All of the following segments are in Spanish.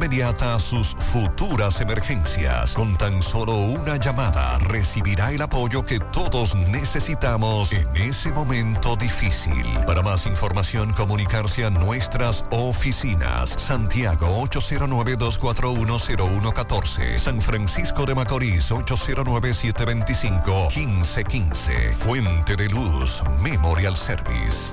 inmediata a sus futuras emergencias. Con tan solo una llamada recibirá el apoyo que todos necesitamos en ese momento difícil. Para más información, comunicarse a nuestras oficinas. Santiago 809-241-0114. San Francisco de Macorís 809-725-1515. Fuente de Luz Memorial Service.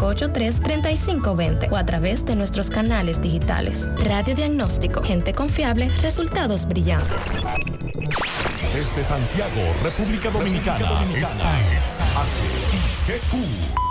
583-3520 o a través de nuestros canales digitales. Radio Diagnóstico, gente confiable, resultados brillantes. Desde Santiago, República Dominicana, esta es HIGQ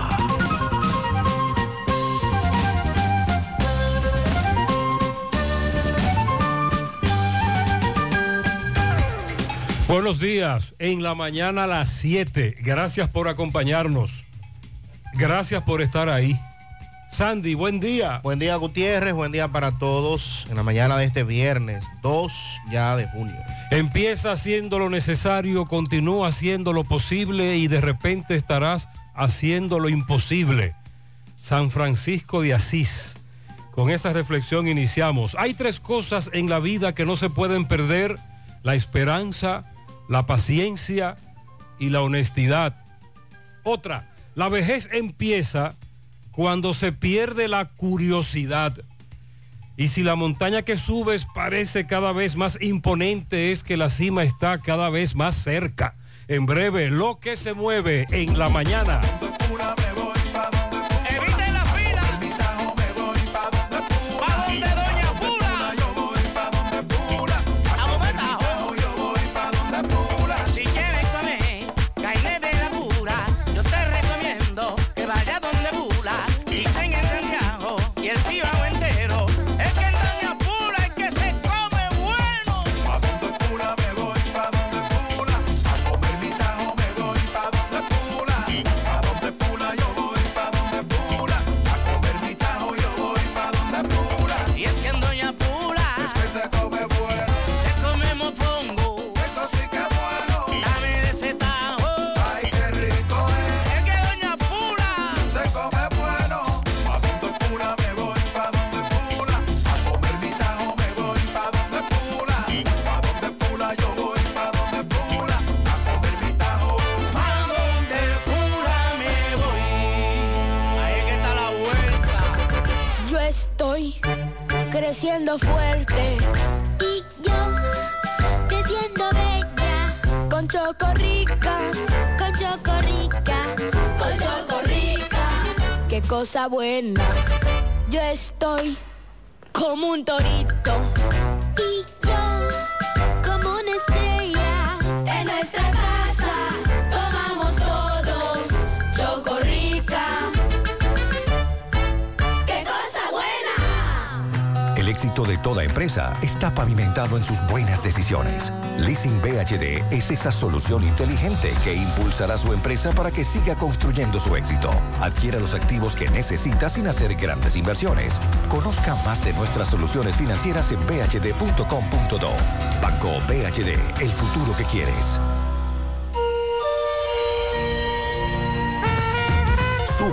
Buenos días, en la mañana a las 7. Gracias por acompañarnos. Gracias por estar ahí. Sandy, buen día. Buen día Gutiérrez, buen día para todos en la mañana de este viernes 2 ya de junio. Empieza haciendo lo necesario, continúa haciendo lo posible y de repente estarás haciendo lo imposible. San Francisco de Asís. Con esta reflexión iniciamos. Hay tres cosas en la vida que no se pueden perder. La esperanza, la paciencia y la honestidad. Otra, la vejez empieza cuando se pierde la curiosidad. Y si la montaña que subes parece cada vez más imponente, es que la cima está cada vez más cerca. En breve, lo que se mueve en la mañana. Creciendo fuerte. Y yo creciendo bella. Con chocorrica, con chocorrica, con chocorrica. Qué cosa buena. Yo estoy como un torito de toda empresa está pavimentado en sus buenas decisiones. Leasing BHD es esa solución inteligente que impulsará su empresa para que siga construyendo su éxito. Adquiera los activos que necesita sin hacer grandes inversiones. Conozca más de nuestras soluciones financieras en bhd.com.do. Banco BHD, el futuro que quieres.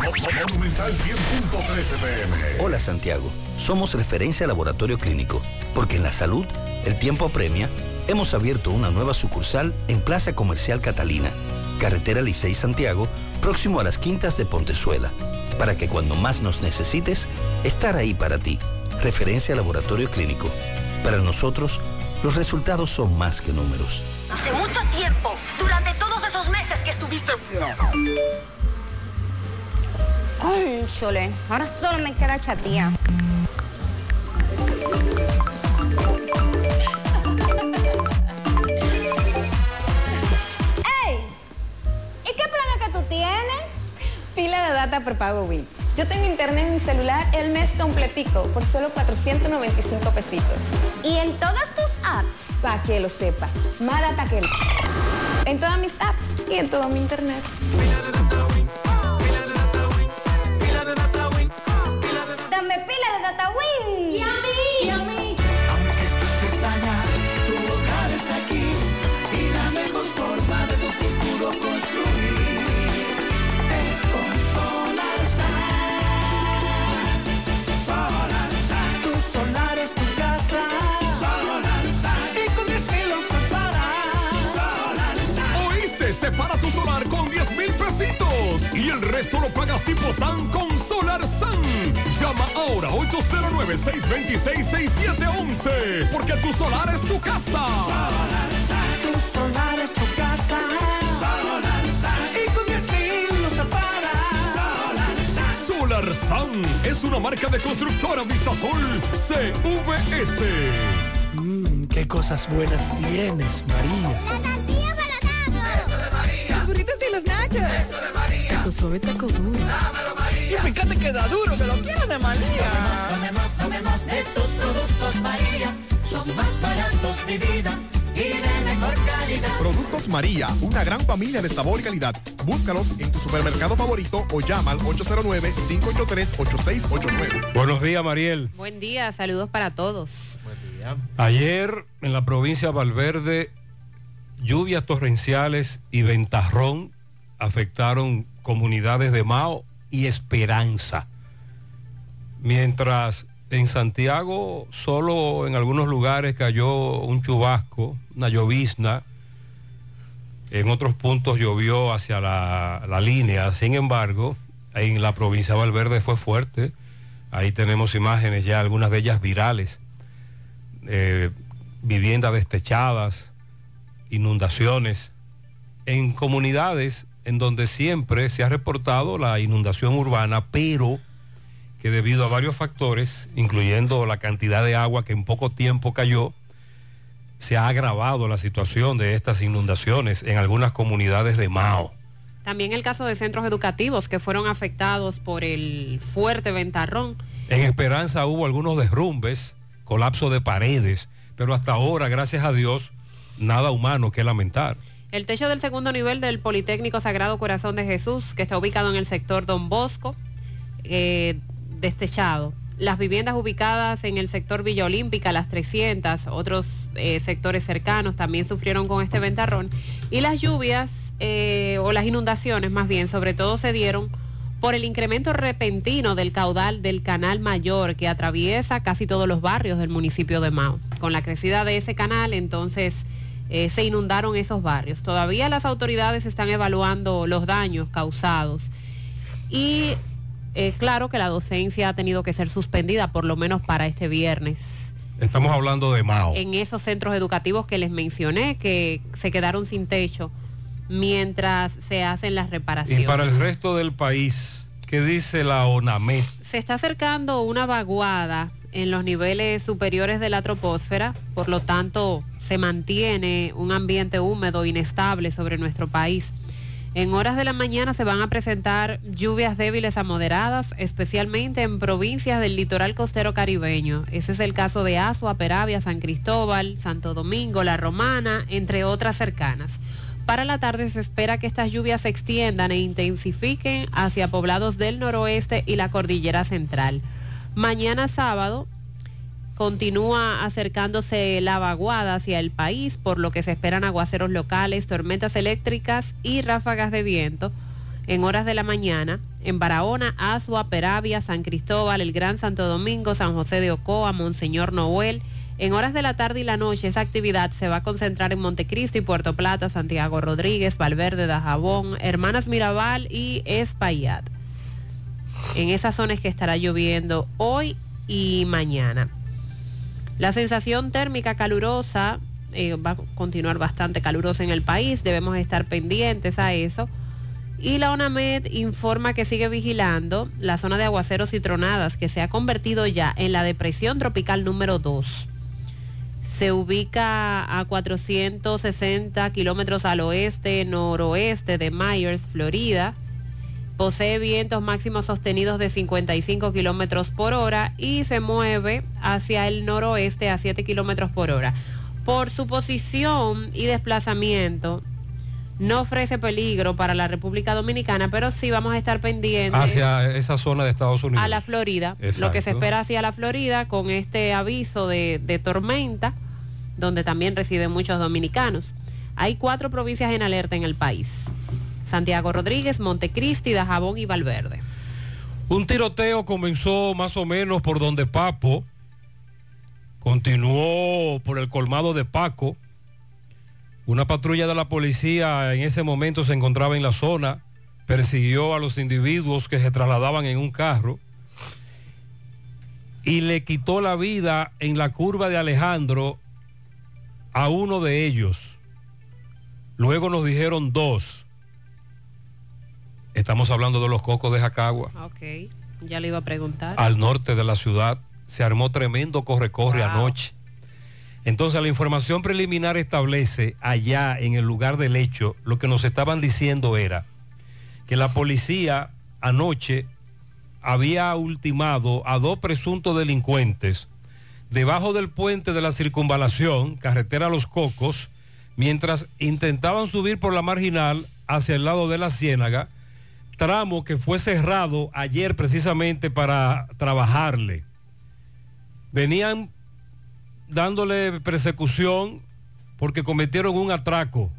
Monumental 100.13 pm. Hola Santiago, somos referencia laboratorio clínico, porque en la salud el tiempo apremia. Hemos abierto una nueva sucursal en Plaza Comercial Catalina, Carretera Licey Santiago, próximo a las Quintas de Pontezuela, para que cuando más nos necesites, estar ahí para ti. Referencia laboratorio clínico. Para nosotros, los resultados son más que números. Hace mucho tiempo, durante todos esos meses que estuviste... Cónchole, ahora solo me queda chatía. ¡Ey! ¿Y qué planes que tú tienes? Pila de data prepago Win. Yo tengo internet en mi celular el mes completico por solo 495 pesitos. ¿Y en todas tus apps? Para que lo sepa. Más data que el... En todas mis apps y en todo mi internet. Resto lo pagas tipo SAN con Solar SAN. Llama ahora 809-626-6711. Porque tu solar es tu casa. Solarsa. Tu solar es tu casa. Solarsa. Y con 10 mil lo separas. Solarsa. Solar SAN es una marca de constructora Vistasol CVS. Mmm, qué cosas buenas tienes, María. Suave taco duro. Dámelo, María. Y fíjate que da duro, que lo quiero de María. Tomemos, tomemos de tus productos, María. Son más baratos, mi vida. Y de mejor calidad. Productos María, una gran familia de sabor y calidad. Búscalos en tu supermercado favorito o llama al 809-583-8689. Buenos días, Mariel. Buen día, saludos para todos. Ayer en la provincia de Valverde, lluvias torrenciales y ventarrón afectaron comunidades de Mao y Esperanza. Mientras en Santiago solo en algunos lugares cayó un chubasco, una llovizna, en otros puntos llovió hacia la, la línea, sin embargo, en la provincia de Valverde fue fuerte, ahí tenemos imágenes ya, algunas de ellas virales, eh, viviendas destechadas, inundaciones, en comunidades en donde siempre se ha reportado la inundación urbana, pero que debido a varios factores, incluyendo la cantidad de agua que en poco tiempo cayó, se ha agravado la situación de estas inundaciones en algunas comunidades de Mao. También el caso de centros educativos que fueron afectados por el fuerte ventarrón. En Esperanza hubo algunos derrumbes, colapso de paredes, pero hasta ahora, gracias a Dios, nada humano que lamentar. El techo del segundo nivel del Politécnico Sagrado Corazón de Jesús, que está ubicado en el sector Don Bosco, eh, destechado. Las viviendas ubicadas en el sector Villa Olímpica, las 300, otros eh, sectores cercanos también sufrieron con este ventarrón. Y las lluvias, eh, o las inundaciones más bien, sobre todo se dieron por el incremento repentino del caudal del Canal Mayor que atraviesa casi todos los barrios del municipio de Mao. Con la crecida de ese canal, entonces eh, se inundaron esos barrios. Todavía las autoridades están evaluando los daños causados y eh, claro que la docencia ha tenido que ser suspendida por lo menos para este viernes Estamos hablando de Mao. en esos centros educativos que les mencioné que se quedaron sin techo mientras se hacen las Y reparaciones. para el resto del país, ¿qué dice la ONAMET? Se está acercando una vaguada en los niveles superiores de la troposfera, por lo tanto se mantiene un ambiente húmedo inestable sobre nuestro país. En horas de la mañana se van a presentar lluvias débiles a moderadas, especialmente en provincias del litoral costero caribeño. Ese es el caso de Asua, Peravia, San Cristóbal, Santo Domingo, La Romana, entre otras cercanas. Para la tarde se espera que estas lluvias se extiendan e intensifiquen hacia poblados del noroeste y la cordillera central. Mañana sábado continúa acercándose la vaguada hacia el país, por lo que se esperan aguaceros locales, tormentas eléctricas y ráfagas de viento en horas de la mañana en Barahona, Asua, Peravia, San Cristóbal, el Gran Santo Domingo, San José de Ocoa, Monseñor Noel. En horas de la tarde y la noche esa actividad se va a concentrar en Montecristi, Puerto Plata, Santiago Rodríguez, Valverde, Dajabón, Hermanas Mirabal y Espaillat. En esas zonas que estará lloviendo hoy y mañana. La sensación térmica calurosa eh, va a continuar bastante calurosa en el país, debemos estar pendientes a eso. Y la ONAMED informa que sigue vigilando la zona de aguaceros y tronadas que se ha convertido ya en la depresión tropical número 2. Se ubica a 460 kilómetros al oeste, noroeste de Myers, Florida. Posee vientos máximos sostenidos de 55 kilómetros por hora y se mueve hacia el noroeste a 7 kilómetros por hora. Por su posición y desplazamiento, no ofrece peligro para la República Dominicana, pero sí vamos a estar pendientes Hacia esa zona de Estados Unidos. a la Florida. Lo que se espera hacia la Florida con este aviso de, de tormenta, donde también residen muchos dominicanos. Hay cuatro provincias en alerta en el país. Santiago Rodríguez, Montecristi, Dajabón y Valverde. Un tiroteo comenzó más o menos por donde Papo, continuó por el colmado de Paco. Una patrulla de la policía en ese momento se encontraba en la zona, persiguió a los individuos que se trasladaban en un carro y le quitó la vida en la curva de Alejandro a uno de ellos. Luego nos dijeron dos. Estamos hablando de los cocos de Jacagua Ok, ya le iba a preguntar. al norte de la ciudad. Se armó tremendo corre-corre anoche. Entonces la información preliminar establece allá en el lugar del hecho, lo que nos estaban diciendo era que la policía anoche había ultimado a dos presuntos delincuentes debajo del puente de la circunvalación, carretera Los Cocos, mientras intentaban subir por la marginal hacia el lado de la Ciénaga, tramo que fue cerrado ayer precisamente para trabajarle. Venían dándole persecución porque cometieron un atraco.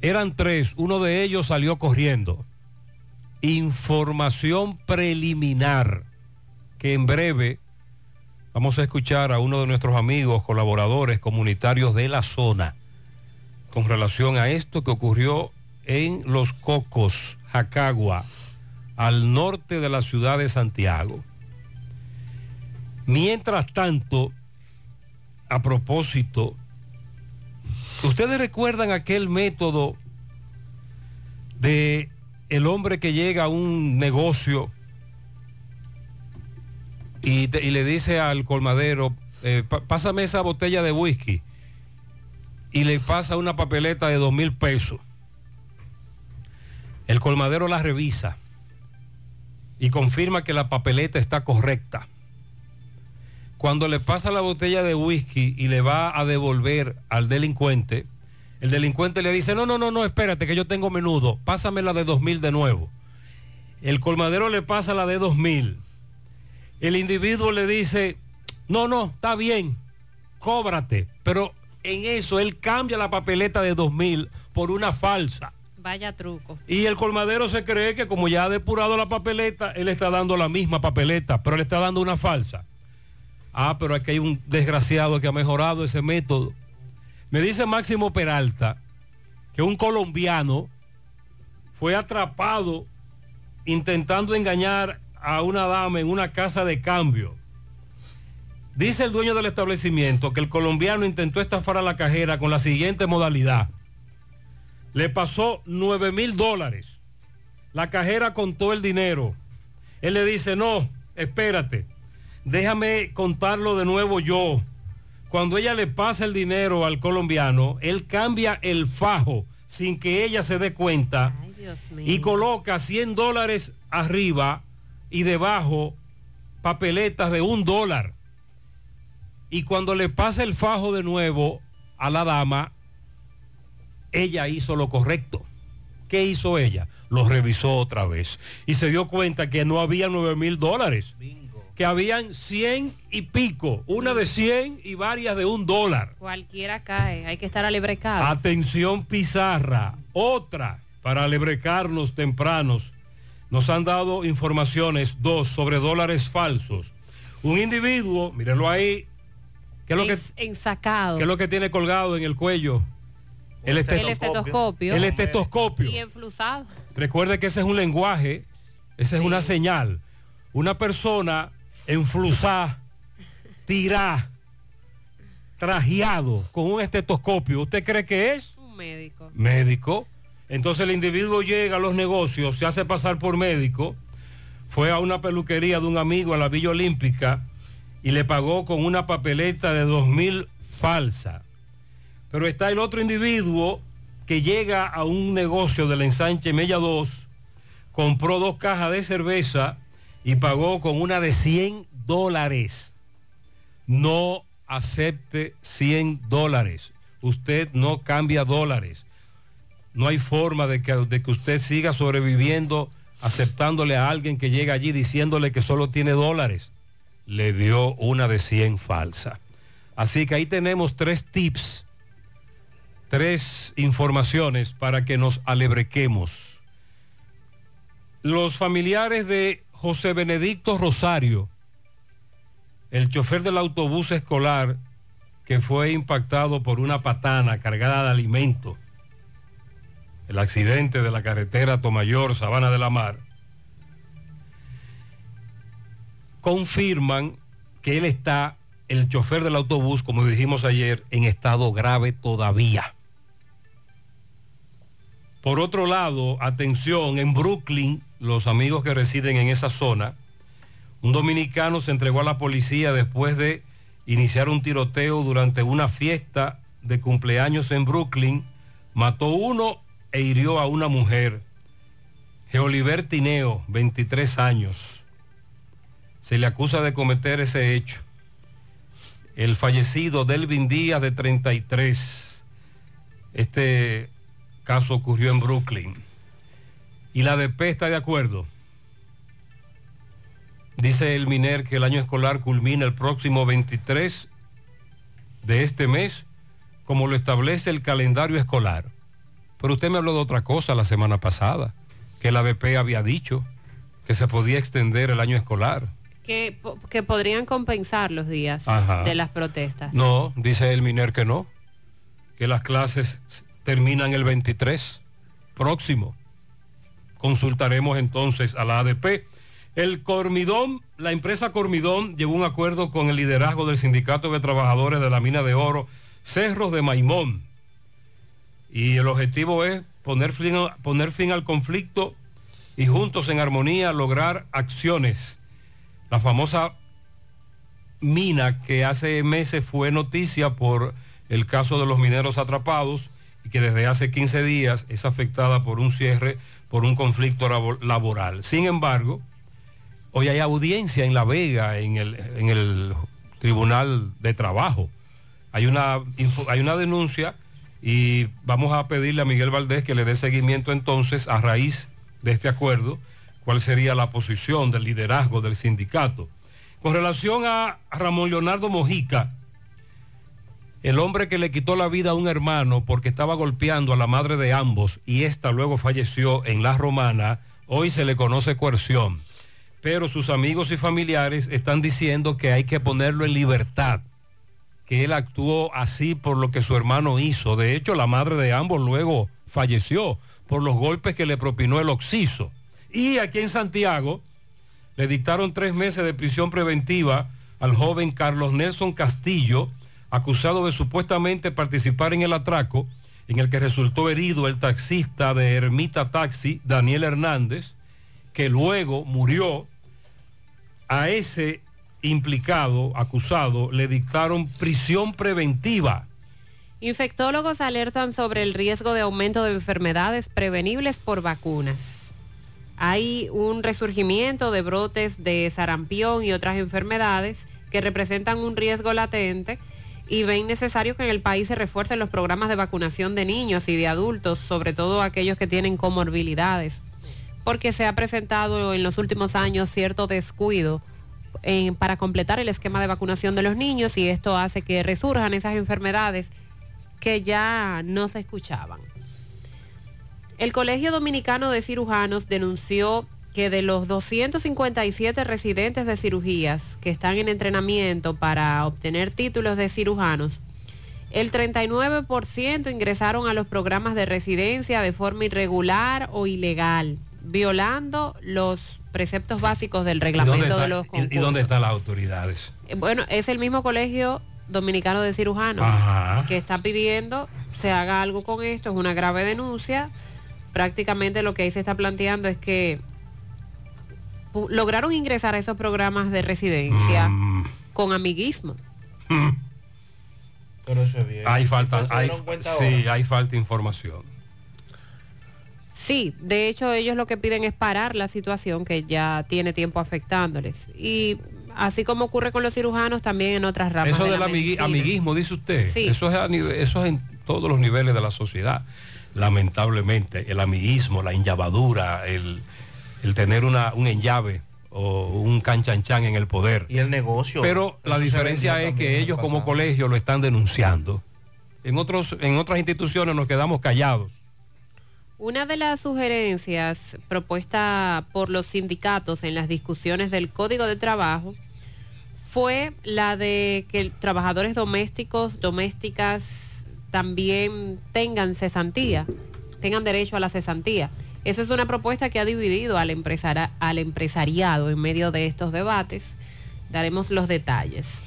Eran tres, uno de ellos salió corriendo. Información preliminar que en breve vamos a escuchar a uno de nuestros amigos, colaboradores comunitarios de la zona con relación a esto que ocurrió en Los Cocos, Jacagua, al norte de la ciudad de Santiago. Mientras tanto, a propósito, ¿ustedes recuerdan aquel método de el hombre que llega a un negocio y, le dice al colmadero, eh, "Pa- pásame esa botella de whisky y le pasa una papeleta de dos mil pesos? El colmadero la revisa y confirma que la papeleta está correcta. Cuando le pasa la botella de whisky y le va a devolver al delincuente, el delincuente le dice, no, no, no, no, espérate que yo tengo menudo, pásame la de dos mil de nuevo. El colmadero le pasa la de dos mil. El individuo le dice, no, no, está bien, cóbrate. Pero en eso él cambia la papeleta de dos mil por una falsa. Vaya truco. Y el colmadero se cree que como ya ha depurado la papeleta, él está dando la misma papeleta, pero le está dando una falsa. Ah, pero aquí hay un desgraciado que ha mejorado ese método. Me dice Máximo Peralta que un colombiano fue atrapado intentando engañar a una dama en una casa de cambio. Dice el dueño del establecimiento que el colombiano intentó estafar a la cajera con la siguiente modalidad. Le pasó 9 mil dólares. La cajera contó el dinero. Él le dice, no, espérate, déjame contarlo de nuevo yo. Cuando ella le pasa el dinero al colombiano, él cambia el fajo sin que ella se dé cuenta y coloca 100 dólares arriba y debajo papeletas de un dólar. Y cuando le pasa el fajo de nuevo a la dama, ella hizo lo correcto. ¿Qué hizo ella? Lo revisó otra vez y se dio cuenta que no había 9 mil dólares, que habían 100 y pico, una de 100 y varias de un dólar. Cualquiera cae, hay que estar alebrecado. Atención Pizarra, otra para alebrecarnos tempranos. Nos han dado informaciones, dos, sobre dólares falsos. Un individuo, mírenlo ahí, ¿qué es lo que, Ensacado. qué es lo que tiene colgado en el cuello? El, El estetoscopio. El estetoscopio. Y enflusado. Recuerde que ese es un lenguaje, esa es una señal. Una persona enflusada, tirá, trajeado con un estetoscopio, ¿usted cree que es? Un médico. Médico. Entonces el individuo llega a los negocios, se hace pasar por médico, fue a una peluquería de un amigo a la Villa Olímpica y le pagó con una papeleta de dos mil falsa. Pero está el otro individuo que llega a un negocio del ensanche Mella 2, compró dos cajas de cerveza y pagó con una de 100 dólares. No acepte 100 dólares. Usted no cambia dólares. No hay forma de que, de que usted siga sobreviviendo aceptándole a alguien que llega allí diciéndole que solo tiene dólares. Le dio una de 100 falsa. Así que ahí tenemos tres tips tres informaciones para que nos alebrequemos. Los familiares de José Benedicto Rosario, el chofer del autobús escolar que fue impactado por una patana cargada de alimento, el accidente de la carretera Tomayor, Sabana de la Mar, confirman que él está, el chofer del autobús, como dijimos ayer, en estado grave todavía. Por otro lado, atención, en Brooklyn, los amigos que residen en esa zona, un dominicano se entregó a la policía después de iniciar un tiroteo durante una fiesta de cumpleaños en Brooklyn, mató uno e hirió a una mujer. Geoliver Tineo, 23 años. Se le acusa de cometer ese hecho. El fallecido Delvin Díaz, de 33. Este caso ocurrió en Brooklyn. Y la DP está de acuerdo. Dice el MINER que el año escolar culmina el próximo 23 de este mes, como lo establece el calendario escolar. Pero usted me habló de otra cosa la semana pasada, que la BP había dicho que se podía extender el año escolar. Que, que podrían compensar los días Ajá. de las protestas. No, dice el MINER que no, que las clases terminan el 23 próximo. Consultaremos entonces a la ADP. El Cormidón, la empresa Cormidón llegó a un acuerdo con el liderazgo del Sindicato de Trabajadores de la Mina de Oro Cerros de Maimón. Y el objetivo es poner fin, poner fin al conflicto y juntos en armonía lograr acciones. La famosa mina que hace meses fue noticia por el caso de los mineros atrapados y que desde hace 15 días es afectada por un cierre, por un conflicto labo- laboral. Sin embargo, hoy hay audiencia en La Vega, en el, en el Tribunal de Trabajo. Hay una, hay una denuncia y vamos a pedirle a Miguel Valdés que le dé seguimiento entonces a raíz de este acuerdo, cuál sería la posición del liderazgo del sindicato. Con relación a Ramón Leonardo Mojica, el hombre que le quitó la vida a un hermano porque estaba golpeando a la madre de ambos y esta luego falleció en La Romana, hoy se le conoce coerción. Pero sus amigos y familiares están diciendo que hay que ponerlo en libertad, que él actuó así por lo que su hermano hizo. De hecho, la madre de ambos luego falleció por los golpes que le propinó el occiso. Y aquí en Santiago le dictaron tres meses de prisión preventiva al joven Carlos Nelson Castillo, acusado de supuestamente participar en el atraco en el que resultó herido el taxista de Ermita Taxi, Daniel Hernández, que luego murió. A ese implicado, acusado, le dictaron prisión preventiva. Infectólogos alertan sobre el riesgo de aumento de enfermedades prevenibles por vacunas. Hay un resurgimiento de brotes de sarampión y otras enfermedades que representan un riesgo latente y ven necesario que en el país se refuercen los programas de vacunación de niños y de adultos, sobre todo aquellos que tienen comorbilidades, porque se ha presentado en los últimos años cierto descuido en- para completar el esquema de vacunación de los niños y esto hace que resurjan esas enfermedades que ya no se escuchaban. El Colegio Dominicano de Cirujanos denunció que de los 257 residentes de cirugías que están en entrenamiento para obtener títulos de cirujanos, el 39% ingresaron a los programas de residencia de forma irregular o ilegal, violando los preceptos básicos del ¿Y dónde, reglamento está- de los y- y concursos. dónde están las autoridades? Eh, Bueno, es el mismo colegio dominicano de cirujanos Ajá. que está pidiendo se haga algo con esto, es una grave denuncia. Prácticamente lo que ahí se está planteando es que lograron ingresar a esos programas de residencia Mm. con amiguismo. Pero eso es bien. Hay falta, ¿Ustedes se hay, sí, ahora? hay falta de información. Sí, de hecho ellos lo que piden es parar la situación que ya tiene tiempo afectándoles. Y así como ocurre con los cirujanos, también en otras ramas. Eso de del la amigui- medicina. amiguismo, dice usted. Sí. Eso, es a nive- eso es en todos los niveles de la sociedad. Lamentablemente, el amiguismo, la enllavadura, el, el tener una, un enllave o un canchanchan en el poder. Y el negocio. Pero la diferencia es que ellos como colegio lo están denunciando. En, otros, en otras instituciones nos quedamos callados. Una de las sugerencias propuesta por los sindicatos en las discusiones del Código de Trabajo fue la de que trabajadores domésticos, domésticas también tengan cesantía, tengan derecho a la cesantía. Eso es una propuesta que ha dividido al, al empresariado en medio de estos debates. Daremos los detalles.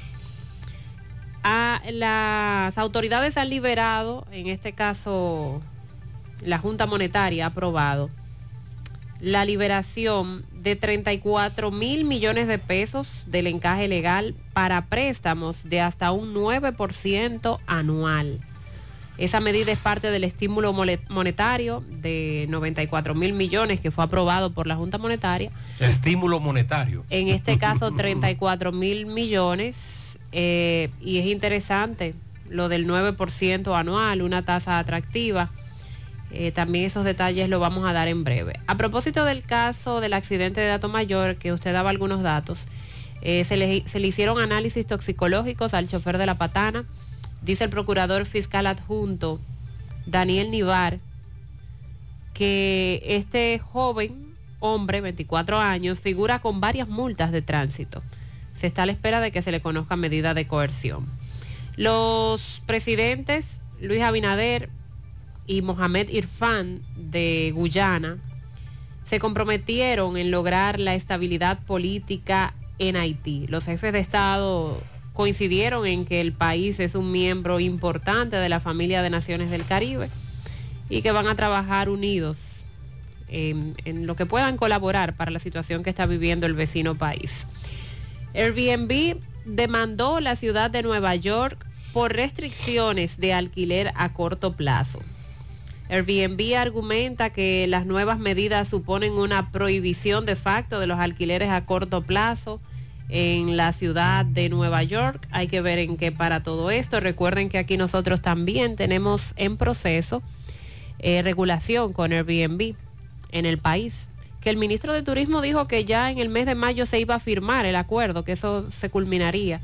Ah, las autoridades han liberado, en este caso la Junta Monetaria ha aprobado la liberación de 34 mil millones de pesos del encaje legal para préstamos de hasta un 9% anual. Esa medida es parte del estímulo monetario de 94 mil millones que fue aprobado por la Junta Monetaria. Estímulo monetario. En este caso 34 mil millones eh, y es interesante lo del 9% anual, una tasa atractiva. Eh, también esos detalles los vamos a dar en breve. A propósito del caso del accidente de Dato Mayor, que usted daba algunos datos, eh, se, le, se le hicieron análisis toxicológicos al chofer de la patana, dice el procurador fiscal adjunto Daniel Nivar, que este joven hombre, 24 años, figura con varias multas de tránsito. Se está a la espera de que se le conozca medida de coerción. Los presidentes Luis Abinader y Mohamed Irfan de Guyana se comprometieron en lograr la estabilidad política en Haití. Los jefes de Estado coincidieron en que el país es un miembro importante de la familia de naciones del Caribe y que van a trabajar unidos en, lo que puedan colaborar para la situación que está viviendo el vecino país. Airbnb demandó la ciudad de Nueva York por restricciones de alquiler a corto plazo. Airbnb argumenta que las nuevas medidas suponen una prohibición de facto de los alquileres a corto plazo en la ciudad de Nueva York. Hay que ver en qué para todo esto. Recuerden que aquí nosotros también tenemos en proceso eh, regulación con Airbnb en el país. Que el ministro de Turismo dijo que ya en el mes de mayo se iba a firmar el acuerdo, que eso se culminaría.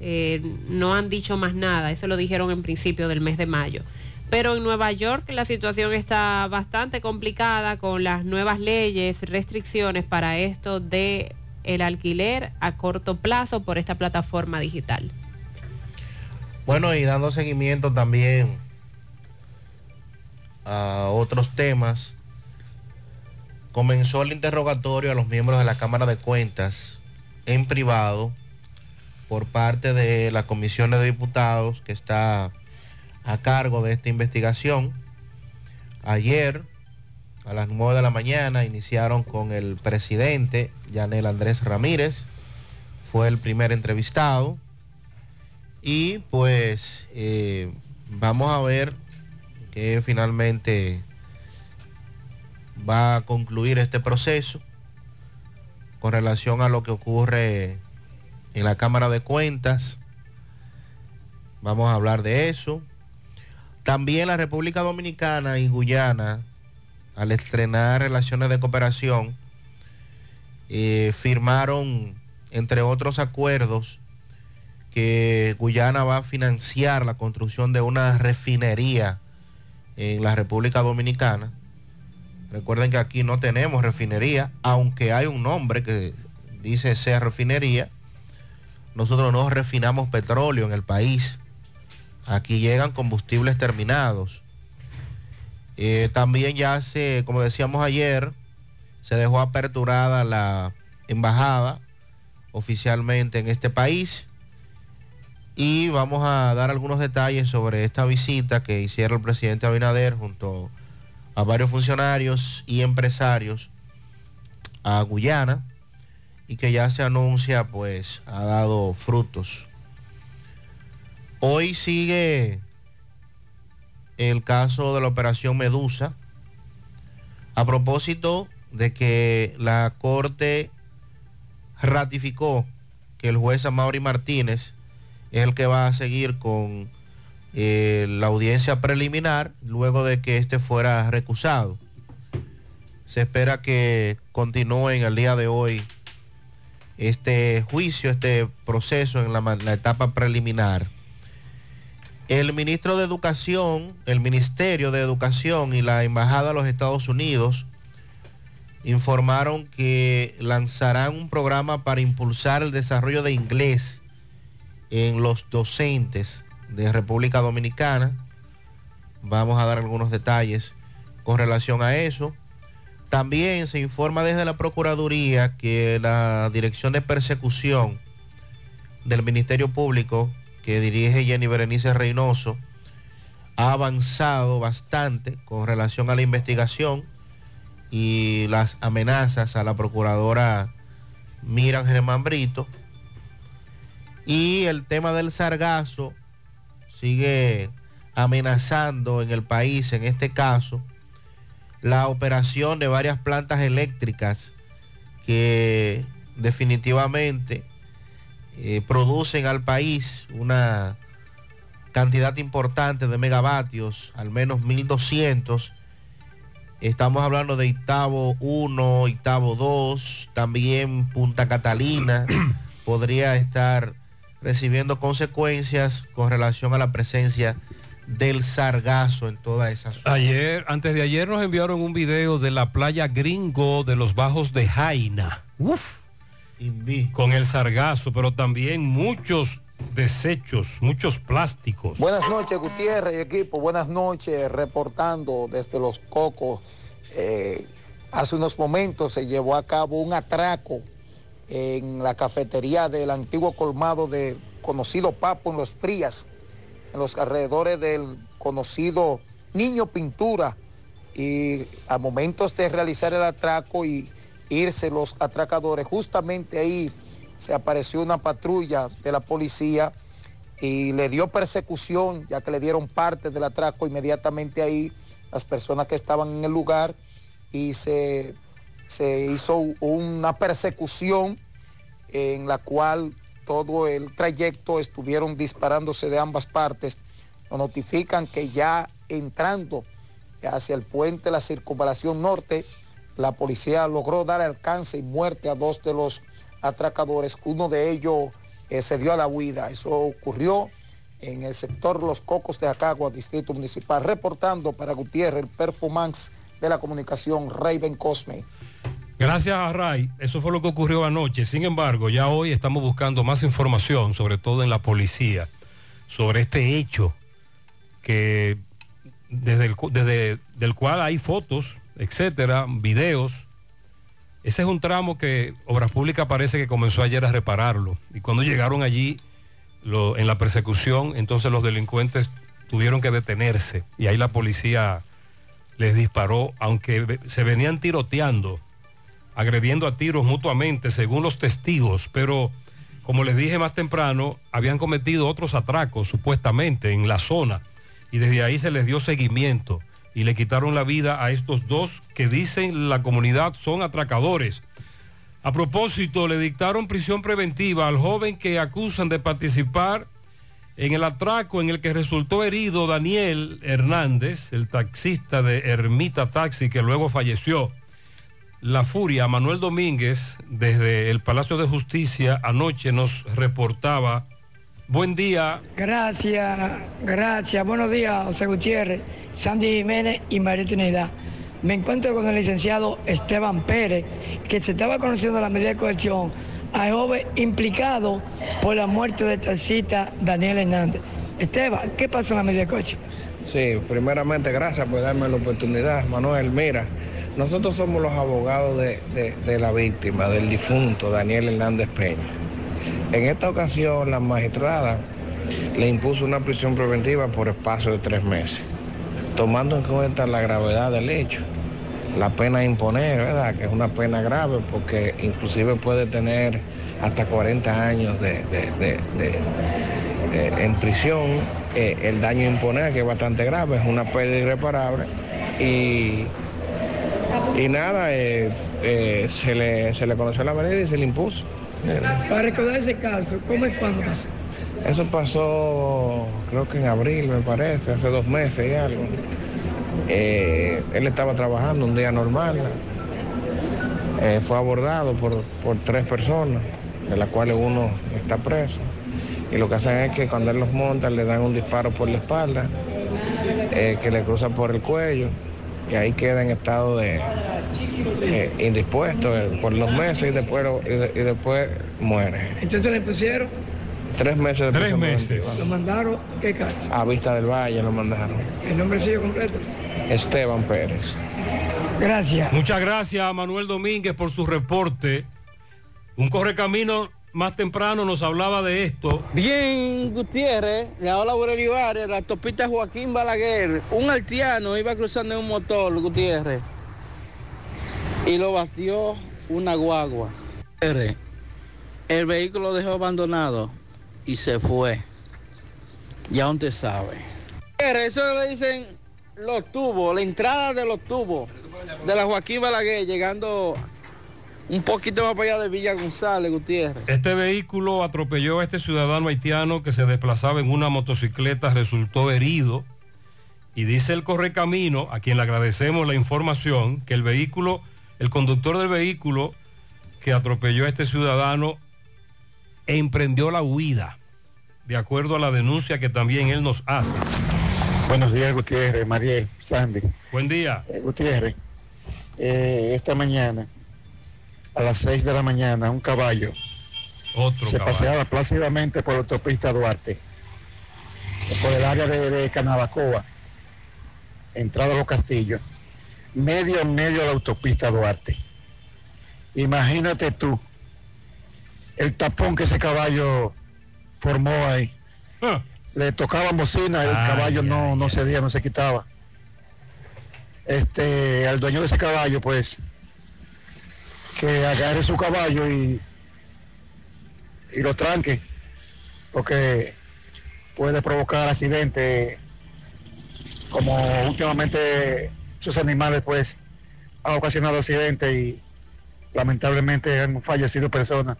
Eh, no han dicho más nada, eso lo dijeron en principio del mes de mayo. Pero en Nueva York la situación está bastante complicada con las nuevas leyes, restricciones para esto de el alquiler a corto plazo por esta plataforma digital. Bueno, y dando seguimiento también a otros temas, comenzó el interrogatorio a los miembros de la Cámara de Cuentas en privado por parte de la Comisión de Diputados que está a cargo de esta investigación. Ayer, a las 9 de la mañana, iniciaron con el presidente, Yanel Andrés Ramírez, fue el primer entrevistado. Y pues eh, vamos a ver que finalmente va a concluir este proceso con relación a lo que ocurre en la Cámara de Cuentas. Vamos a hablar de eso. También la República Dominicana y Guyana, al estrenar relaciones de cooperación, eh, firmaron, entre otros acuerdos, que Guyana va a financiar la construcción de una refinería en la República Dominicana. Recuerden que aquí no tenemos refinería, aunque hay un nombre que dice sea refinería. Nosotros no refinamos petróleo en el país. Aquí llegan combustibles terminados. Eh, también ya se, como decíamos ayer, se dejó aperturada la embajada oficialmente en este país. Y vamos a dar algunos detalles sobre esta visita que hiciera el presidente Abinader junto a varios funcionarios y empresarios a Guyana y que ya se anuncia pues ha dado frutos. Hoy sigue el caso de la operación Medusa a propósito de que la Corte ratificó que el juez Amaury Martínez es el que va a seguir con eh, la audiencia preliminar luego de que este fuera recusado. Se espera que continúe en el día de hoy este juicio, este proceso en la, la etapa preliminar. El ministro de Educación, el Ministerio de Educación y la Embajada de los Estados Unidos informaron que lanzarán un programa para impulsar el desarrollo de inglés en los docentes de República Dominicana. Vamos a dar algunos detalles con relación a eso. También se informa desde la Procuraduría que la Dirección de Persecución del Ministerio Público, que dirige Jenny Berenice Reynoso, ha avanzado bastante con relación a la investigación y las amenazas a la Procuradora Miran Germán Brito. Y el tema del sargazo sigue amenazando en el país, en este caso, la operación de varias plantas eléctricas que definitivamente eh, producen al país una cantidad importante de megavatios, al menos 1200. Estamos hablando de Itabo 1, Itabo 2, también Punta Catalina podría estar recibiendo consecuencias con relación a la presencia del sargazo en toda esa zona. Ayer, antes de ayer nos enviaron un video de la playa gringo de los bajos de Jaina. Uf. Con el sargazo, pero también muchos desechos, muchos plásticos. Buenas noches, Gutiérrez y equipo. Buenas noches, reportando desde Los Cocos. Eh, hace unos momentos se llevó a cabo un atraco en la cafetería del antiguo colmado de conocido Papo en Los Frías, en los alrededores del conocido Niño Pintura. Y a momentos de realizar el atraco y irse los atracadores, justamente ahí se apareció una patrulla de la policía y le dio persecución, ya que le dieron parte del atraco inmediatamente ahí las personas que estaban en el lugar y se, se hizo una persecución en la cual todo el trayecto estuvieron disparándose de ambas partes. Nos notifican que ya entrando hacia el puente, la circunvalación norte, la policía logró dar alcance y muerte a dos de los atracadores. Uno de ellos eh, se dio a la huida. Eso ocurrió en el sector Los Cocos de Acagua, Distrito Municipal. Reportando para Gutiérrez, el performance de la comunicación, Raven Cosme. Gracias a Ray, eso fue lo que ocurrió anoche. Sin embargo, ya hoy estamos buscando más información, sobre todo en la policía, sobre este hecho que desde el, desde, del cual hay fotos, etcétera, videos Ese es un tramo que Obras Públicas parece que comenzó ayer a repararlo. Y cuando llegaron allí lo- en la persecución, entonces los delincuentes tuvieron que detenerse. Y ahí la policía les disparó, aunque se venían tiroteando, agrediendo a tiros mutuamente, según los testigos. Pero, como les dije más temprano, habían cometido otros atracos, supuestamente, en la zona. Y desde ahí se les dio seguimiento y le quitaron la vida a estos dos que dicen la comunidad son atracadores. A propósito, le dictaron prisión preventiva al joven que acusan de participar en el atraco en el que resultó herido Daniel Hernández, el taxista de Ermita Taxi, que luego falleció. La Furia, Manuel Domínguez, desde el Palacio de Justicia anoche nos reportaba. Buen día. Gracias, gracias. Buenos días, José Gutiérrez, Sandy Jiménez y María Trinidad. Me encuentro con el licenciado Esteban Pérez, que se estaba conociendo la medida de coerción a joven implicado por la muerte del taxista Daniel Hernández. Esteban, ¿qué pasó en la medida de coerción? Sí, primeramente gracias por darme la oportunidad, Manuel. Mira, nosotros somos los abogados de, de- de la víctima, del difunto Daniel Hernández Peña. En esta ocasión la magistrada le impuso una prisión preventiva por espacio de tres meses, tomando en cuenta la gravedad del hecho, la pena a imponer, ¿verdad? Que es una pena grave porque inclusive puede tener hasta 40 años de, de- de- de- en prisión, eh, el daño a imponer, que es bastante grave, es una pérdida irreparable. Y, y nada, eh, eh, se, le, se le conoció la medida y se le impuso. Eh, Para recordar ese caso, ¿cómo es cuando pasó? Eso pasó, creo que en abril, me parece, hace dos meses y algo. Eh, él estaba trabajando un día normal. Eh, fue abordado por, por tres personas, de las cuales uno está preso. Y lo que hacen es que cuando él los monta le dan un disparo por la espalda, eh, que le cruza por el cuello, y ahí queda en estado de eh, indispuesto eh, por los meses y después, y de- y después muere. Entonces le pusieron, Tres meses de Tres meses. lo mandaron, ¿qué cárcel? A Vista del Valle lo mandaron. El nombre suyo completo. Esteban Pérez. Gracias. Muchas gracias a Manuel Domínguez por su reporte. Un correcamino más temprano nos hablaba de esto. Bien, Gutiérrez, le habla Aurelio Arias, la autopista Joaquín Balaguer. Un haitiano iba cruzando en un motor, Gutiérrez, y lo batió una guagua. El vehículo lo dejó abandonado y se fue. Ya usted sabe. Eso le dicen los tubos, la entrada de los tubos de la Joaquín Balaguer, llegando un poquito más para allá de Villa González, Gutiérrez. Este vehículo atropelló a este ciudadano haitiano que se desplazaba en una motocicleta, resultó herido. Y dice el correcamino, a quien le agradecemos la información, que el vehículo, el conductor del vehículo que atropelló a este ciudadano emprendió la huida, de acuerdo a la denuncia que también él nos hace. Buenos días, Gutiérrez, Mariel, Sandy. Buen día. Eh, Gutiérrez, eh, esta mañana, a las 6 de la mañana, un caballo Otro se caballo. paseaba plácidamente por la autopista Duarte, por el área de, de Canabacoa, entrada a los castillos, medio en medio de la autopista Duarte. Imagínate tú el tapón que ese caballo formó ahí. Le tocaban bocina y el Ay, caballo no, no cedía, no se quitaba. Este, al dueño de ese caballo, pues, que agarre su caballo y, y lo tranque, porque puede provocar accidentes, como últimamente sus animales, pues, han ocasionado accidentes y lamentablemente han fallecido personas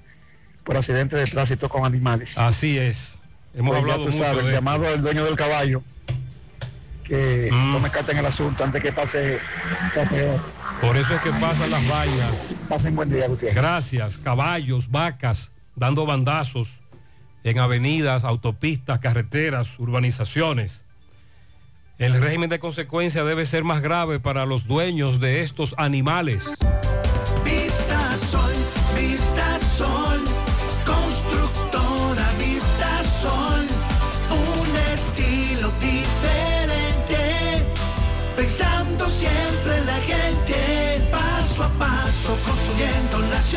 por accidentes de tránsito con animales. Así es. Hemos Pues ya hablado tú mucho sabes, de llamado al dueño del caballo que Mm. tome carta en el asunto antes que pase peor. Por eso es que pasan las vallas. Pasen buen día, Gutiérrez. Gracias. Caballos, vacas, dando bandazos en avenidas, autopistas, carreteras, urbanizaciones. El régimen de consecuencia debe ser más grave para los dueños de estos animales.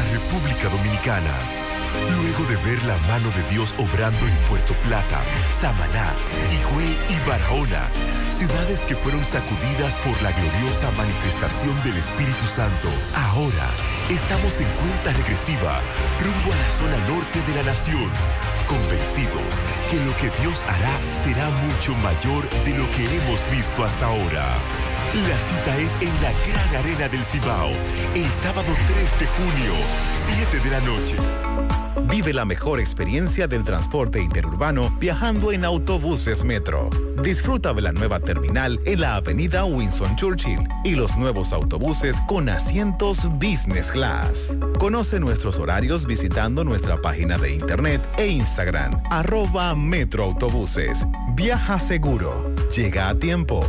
para República Dominicana. Luego de ver la mano de Dios obrando en Puerto Plata, Samaná, Higüey y Barahona, ciudades que fueron sacudidas por la gloriosa manifestación del Espíritu Santo, ahora estamos en cuenta regresiva rumbo a la zona norte de la nación, convencidos que lo que Dios hará será mucho mayor de lo que hemos visto hasta ahora. La cita es en la Gran Arena del Cibao, el sábado 3 de junio, 7 de la noche. Vive la mejor experiencia del transporte interurbano viajando en autobuses Metro. Disfruta de la nueva terminal en la avenida Winston Churchill y los nuevos autobuses con asientos Business Class. Conoce nuestros horarios visitando nuestra página de internet e Instagram, arroba Metroautobuses. Viaja seguro. Llega a tiempo.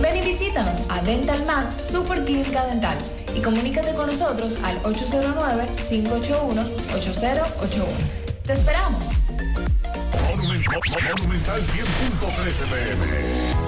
Ven y visítanos a Dental Max Super Clínica Dental y comunícate con nosotros al 809-581-8081. ¡Te esperamos! Monumental 100.13 pm.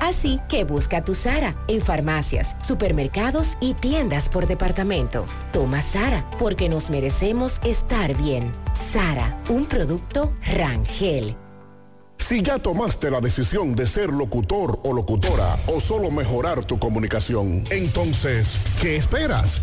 Así que busca tu Sara en farmacias, supermercados y tiendas por departamento. Toma Sara porque nos merecemos estar bien. Sara, un producto Rangel. Si ya tomaste la decisión de ser locutor o locutora o solo mejorar tu comunicación, entonces, ¿qué esperas?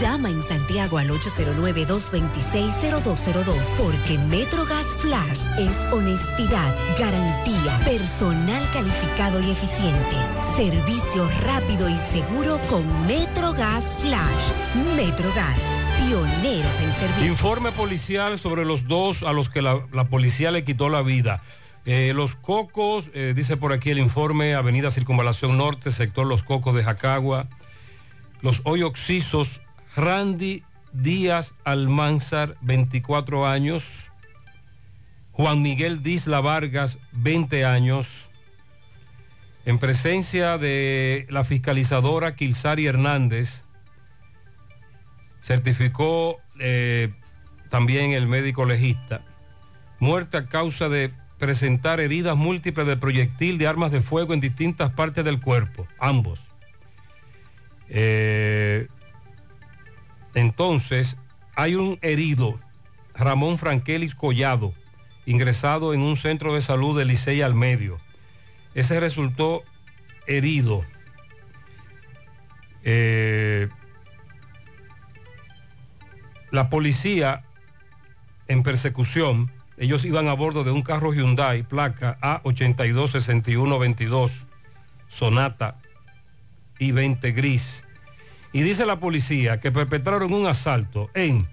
Llama en Santiago al 809-226-0202 porque MetroGas Flash es honestidad, garantía, personal calificado y eficiente, servicio rápido y seguro con MetroGas Flash. MetroGas, pioneros en servicio. Informe policial sobre los dos a los que la, policía le quitó la vida. Eh, los Cocos, eh, dice por aquí el informe, Avenida Circunvalación Norte, sector Los Cocos de Jacagua. Los hoy oxisos, Randy Díaz Almanzar, 24 años. Juan Miguel Disla Vargas, 20 años. En presencia de la fiscalizadora Kilsari Hernández, certificó eh, también el médico legista, muerte a causa de presentar heridas múltiples de proyectil de armas de fuego en distintas partes del cuerpo, ambos. Eh, entonces, hay un herido, Ramón Frankelis Collado, ingresado en un centro de salud de Licey al medio. Ese resultó herido. Eh, la policía en persecución ellos iban a bordo de un carro Hyundai, placa A826122, Sonata y 20 gris. Y dice la policía que perpetraron un asalto en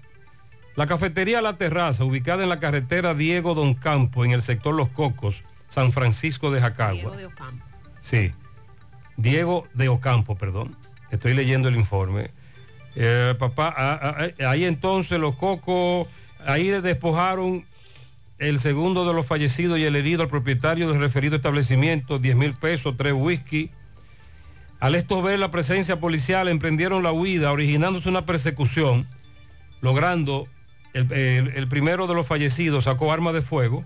la cafetería La Terraza, ubicada en la carretera Diego Don Campo, en el sector Los Cocos, San Francisco de Jacagua. Diego de Ocampo. Sí, Diego de Ocampo, perdón. Estoy leyendo el informe. Eh, papá, ah, ah, ah, ahí entonces los cocos, ahí despojaron el segundo de los fallecidos y el herido al propietario del referido establecimiento, 10 mil pesos, tres whisky. Al esto ver la presencia policial, emprendieron la huida, originándose una persecución, logrando, el, primero de los fallecidos sacó arma de fuego,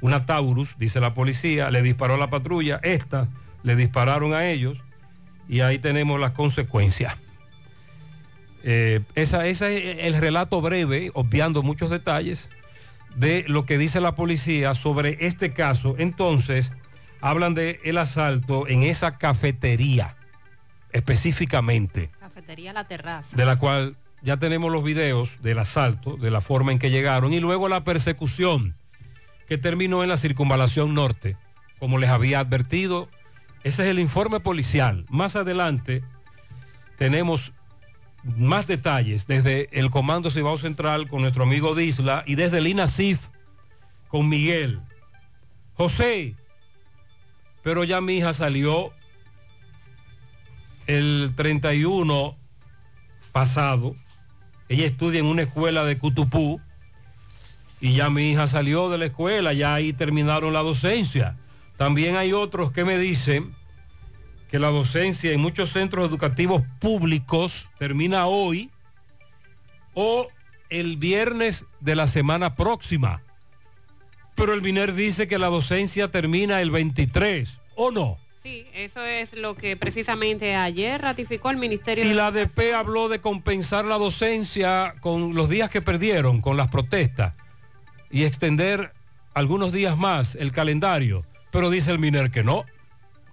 una Taurus, dice la policía, le disparó a la patrulla, estas le dispararon a ellos, y ahí tenemos las consecuencias. Eh, esa, esa es el relato breve, obviando muchos detalles, de lo que dice la policía sobre este caso. Entonces, hablan de el asalto en esa cafetería, específicamente, Cafetería La Terraza. de la cual ya tenemos los videos del asalto, de la forma en que llegaron, y luego la persecución que terminó en la circunvalación norte, como les había advertido. Ese es el informe policial. Más adelante tenemos más detalles desde el Comando Cibao Central con nuestro amigo Disla y desde el INASIF con Miguel. José, pero ya mi hija salió el 31 pasado. Ella estudia en una escuela de Cutupú y ya mi hija salió de la escuela, ya ahí terminaron la docencia. También hay otros que me dicen que la docencia en muchos centros educativos públicos termina hoy o el viernes de la semana próxima. Pero el MINER dice que la docencia termina el 23, ¿o no? Sí, eso es lo que precisamente ayer ratificó el Ministerio Y de la ADP habló de compensar la docencia con los días que perdieron, con las protestas, y extender algunos días más el calendario. Pero dice el MINER que no,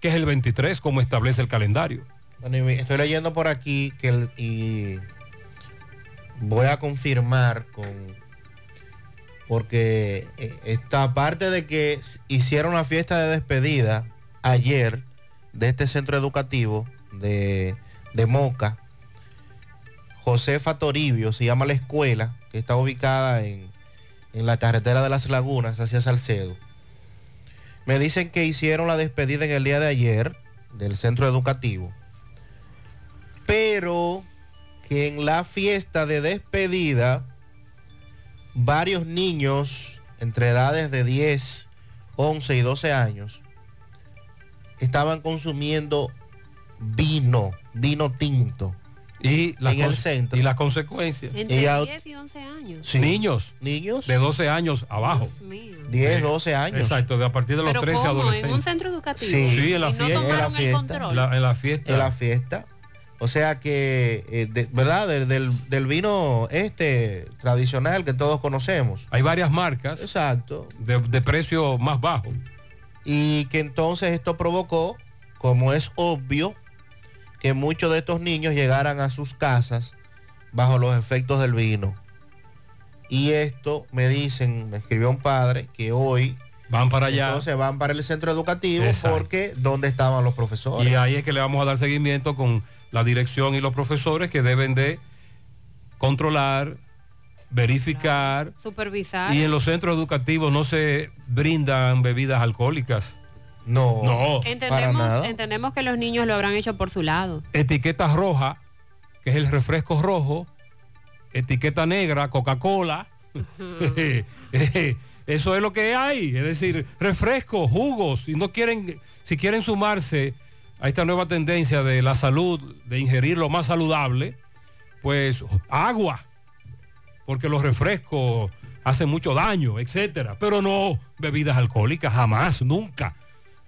que es el 23 como establece el calendario. Bueno, estoy leyendo por aquí que el- y voy a confirmar con porque eh, esta parte de que hicieron la fiesta de despedida ayer de este centro educativo de, de Moca, Josefa Toribio se llama la escuela, que está ubicada en, en la carretera de las Lagunas hacia Salcedo. Me dicen que hicieron la despedida en el día de ayer del centro educativo, pero que en la fiesta de despedida varios niños entre edades de 10, 11 y 12 años estaban consumiendo vino, vino tinto. Y las en el centro. y las consecuencias. Entre Ella- 10 y 11 años. Sí. Niños. Niños. De 12 años abajo. 10, 12 años. Exacto, de a partir de los Pero 13 ¿cómo? adolescentes. ¿En un centro educativo? Sí, en la ¿Y no fiesta. tomaron el control? La- en la fiesta. En la fiesta. O sea que, eh, de- ¿verdad? Del, del- del vino este tradicional que todos conocemos. Hay varias marcas. Exacto. De, de precio más bajo. Y que entonces esto provocó, como es obvio, que muchos de estos niños llegaran a sus casas bajo los efectos del vino. Y esto me dicen, me escribió un padre, que hoy van para allá. Entonces van para el centro educativo Exacto. porque ¿dónde estaban los profesores? Y ahí es que le vamos a dar seguimiento con la dirección y los profesores que deben de controlar, verificar. Supervisar. Y en los centros educativos no se brindan bebidas alcohólicas. No. No. Entendemos, entendemos que los niños lo habrán hecho por su lado. Etiqueta roja, que es el refresco rojo. Etiqueta negra, Coca-Cola. Eso es lo que hay. Es decir, refrescos, jugos. Si no quieren, si quieren sumarse a esta nueva tendencia de la salud, de ingerir lo más saludable, pues agua. Porque los refrescos hacen mucho daño, etcétera. Pero no bebidas alcohólicas, jamás, nunca.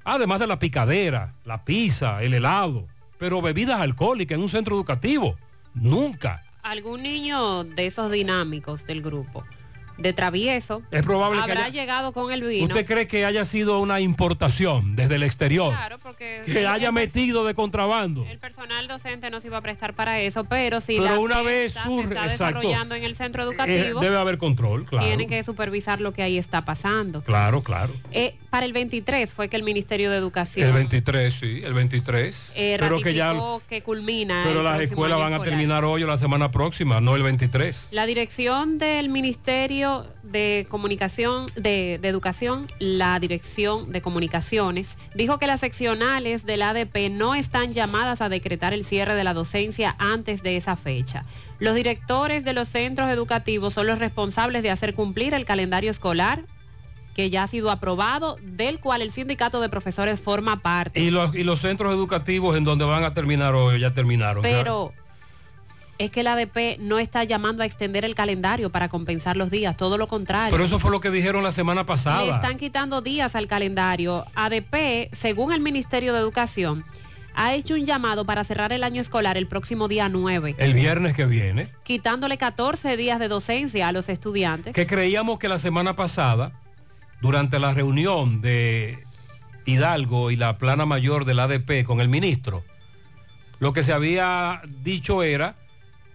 Además de la picadera, la pizza, el helado. Pero bebidas alcohólicas en un centro educativo, nunca. Algún niño de esos dinámicos del grupo, de travieso, Es probable que habrá haya- llegado con el vino. ¿Usted cree que haya sido una importación desde el exterior? Claro, porque Que haya metido de contrabando. el personal docente no se iba a prestar para eso, pero si Pero la una vez surge- se está exacto. desarrollando en el centro Eh, educativo, debe haber control, claro. tienen que supervisar lo que ahí está pasando. Claro, claro. Eh, para el 23 fue que el Ministerio de Educación El 23, sí, el 23. eh, pero que ya, que culmina. pero las escuelas van a terminar hoy o la semana próxima, no el 23. La dirección del Ministerio de Comunicación, de, de Educación, la Dirección de Comunicaciones, dijo que las seccionales del ADP no están llamadas a decretar el cierre de la docencia antes de esa fecha. Los directores de los centros educativos son los responsables de hacer cumplir el calendario escolar que ya ha sido aprobado, del cual el sindicato de profesores forma parte. Y los, y los centros educativos en donde van a terminar hoy ya terminaron. Pero es que el ADP no está llamando a extender el calendario para compensar los días, todo lo contrario. Pero eso fue lo que dijeron la semana pasada. Le están quitando días al calendario. ADP, según el Ministerio de Educación, ha hecho un llamado para cerrar el año escolar el próximo día 9, El viernes que viene. quitándole 14 días de docencia a los estudiantes. que creíamos que la semana pasada, durante la reunión de Hidalgo y la plana mayor del ADP con el ministro, lo que se había dicho era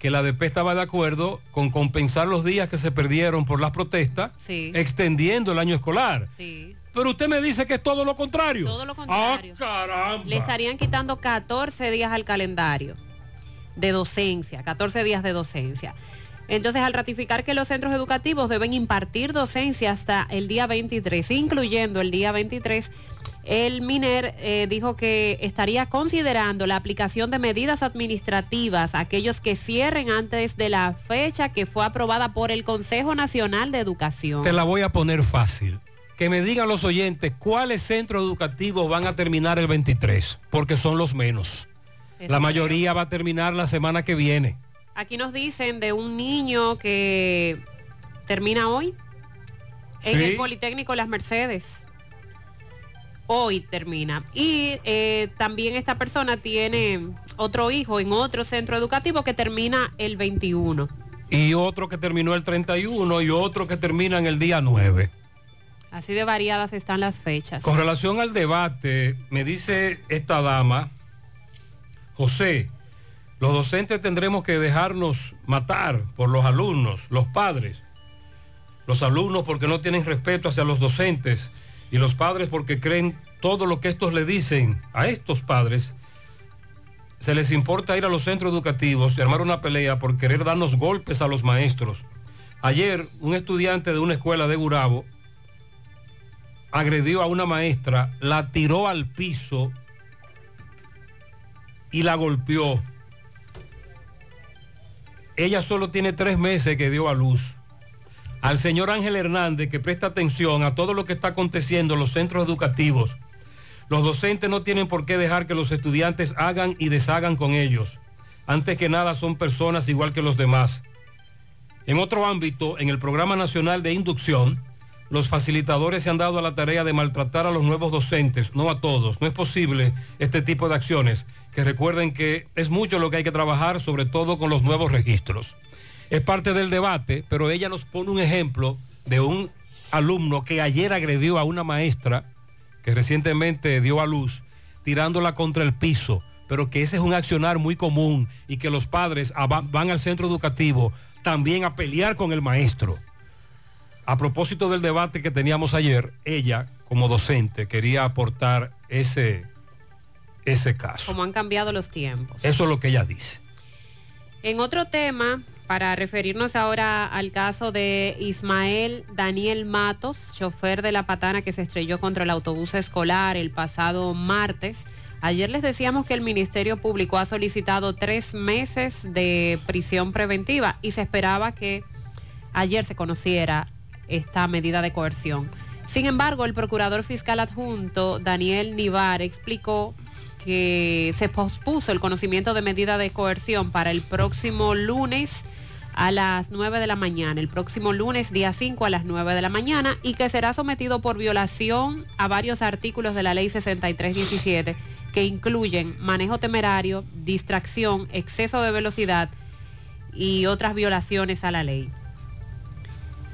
que el ADP estaba de acuerdo con compensar los días que se perdieron por las protestas, Sí. extendiendo el año escolar. Sí. Pero usted me dice que es todo lo contrario. Todo lo contrario. Le estarían quitando 14 días al calendario de docencia, 14 días de docencia. Entonces, al ratificar que los centros educativos deben impartir docencia hasta el día 23, incluyendo el día 23, el MINER eh, dijo que estaría considerando la aplicación de medidas administrativas a aquellos que cierren antes de la fecha que fue aprobada por el Consejo Nacional de Educación. Te la voy a poner fácil. Que me digan los oyentes cuáles centros educativos van a terminar el 23, porque son los menos. La mayoría va a terminar la semana que viene. Aquí nos dicen de un niño que termina hoy en el Politécnico Las Mercedes. Hoy termina. Y eh, también esta persona tiene otro hijo en otro centro educativo que termina el 21. Y otro que terminó el 31 y otro que termina en el día 9. Así de variadas están las fechas. Con relación al debate, me dice esta dama, José, los docentes tendremos que dejarnos matar por los alumnos, los padres. Los alumnos porque no tienen respeto hacia los docentes y los padres porque creen todo lo que estos le dicen a estos padres. Se les importa ir a los centros educativos y armar una pelea por querer darnos golpes a los maestros. Ayer un estudiante de una escuela de Gurabo agredió a una maestra, la tiró al piso y la golpeó. Ella solo tiene tres meses que dio a luz. Al señor Ángel Hernández que presta atención a todo lo que está aconteciendo en los centros educativos. Los docentes no tienen por qué dejar que los estudiantes hagan y deshagan con ellos. Antes que nada son personas igual que los demás. En otro ámbito, en el Programa Nacional de Inducción, los facilitadores se han dado a la tarea de maltratar a los nuevos docentes, no a todos. No es posible este tipo de acciones, que recuerden que es mucho lo que hay que trabajar, sobre todo con los nuevos registros. Es parte del debate, pero ella nos pone un ejemplo de un alumno que ayer agredió a una maestra que recientemente dio a luz, tirándola contra el piso, pero que ese es un accionar muy común y que los padres van al centro educativo también a pelear con el maestro. A propósito del debate que teníamos ayer, ella como docente quería aportar ese, ese caso. Como han cambiado los tiempos. Eso es lo que ella dice. En otro tema, para referirnos ahora al caso de Ismael Daniel Matos, chofer de la patana que se estrelló contra el autobús escolar el pasado martes. Ayer les decíamos que el Ministerio Público ha solicitado tres meses de prisión preventiva y se esperaba que ayer se conociera esta medida de coerción. Sin embargo, el procurador fiscal adjunto Daniel Nivar explicó que se pospuso el conocimiento de medida de coerción para el próximo lunes a las 9 de la mañana, el próximo lunes día 5 a las 9 de la mañana y que será sometido por violación a varios artículos de la ley 6317 que incluyen manejo temerario, distracción, exceso de velocidad y otras violaciones a la ley.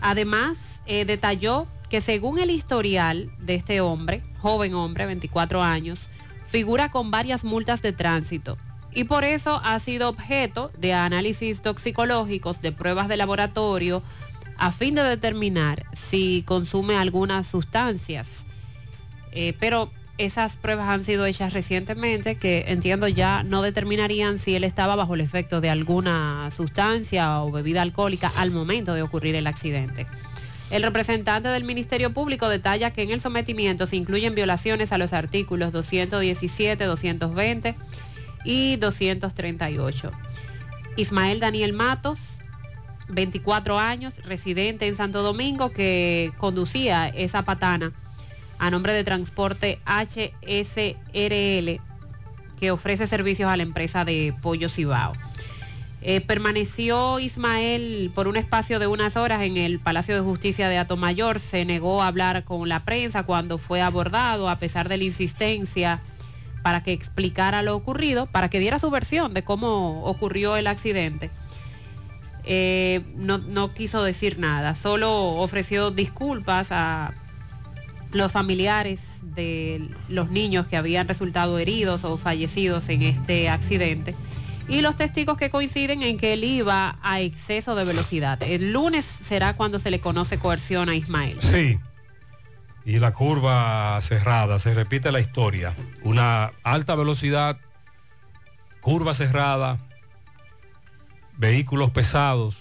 Además, eh, detalló que según el historial de este hombre, joven hombre, 24 años, figura con varias multas de tránsito y por eso ha sido objeto de análisis toxicológicos, de pruebas de laboratorio, a fin de determinar si consume algunas sustancias. Eh, pero esas pruebas han sido hechas recientemente que entiendo ya no determinarían si él estaba bajo el efecto de alguna sustancia o bebida alcohólica al momento de ocurrir el accidente. El representante del Ministerio Público detalla que en el sometimiento se incluyen violaciones a los artículos 217, 220 y 238. Ismael Daniel Matos, 24 años, residente en Santo Domingo, que conducía esa patana a nombre de transporte HSRL, que ofrece servicios a la empresa de Pollo Cibao. Eh, permaneció Ismael por un espacio de unas horas en el Palacio de Justicia de Atomayor. Se negó a hablar con la prensa cuando fue abordado, a pesar de la insistencia para que explicara lo ocurrido, para que diera su versión de cómo ocurrió el accidente. Eh, no, no quiso decir nada, solo ofreció disculpas a los familiares de los niños que habían resultado heridos o fallecidos en este accidente y los testigos que coinciden en que él iba a exceso de velocidad. El lunes será cuando se le conoce coerción a Ismael. Sí. Y la curva cerrada, se repite la historia. Una alta velocidad, curva cerrada, vehículos pesados.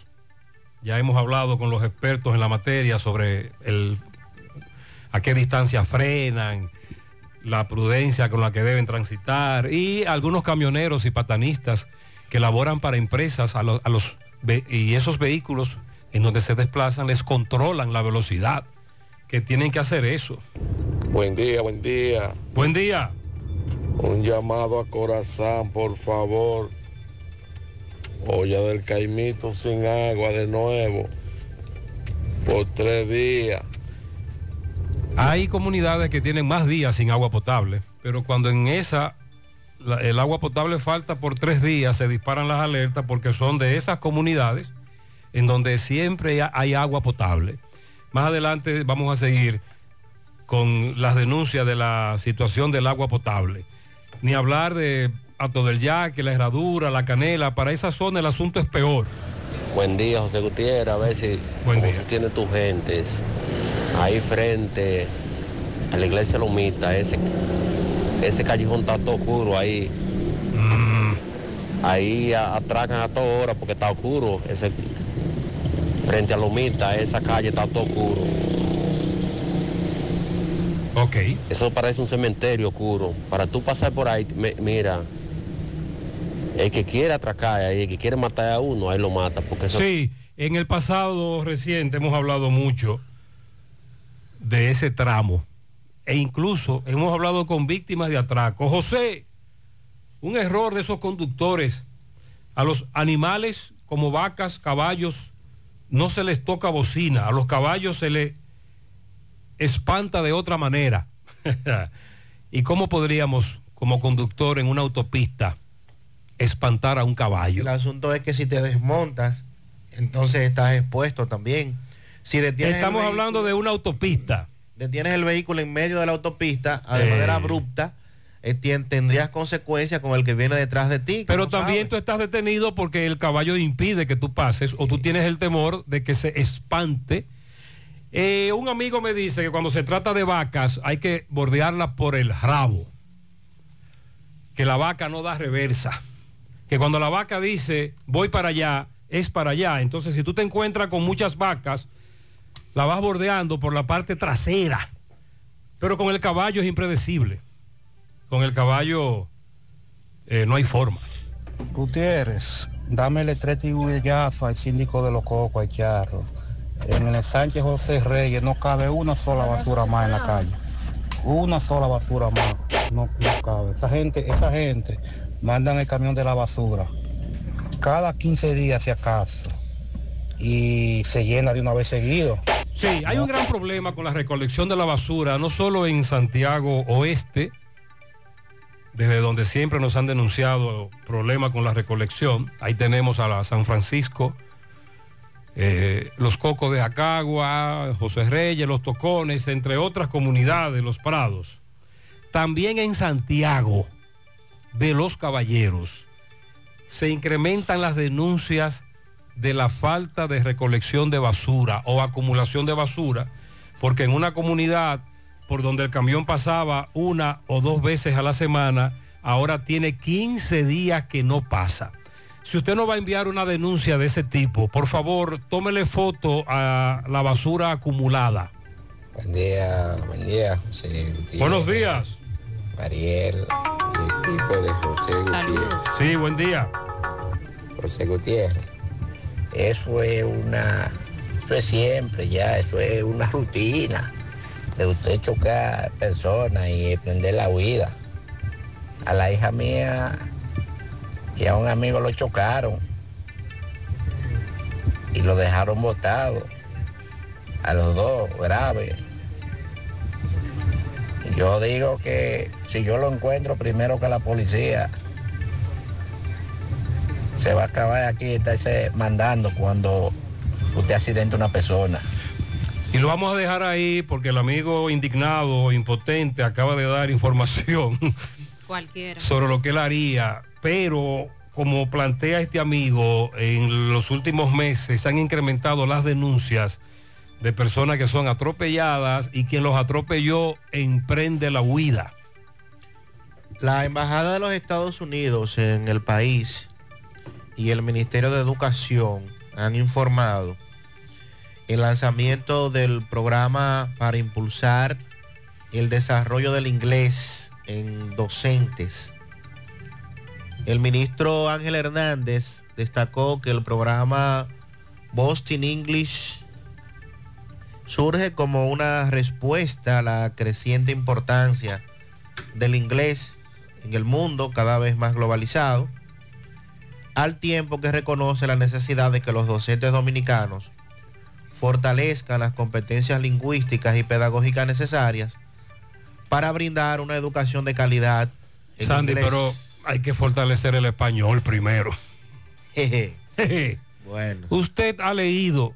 Ya hemos hablado con los expertos en la materia sobre el, a qué distancia frenan, la prudencia con la que deben transitar y algunos camioneros y patanistas que laboran para empresas a los, a los ve- y esos vehículos en donde se desplazan les controlan la velocidad, que tienen que hacer eso. Buen día, buen día. Buen día. Un llamado a Corazán, por favor. Olla del Caimito sin agua de nuevo. Por tres días. Hay comunidades que tienen más días sin agua potable, pero cuando en esa la- el agua potable falta por tres días, se disparan las alertas porque son de esas comunidades en donde siempre ha- hay agua potable. Más adelante vamos a seguir con las denuncias de la situación del agua potable. Ni hablar de Ato del Yaque, la Herradura, la Canela, para esa zona el asunto es peor. Buen día, José Gutiérrez. A ver si Buen tienes tus gentes ahí frente a la iglesia Lomita, ese, ese callejón está todo oscuro ahí. Ahí a- atracan a toda hora porque está oscuro. Ese, frente a Lomita, esa calle está todo oscuro. Ok. Eso parece un cementerio oscuro. Para tú pasar por ahí, me- mira, el que quiere atracar ahí, el que quiere matar a uno, ahí lo mata. Porque eso, Sí, en el pasado reciente hemos hablado mucho de ese tramo e incluso hemos hablado con víctimas de atraco. José, un error de esos conductores. A los animales como vacas, caballos, no se les toca bocina. A los caballos se les espanta de otra manera. ¿Y cómo podríamos, como conductor en una autopista, espantar a un caballo? El asunto es que si te desmontas, entonces estás expuesto también. Si detienes Estamos vehículo- hablando de una autopista. detienes el vehículo en medio de la autopista de manera abrupta, eh, tendrías consecuencias con el que viene detrás de ti. Pero no también tú estás detenido porque el caballo impide que tú pases o tú tienes el temor de que se espante. Eh, un amigo me dice que cuando se trata de vacas hay que bordearla por el rabo. Que la vaca no da reversa. Que cuando la vaca dice voy para allá, es para allá. Entonces si tú te encuentras con muchas vacas, la vas bordeando por la parte trasera. Pero con el caballo es impredecible. Con el caballo eh, no hay forma. Gutiérrez, dame el estretillazo al síndico de los cocos, al charro. En el Sánchez José Reyes no cabe una sola basura más en la calle. Una sola basura más. No, no cabe. Esa gente, esa gente mandan el camión de la basura cada 15 días si acaso. Y se llena de una vez seguido. Sí, hay un gran problema con la recolección de la basura, no solo en Santiago Oeste, desde donde siempre nos han denunciado problemas con la recolección. Ahí tenemos a la San Francisco, eh, los Cocos de Acagua, José Reyes, los Tocones, entre otras comunidades, los Prados. También en Santiago de los Caballeros se incrementan las denuncias de la falta de recolección de basura o acumulación de basura, porque en una comunidad por donde el camión pasaba una o dos veces a la semana, ahora tiene 15 días que no pasa. Si usted no va a enviar una denuncia de ese tipo, por favor, tómele foto a la basura acumulada. Buen día, buen día, José Gutiérrez. Buenos días. Mariel, el equipo de José Gutiérrez. Sí, buen día. José Gutiérrez. Eso es una, eso es siempre ya, eso es una rutina de usted chocar personas y prender la huida. A la hija mía y a un amigo lo chocaron y lo dejaron botado. A los dos, grave. Yo digo que si yo lo encuentro primero que la policía, se va a acabar aquí estarse mandando cuando usted accidente a una persona. Y lo vamos a dejar ahí porque el amigo indignado, impotente, acaba de dar información Cualquiera. sobre lo que él haría, pero como plantea este amigo, en los últimos meses se han incrementado las denuncias de personas que son atropelladas y quien los atropelló emprende la huida. La Embajada de los Estados Unidos en el país y el Ministerio de Educación han informado el lanzamiento del programa para impulsar el desarrollo del inglés en docentes. El ministro Ángel Hernández destacó que el programa Boston English surge como una respuesta a la creciente importancia del inglés en el mundo cada vez más globalizado, al tiempo que reconoce la necesidad de que los docentes dominicanos fortalezcan las competencias lingüísticas y pedagógicas necesarias para brindar una educación de calidad. en Sandy, inglés. pero hay que fortalecer el español primero. Bueno. Usted ha leído,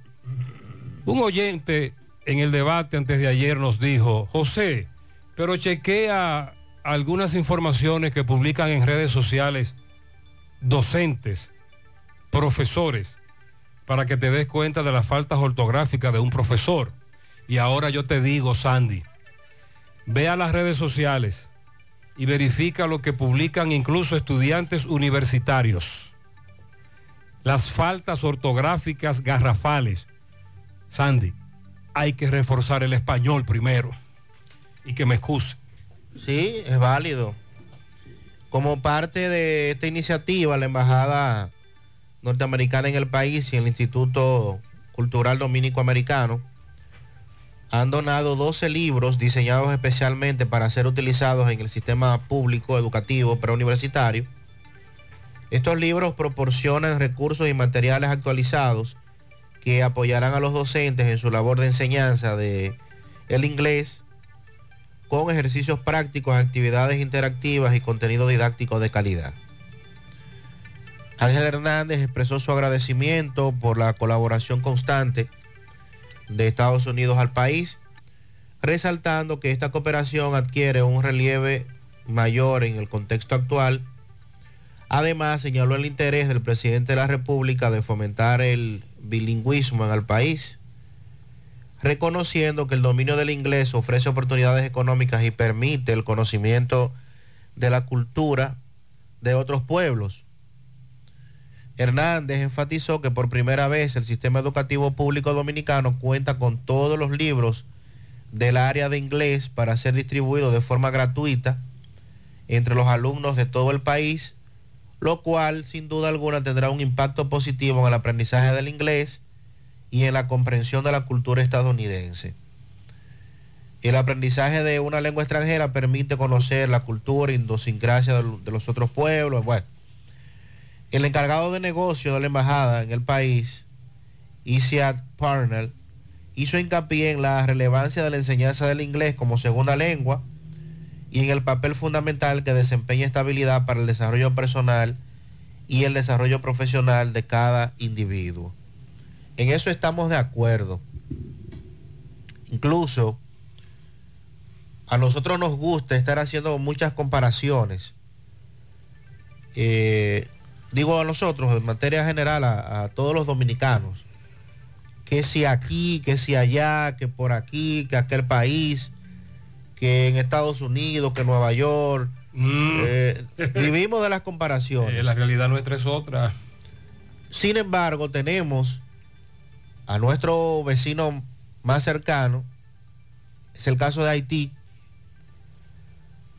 un oyente en el debate antes de ayer nos dijo, José, pero chequea algunas informaciones que publican en redes sociales docentes, profesores, para que te des cuenta de las faltas ortográficas de un profesor. Y ahora yo te digo, Sandy, ve a las redes sociales y verifica lo que publican incluso estudiantes universitarios. Las faltas ortográficas garrafales. Sandy, hay que reforzar el español primero. Y que me excuse. Sí, es válido. Como parte de esta iniciativa, la Embajada Norteamericana en el país y el Instituto Cultural Dominico Americano han donado 12 libros diseñados especialmente para ser utilizados en el sistema público educativo preuniversitario. Estos libros proporcionan recursos y materiales actualizados que apoyarán a los docentes en su labor de enseñanza de el inglés con ejercicios prácticos, actividades interactivas y contenido didáctico de calidad. Ángel Hernández expresó su agradecimiento por la colaboración constante de Estados Unidos al país, resaltando que esta cooperación adquiere un relieve mayor en el contexto actual. Además, señaló el interés del presidente de la República de fomentar el bilingüismo en el país, reconociendo que el dominio del inglés ofrece oportunidades económicas y permite el conocimiento de la cultura de otros pueblos. Hernández enfatizó que por primera vez el sistema educativo público dominicano cuenta con todos los libros del área de inglés para ser distribuidos de forma gratuita entre los alumnos de todo el país, lo cual sin duda alguna tendrá un impacto positivo en el aprendizaje del inglés y en la comprensión de la cultura estadounidense. El aprendizaje de una lengua extranjera permite conocer la cultura idiosincrasia de de los otros pueblos. Bueno, el encargado de negocio de la embajada en el país, Isiad Parnell, hizo hincapié en la relevancia de la enseñanza del inglés como segunda lengua y en el papel fundamental que desempeña esta habilidad para el desarrollo personal y el desarrollo profesional de cada individuo. En eso estamos de acuerdo. Incluso a nosotros nos gusta estar haciendo muchas comparaciones. Eh, digo a nosotros, en materia general, a, a todos los dominicanos, que si aquí, que si allá, que por aquí, que aquel país, que en Estados Unidos, que Nueva York. eh, vivimos de las comparaciones. Eh, la realidad nuestra es otra. Sin embargo, tenemos a nuestro vecino más cercano, es el caso de Haití,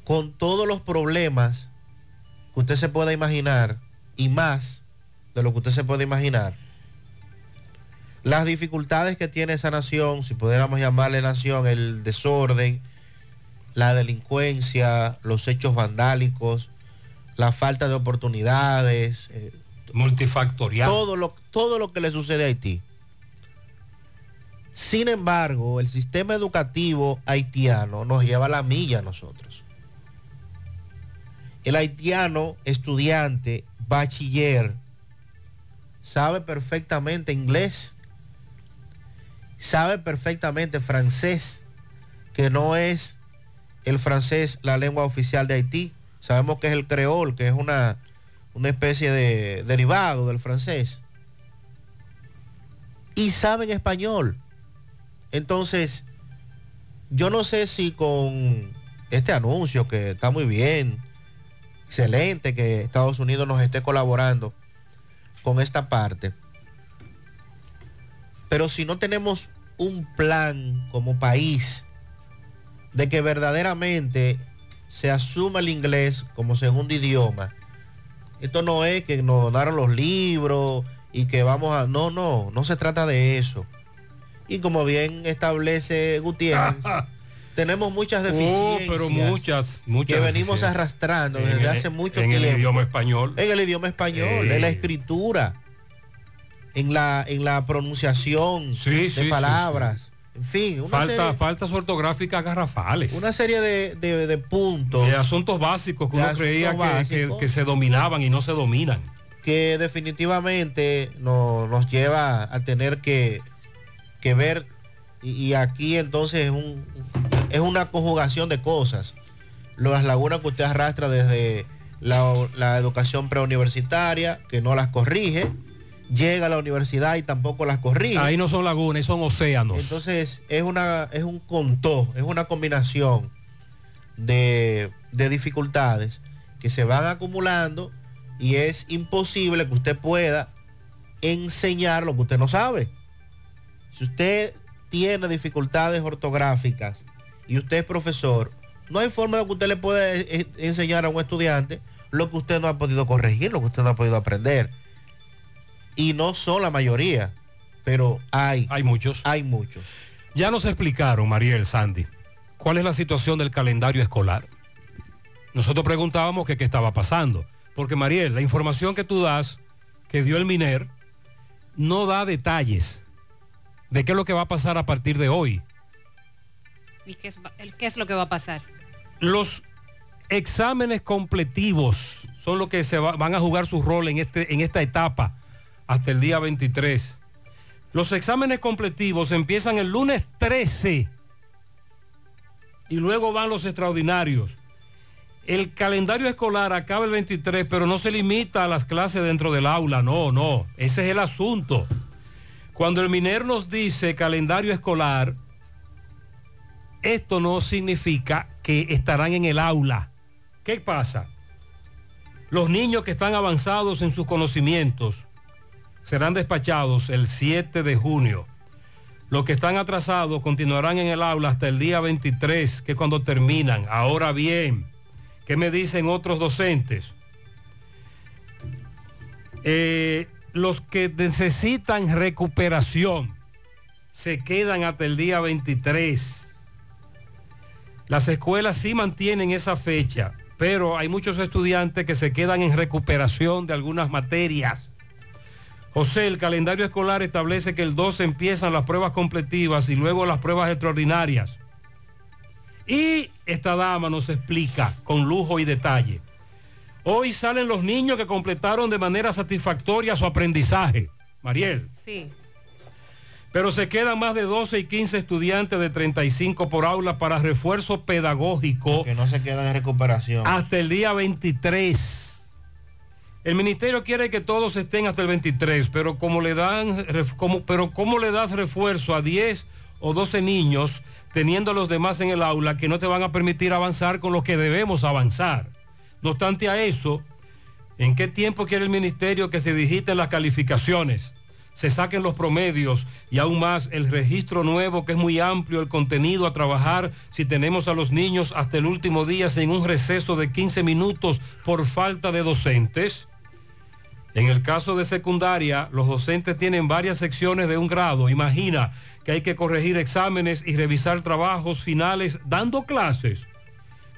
con todos los problemas que usted se pueda imaginar y más de lo que usted se puede imaginar. Las dificultades que tiene esa nación, si pudiéramos llamarle nación, el desorden, la delincuencia, los hechos vandálicos, la falta de oportunidades, eh, multifactorial. Todo lo, todo lo que le sucede a Haití. Sin embargo, el sistema educativo haitiano nos lleva a la milla a nosotros. El haitiano estudiante, bachiller, sabe perfectamente inglés, sabe perfectamente francés, que no es el francés la lengua oficial de Haití. Sabemos que es el creol, que es una, una especie de derivado del francés. Y saben español. Entonces, yo no sé si con este anuncio, que está muy bien, excelente que Estados Unidos nos esté colaborando con esta parte, pero si no tenemos un plan como país de que verdaderamente se asuma el inglés como segundo idioma, esto no es que nos donaron los libros y que vamos a... No, no, no se trata de eso. Y como bien establece Gutiérrez, tenemos muchas Oh, deficiencias. pero muchas, muchas que venimos arrastrando En desde el- hace mucho en tiempo. el idioma español. En el idioma español, Eh. en la escritura, en la, en la pronunciación Sí, de sí, sí, palabras. En fin, una Falta, serie, faltas ortográficas garrafales. una serie de, de- de puntos de asuntos básicos que uno creía que- que, que se dominaban y no se dominan. que definitivamente no- nos lleva a tener que, que ver y, y aquí entonces es, un- es una conjugación de cosas. Las lagunas que usted arrastra desde la, la educación preuniversitaria, que no las corrige, llega a la universidad y tampoco las corrige. Ahí no son lagunas, son océanos. Entonces es una es un contó, es una combinación de, de dificultades que se van acumulando y es imposible que usted pueda enseñar lo que usted no sabe. Si usted tiene dificultades ortográficas y usted es profesor, no hay forma de que usted le pueda eh, enseñar a un estudiante lo que usted no ha podido corregir, lo que usted no ha podido aprender. Y no son la mayoría, pero hay. Hay muchos. Hay muchos. Ya nos explicaron, Mariel Sandy, cuál es la situación del calendario escolar. Nosotros preguntábamos que qué estaba pasando. Porque, Mariel, la información que tú das, que dio el MINER, no da detalles de qué es lo que va a pasar a partir de hoy. ¿Y qué es, el- qué es lo que va a pasar? Los exámenes completivos son los que se va- van a jugar su rol en, este, en esta etapa hasta el día 23. Los exámenes completivos empiezan el lunes 13 y luego van los extraordinarios. El calendario escolar acaba el 23, pero no se limita a las clases dentro del aula, no, no, ese es el asunto. Cuando el MINER nos dice calendario escolar, esto no significa que estarán en el aula. ¿Qué pasa? Los niños que están avanzados en sus conocimientos serán despachados el 7 de junio. Los que están atrasados continuarán en el aula hasta el día 23, que es cuando terminan. Ahora bien, ¿qué me dicen otros docentes? Eh, los que necesitan recuperación se quedan hasta el día 23. Las escuelas sí mantienen esa fecha, pero hay muchos estudiantes que se quedan en recuperación de algunas materias. José, el calendario escolar establece que el 12 empiezan las pruebas completivas y luego las pruebas extraordinarias. Y esta dama nos explica con lujo y detalle. Hoy salen los niños que completaron de manera satisfactoria su aprendizaje. Mariel. Sí. Pero se quedan más de 12 y 15 estudiantes de 35 por aula para refuerzo pedagógico. Que no se quedan en recuperación. Hasta el día 23. El ministerio quiere que todos estén hasta el 23, pero como le dan, ref- como, pero ¿cómo le das refuerzo a 10 o 12 niños teniendo a los demás en el aula que no te van a permitir avanzar con lo que debemos avanzar? No obstante a eso, ¿en qué tiempo quiere el ministerio que se digiten las calificaciones? se saquen los promedios y aún más el registro nuevo que es muy amplio, el contenido a trabajar si tenemos a los niños hasta el último día sin un receso de 15 minutos por falta de docentes. En el caso de secundaria, los docentes tienen varias secciones de un grado. Imagina que hay que corregir exámenes y revisar trabajos finales dando clases.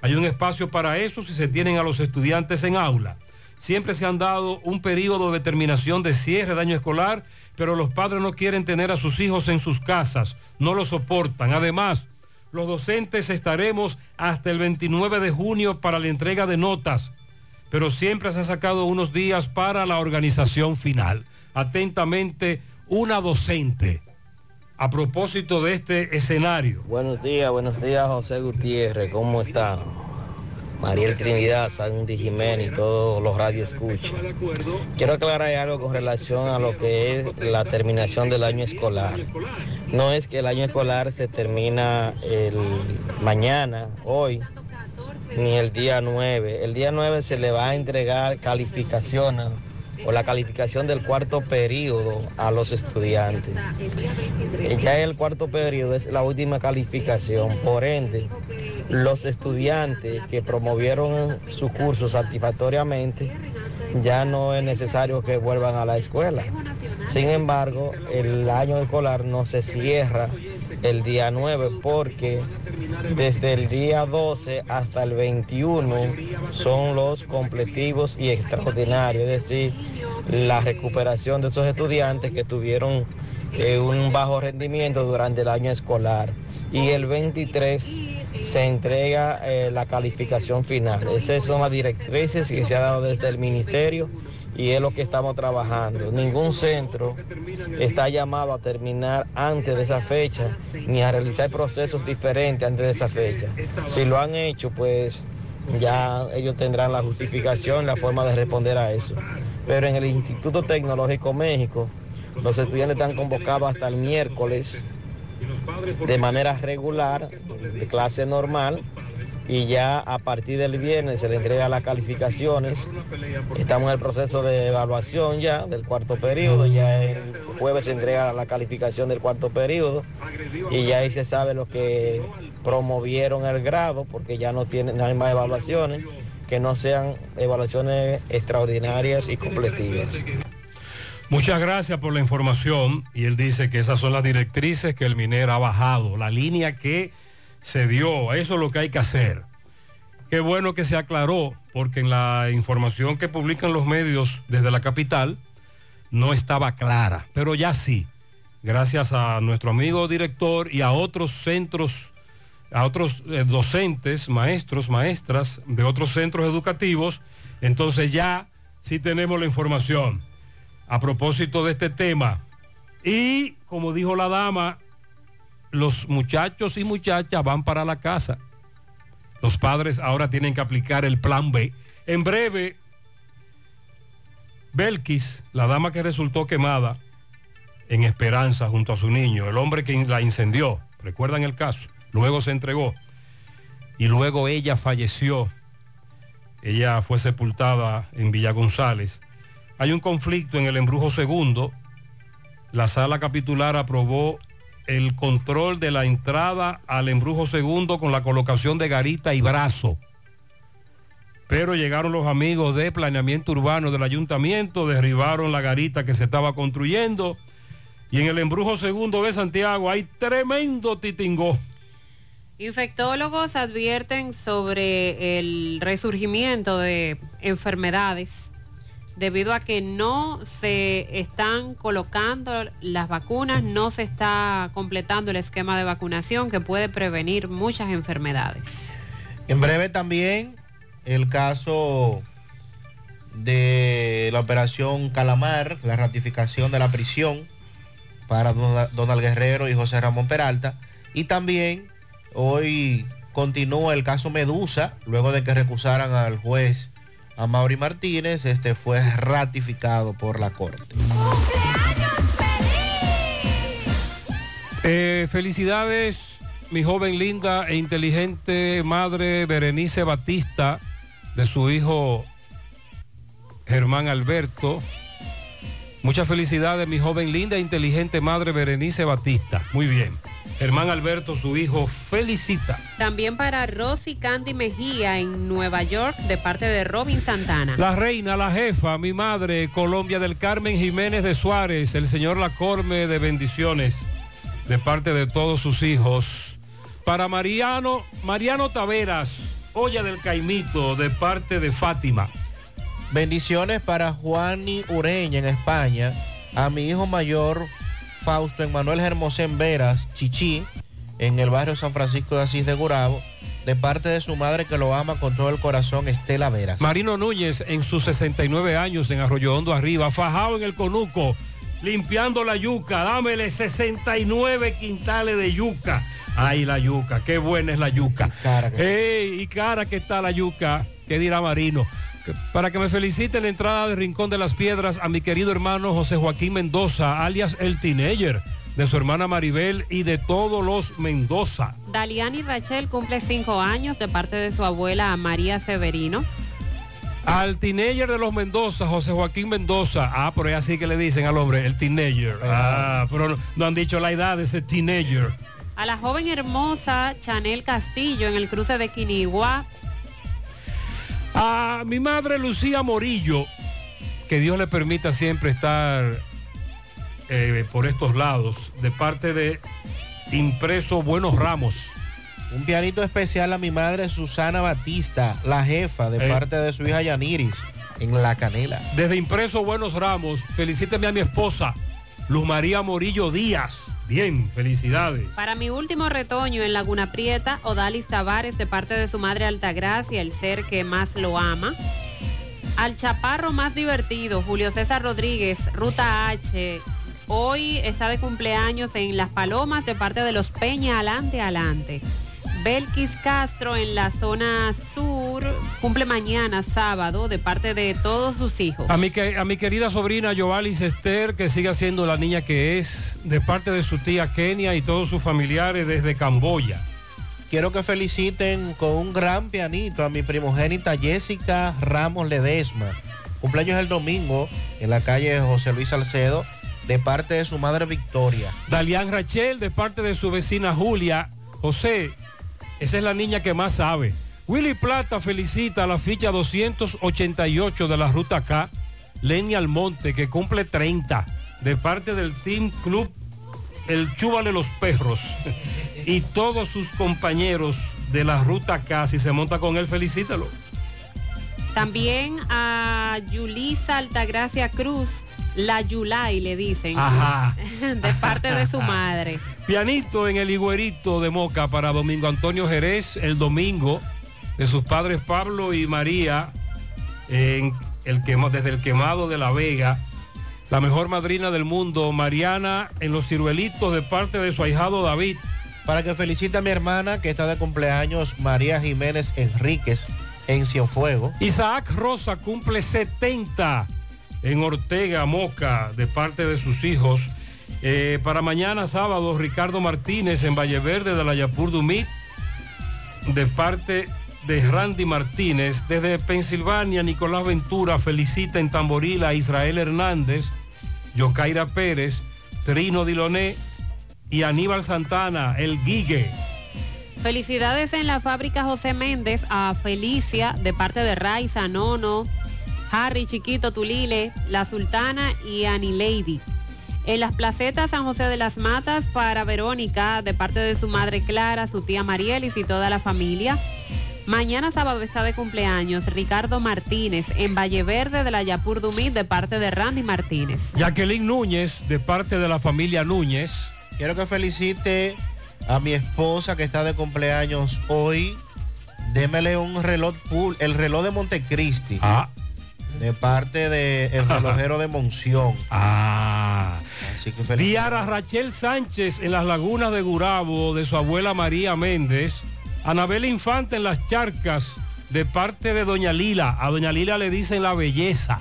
Hay un espacio para eso si se tienen a los estudiantes en aula. Siempre se han dado un periodo de determinación de cierre de año escolar, pero los padres no quieren tener a sus hijos en sus casas, no lo soportan. Además, los docentes estaremos hasta el 29 de junio para la entrega de notas, pero siempre se han sacado unos días para la organización final. Atentamente, una docente. A propósito de este escenario. Buenos días, buenos días José Gutiérrez, ¿cómo está? Mariel Trinidad, Sandy Jiménez y todos los radios escuchan. Quiero aclarar algo con relación a lo que es la terminación del año escolar. No es que el año escolar se termina el mañana, hoy, ni el día 9. El día 9 se le va a entregar calificaciones o la calificación del cuarto periodo a los estudiantes. Ya el cuarto periodo es la última calificación, por ende, los estudiantes que promovieron su curso satisfactoriamente, ya no es necesario que vuelvan a la escuela. Sin embargo, el año escolar no se cierra el día 9 porque desde el día 12 hasta el 21 son los completivos y extraordinarios, es decir, la recuperación de esos estudiantes que tuvieron eh, un bajo rendimiento durante el año escolar. Y el 23 se entrega eh, la calificación final. Esas son las directrices que se ha dado desde el ministerio y es lo que estamos trabajando. Ningún centro está llamado a terminar antes de esa fecha ni a realizar procesos diferentes antes de esa fecha. Si lo han hecho, pues ya ellos tendrán la justificación, la forma de responder a eso. Pero en el Instituto Tecnológico México, los estudiantes están convocados hasta el miércoles de manera regular, de clase normal, y ya a partir del viernes se le entrega las calificaciones. Estamos en el proceso de evaluación ya del cuarto periodo, ya el jueves se entrega la calificación del cuarto periodo y ya ahí se sabe lo que promovieron el grado, porque ya no tienen no hay más evaluaciones que no sean evaluaciones extraordinarias y completivas. Muchas gracias por la información y él dice que esas son las directrices que el minero ha bajado, la línea que se dio, eso es lo que hay que hacer. Qué bueno que se aclaró, porque en la información que publican los medios desde la capital no estaba clara, pero ya sí, gracias a nuestro amigo director y a otros centros a otros eh, docentes, maestros, maestras de otros centros educativos. Entonces ya sí tenemos la información a propósito de este tema. Y como dijo la dama, los muchachos y muchachas van para la casa. Los padres ahora tienen que aplicar el plan B. En breve, Belkis, la dama que resultó quemada en Esperanza junto a su niño, el hombre que la incendió, recuerdan el caso, luego se entregó y luego ella falleció. Ella fue sepultada en Villa González. Hay un conflicto en el embrujo segundo. La sala capitular aprobó el control de la entrada al embrujo segundo con la colocación de garita y brazo. Pero llegaron los amigos de planeamiento urbano del ayuntamiento, derribaron la garita que se estaba construyendo y en el embrujo segundo de Santiago hay tremendo titingó. Infectólogos advierten sobre el resurgimiento de enfermedades debido a que no se están colocando las vacunas, no se está completando el esquema de vacunación que puede prevenir muchas enfermedades. En breve también el caso de la operación Calamar, la ratificación de la prisión para Donald Guerrero y José Ramón Peralta. Y también hoy continúa el caso Medusa, luego de que recusaran al juez a Mauri Martínez, este fue ratificado por la Corte. Eh, felicidades, mi joven linda e inteligente madre Berenice Batista, de su hijo Germán Alberto. Muchas felicidades, mi joven linda e inteligente madre Berenice Batista. Muy bien. Germán Alberto, su hijo, felicita. También para Rosy Candy Mejía en Nueva York de parte de Robin Santana. La reina, la jefa, mi madre, Colombia del Carmen Jiménez de Suárez, el señor La Corme de bendiciones de parte de todos sus hijos. Para Mariano, Mariano Taveras, olla del Caimito de parte de Fátima. Bendiciones para Juani Ureña en España, a mi hijo mayor Fausto Emanuel Hermosén Veras, Chichi, en el barrio San Francisco de Asís de Gurabo, de parte de su madre que lo ama con todo el corazón, Estela Veras. Marino Núñez en sus 69 años en Arroyo Hondo arriba, fajado en el conuco, limpiando la yuca, dámele 69 quintales de yuca. Ay, la yuca, qué buena es la yuca. Y cara que, y cara que está la yuca, ¿qué dirá Marino? Para que me felicite en la entrada de Rincón de las Piedras a mi querido hermano José Joaquín Mendoza, alias El Teenager, de su hermana Maribel y de todos los Mendoza. Daliani Rachel cumple cinco años de parte de su abuela María Severino. Al teenager de los Mendoza, José Joaquín Mendoza. Ah, pero es así que le dicen al hombre, el teenager. Ah, pero no, no han dicho la edad de ese teenager. A la joven hermosa Chanel Castillo en el cruce de Quinigua, a mi madre Lucía Morillo, que Dios le permita siempre estar eh, por estos lados, de parte de Impreso Buenos Ramos. Un pianito especial a mi madre Susana Batista, la jefa, de Eh. parte de su hija Yaniris, en La Canela. Desde Impreso Buenos Ramos, felicíteme a mi esposa, Luz María Morillo Díaz. Bien, felicidades. Para mi último retoño en Laguna Prieta, Odalis Tavares de parte de su madre Altagracia, el ser que más lo ama. Al chaparro más divertido, Julio César Rodríguez, Ruta H. Hoy está de cumpleaños en Las Palomas de parte de los Peña Alante Alante. Belkis Castro en la zona sur cumple mañana sábado de parte de todos sus hijos. A mi, que- a mi querida sobrina Jovalis Esther, que siga siendo la niña que es, de parte de su tía Kenia y todos sus familiares desde Camboya. Quiero que feliciten con un gran pianito a mi primogénita Jessica Ramos Ledesma. Cumpleaños el domingo en la calle José Luis Salcedo, de parte de su madre Victoria. Dalian Rachel, de parte de su vecina Julia. José, esa es la niña que más sabe. Willy Plata felicita a la ficha 288 de la Ruta K, Lenny Almonte, que cumple 30, de parte del Team Club El Chúbale los Perros. y todos sus compañeros de la Ruta K, si se monta con él, felicítalo. También a Yulisa Altagracia Cruz, la Yulay le dicen, Ajá. de parte de su madre. Pianito en el higuerito de Moca para Domingo Antonio Jerez el domingo de sus padres Pablo y María en el quema- desde el quemado de La Vega. La mejor madrina del mundo, Mariana, en los ciruelitos de parte de su ahijado David. Para que felicite a mi hermana que está de cumpleaños, María Jiménez Enríquez, en Cienfuego. Isaac Rosa cumple 70 en Ortega, Moca, de parte de sus hijos. Eh, para mañana sábado, Ricardo Martínez en Valleverde de la Yapur Dumit, de parte de Randy Martínez. Desde Pensilvania, Nicolás Ventura felicita en Tamboril a Israel Hernández, Yocaira Pérez, Trino Diloné y Aníbal Santana, el Guigue. Felicidades en la fábrica José Méndez a Felicia de parte de Raiza, Nono, Harry, Chiquito, Tulile, La Sultana y Annie Lady. En las placetas San José de las Matas para Verónica de parte de su madre Clara, su tía Marielis y toda la familia. Mañana sábado está de cumpleaños Ricardo Martínez en Valle Verde de la Yapur Dumit de parte de Randy Martínez. Jacqueline Núñez, de parte de la familia Núñez. Quiero que felicite a mi esposa que está de cumpleaños hoy. Démele un reloj pool, el reloj de Montecristi. Ah. De parte de el relojero de Monción. Ah. Así que felicidades. Diara Rachel Sánchez en las lagunas de Gurabo de su abuela María Méndez. Anabel Infante en las charcas de parte de Doña Lila. A Doña Lila le dicen la belleza.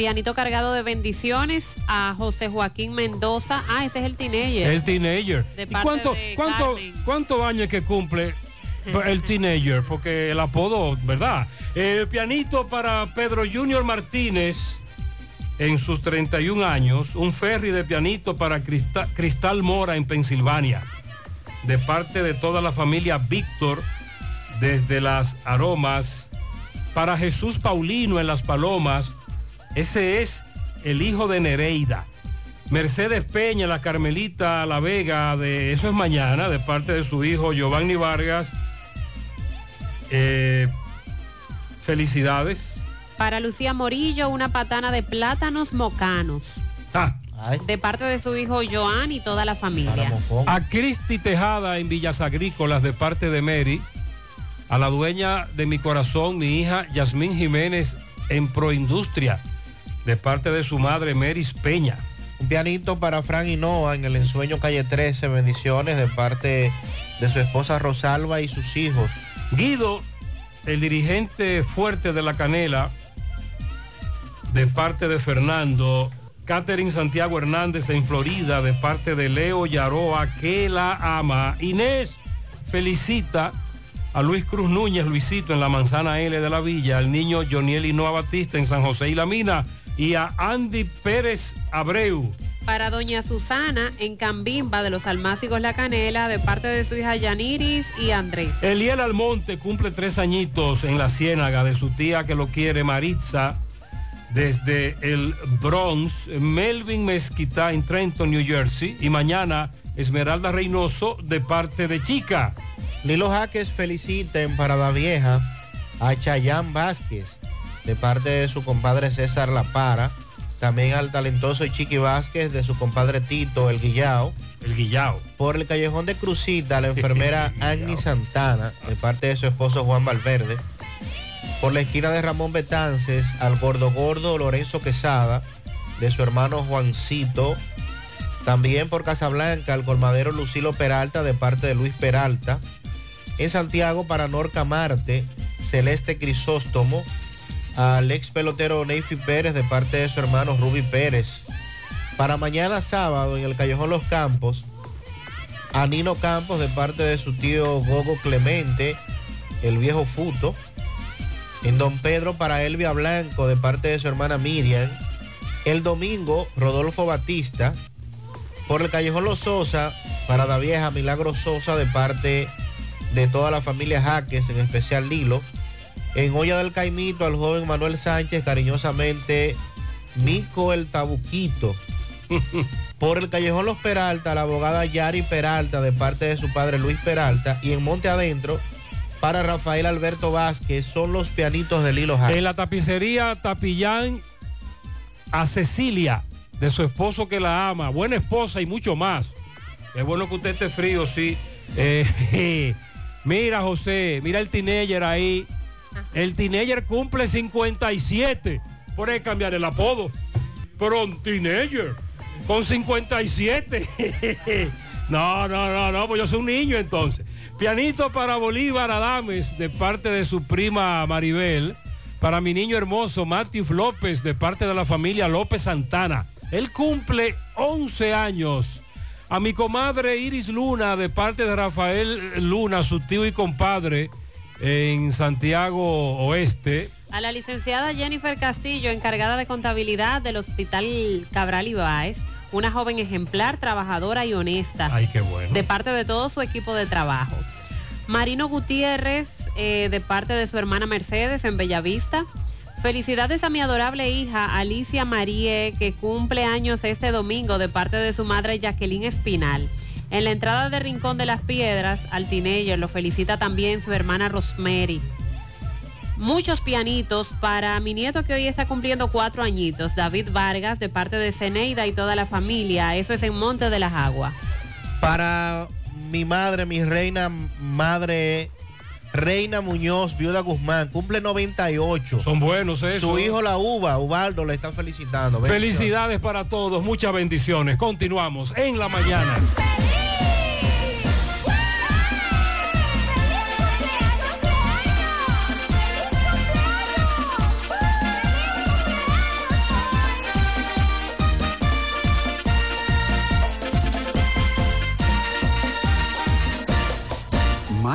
Pianito cargado de bendiciones a José Joaquín Mendoza. Ah, ese es el teenager. El teenager. De ¿Y cuánto, de años que cumple el teenager? Porque el apodo, ¿verdad? El pianito para Pedro Junior Martínez en sus 31 años. Un ferry de pianito para Crista- Cristal Mora en Pensilvania. De parte de toda la familia Víctor desde las aromas. Para Jesús Paulino en las Palomas. Ese es el hijo de Nereida. Mercedes Peña, la Carmelita La Vega, de eso es mañana, de parte de su hijo Giovanni Vargas. Eh, felicidades. Para Lucía Morillo, una patana de plátanos mocanos. Ah. De parte de su hijo Joan y toda la familia. A Cristi Tejada en Villas Agrícolas de parte de Mary. A la dueña de mi corazón, mi hija Yasmín Jiménez en Proindustria, de parte de su madre Meris Peña. Un pianito para Fran y Noah en el ensueño calle 13. Bendiciones de parte de su esposa Rosalba y sus hijos. Guido, el dirigente fuerte de la Canela, de parte de Fernando. Catherine Santiago Hernández en Florida, de parte de Leo Yaroa, que la ama. Inés felicita a Luis Cruz Núñez, Luisito, en la manzana L de la Villa, al niño Joniel Hinoa Batista en San José y la Mina, y a Andy Pérez Abreu. Para doña Susana en Cambimba de los Almácigos La Canela, de parte de su hija Yaniris y Andrés. Eliel Almonte cumple tres añitos en la ciénaga de su tía que lo quiere, Maritza, desde el Bronx, Melvin Mezquita en Trenton, New Jersey, y mañana Esmeralda Reynoso de parte de Chica. Lilo Jaques felicita en Parada Vieja a Chayán Vázquez de parte de su compadre César La Para. También al talentoso Chiqui Vázquez de su compadre Tito El Guillao. El Guillao. Por el callejón de Cruzita, la enfermera Agni Santana de parte de su esposo Juan Valverde. Por la esquina de Ramón Betances, al gordo gordo Lorenzo Quesada de su hermano Juancito. También por Casablanca, al colmadero Lucilo Peralta de parte de Luis Peralta. En Santiago para Norca Marte, Celeste Crisóstomo, al ex pelotero Neyfi Pérez de parte de su hermano Ruby Pérez. Para mañana sábado en el Callejón Los Campos, a Nino Campos de parte de su tío Gogo Clemente, el viejo Futo. En Don Pedro para Elvia Blanco de parte de su hermana Miriam. El domingo, Rodolfo Batista. Por el Callejón Los Sosa, para la vieja Milagro Sosa de parte de toda la familia Jaques, en especial Lilo. En Olla del Caimito al joven Manuel Sánchez, cariñosamente Mico el Tabuquito. Por el Callejón Los Peralta, la abogada Yari Peralta de parte de su padre Luis Peralta. Y en Monte Adentro, para Rafael Alberto Vázquez son los pianitos de Lilo Jara. En la tapicería Tapillán a Cecilia, de su esposo que la ama, buena esposa y mucho más. Es bueno que usted esté frío, sí. Eh, mira, José, mira el teenager ahí. El teenager cumple 57. Por ahí cambiar el apodo. Pero un teenager con 57. no, no, no, no, pues yo soy un niño entonces. Pianito para Bolívar Adames de parte de su prima Maribel. Para mi niño hermoso Matthew López de parte de la familia López Santana. Él cumple 11 años. A mi comadre Iris Luna de parte de Rafael Luna, su tío y compadre en Santiago Oeste. A la licenciada Jennifer Castillo, encargada de contabilidad del Hospital Cabral Ibáez, una joven ejemplar, trabajadora y honesta. Ay, qué bueno. De parte de todo su equipo de trabajo. Marino Gutiérrez, eh, de parte de su hermana Mercedes en Bellavista. Felicidades a mi adorable hija Alicia Marie, que cumple años este domingo de parte de su madre Jacqueline Espinal. En la entrada de Rincón de las Piedras, al teenager lo felicita también su hermana Rosemary. Muchos pianitos para mi nieto que hoy está cumpliendo cuatro añitos, David Vargas, de parte de Ceneida y toda la familia. Eso es en Monte de las Aguas. Para mi madre, mi reina madre Reina Muñoz, viuda Guzmán, cumple 98. Son buenos eso. Su hijo la uva, Ubaldo, le están felicitando. Felicidades para todos, muchas bendiciones. Continuamos en la mañana.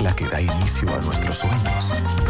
mezcla que da inicio a nuestros sueños.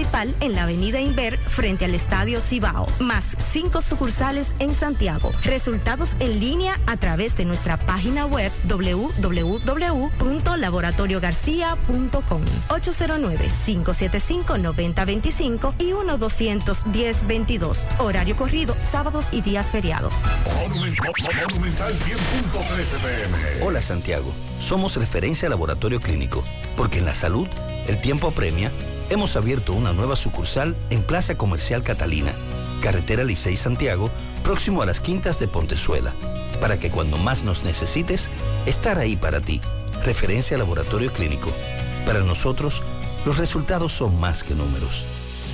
en la avenida Inver frente al Estadio Cibao, más cinco sucursales en Santiago. Resultados en línea a través de nuestra página web www.laboratoriogarcia.com 809-575-9025 y 1-210-22. Horario corrido, sábados y días feriados. Monumental 100.13 pm. Hola Santiago, somos referencia laboratorio clínico, porque en la salud el tiempo apremia. Hemos abierto una nueva sucursal en Plaza Comercial Catalina, Carretera Licey Santiago, próximo a las quintas de Pontezuela, para que cuando más nos necesites, estar ahí para ti. Referencia Laboratorio Clínico. Para nosotros, los resultados son más que números.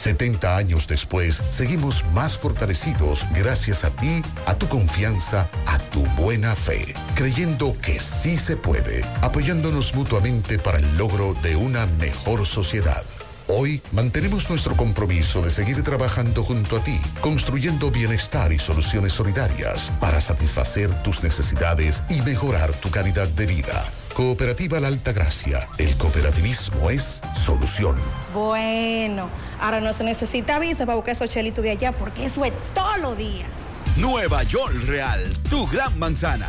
70 años después, seguimos más fortalecidos gracias a ti, a tu confianza, a tu buena fe, creyendo que sí se puede, apoyándonos mutuamente para el logro de una mejor sociedad. Hoy mantenemos nuestro compromiso de seguir trabajando junto a ti, construyendo bienestar y soluciones solidarias para satisfacer tus necesidades y mejorar tu calidad de vida. Cooperativa La Alta Gracia. El cooperativismo es solución. Bueno, ahora no se necesita visa para buscar esos chelitos de allá porque eso es todo lo día. Nueva York Real, tu gran manzana.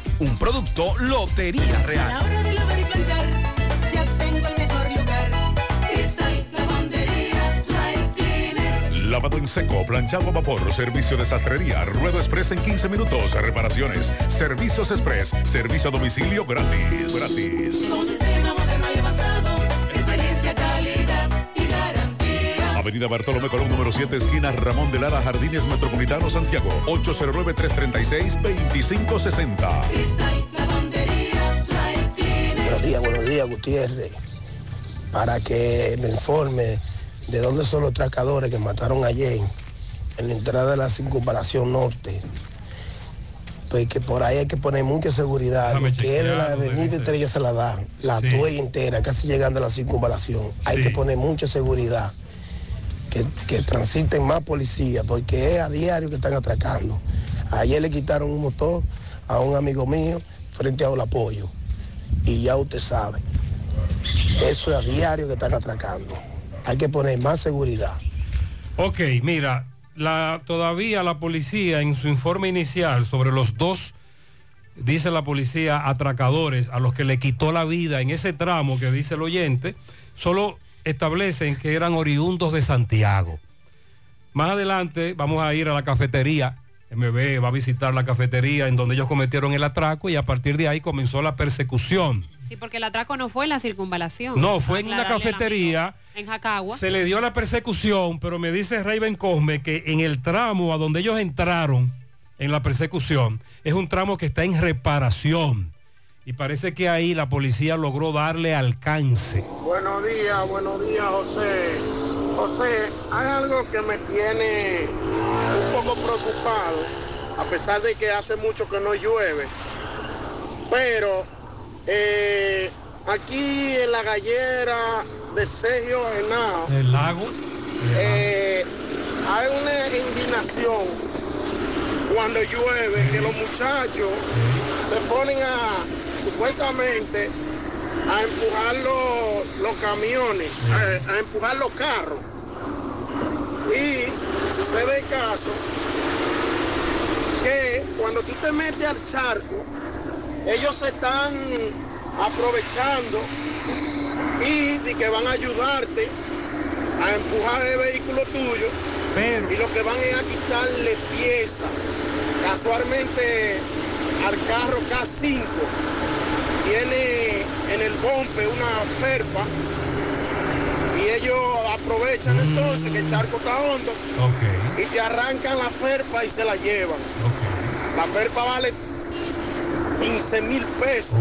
Un producto Lotería A Real. la hora de lavar y planchar, ya tengo el mejor lugar. Cristal Lavandería Dry Cleaner. Lavado en seco, planchado a vapor, servicio de sastrería, ruedo express en 15 minutos, reparaciones, servicios express, servicio a domicilio gratis. Gratis. Con sistema Avenida Bartolomé Colón, número 7, esquina Ramón de Lara, Jardines Metropolitano, Santiago. 809-336-2560. Cristal Lavandería Dry Cleaner. Buenos días, buenos días, Gutiérrez. Para que me informe de dónde son los tracadores que mataron ayer en la entrada de la circunvalación norte. Pues que por ahí hay que poner mucha seguridad. Lo que es de la chequear, ¿dónde avenida? Estrella se la da, la Sí. tuya entera, casi llegando a la circunvalación. Hay que poner mucha seguridad. Que, transiten más policías, porque es a diario que están atracando. Ayer le quitaron un motor a un amigo mío frente a el apoyo. Y ya usted sabe, eso es a diario que están atracando. Hay que poner más seguridad. Ok, mira, todavía la policía en su informe inicial sobre los dos, dice la policía, atracadores a los que le quitó la vida en ese tramo que dice el oyente, solo establecen que eran oriundos de Santiago. Más adelante vamos a ir a la cafetería. MB va a visitar la cafetería en donde ellos cometieron el atraco y a partir de ahí comenzó la persecución. Sí, porque el atraco no fue en la circunvalación. No, fue en una cafetería. En Jacagua. Se le dio la persecución, pero me dice Raven Cosme que en el tramo a donde ellos entraron en la persecución es un tramo que está en reparación. Y parece que ahí la policía logró darle alcance. Buenos días, buenos días, José. José, hay algo que me tiene un poco preocupado, a pesar de que hace mucho que no llueve. Pero eh, aquí en la gallera de Sergio Henao, El lago. eh, hay una indignación cuando llueve que los muchachos se ponen a supuestamente a empujar los, los camiones, a, a empujar los carros. Y sucede el caso que cuando tú te metes al charco, ellos se están aprovechando y de que van a ayudarte a empujar el vehículo tuyo y lo que van es a quitarle piezas. Casualmente al carro K5 tiene en el bombe una ferpa. Y ellos aprovechan entonces que el charco está hondo. Y te arrancan la ferpa y se la llevan. La ferpa vale 15 mil pesos.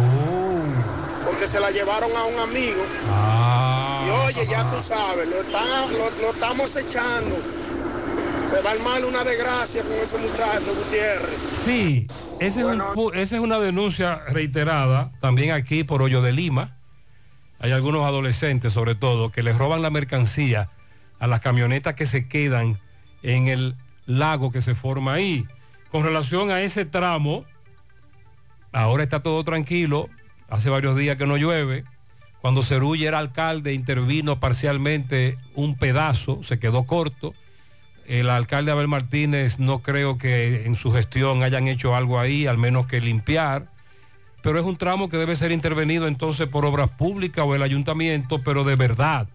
Porque se la llevaron a un amigo. Y oye, ya tú sabes, lo, lo- lo estamos echando. Se va a armar una desgracia con ese muchacho Gutiérrez. Sí, ese es un pu- esa es una denuncia reiterada también aquí por Hoyo de Lima. Hay algunos adolescentes, sobre todo, que les roban la mercancía a las camionetas que se quedan en el lago que se forma ahí. Con relación a ese tramo, ahora está todo tranquilo, hace varios días que no llueve. Cuando Cerulla era alcalde, intervino parcialmente un pedazo, se quedó corto. El alcalde Abel Martínez no creo que en su gestión hayan hecho algo ahí, al menos que limpiar. Pero es un tramo que debe ser intervenido entonces por obras públicas o el ayuntamiento, pero de verdad.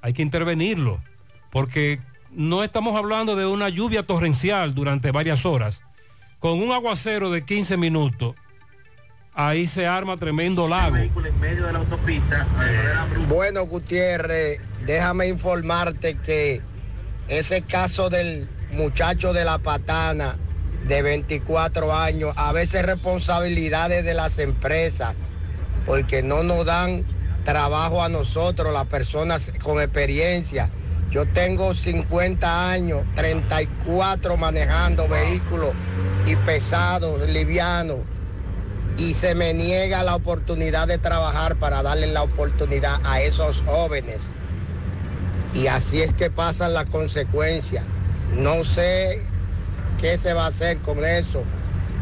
Hay que intervenirlo, porque no estamos hablando de una lluvia torrencial durante varias horas. Con un aguacero de 15 minutos, ahí se arma tremendo lago. Bueno, Gutiérrez, déjame informarte que ese caso del muchacho de la patana de 24 años, a veces responsabilidades de las empresas, porque no nos dan trabajo a nosotros, las personas con experiencia. Yo tengo 50 años, 34 manejando vehículos y pesados, livianos, y se me niega la oportunidad de trabajar para darle la oportunidad a esos jóvenes. Y así es que pasan las consecuencias. No sé qué se va a hacer con eso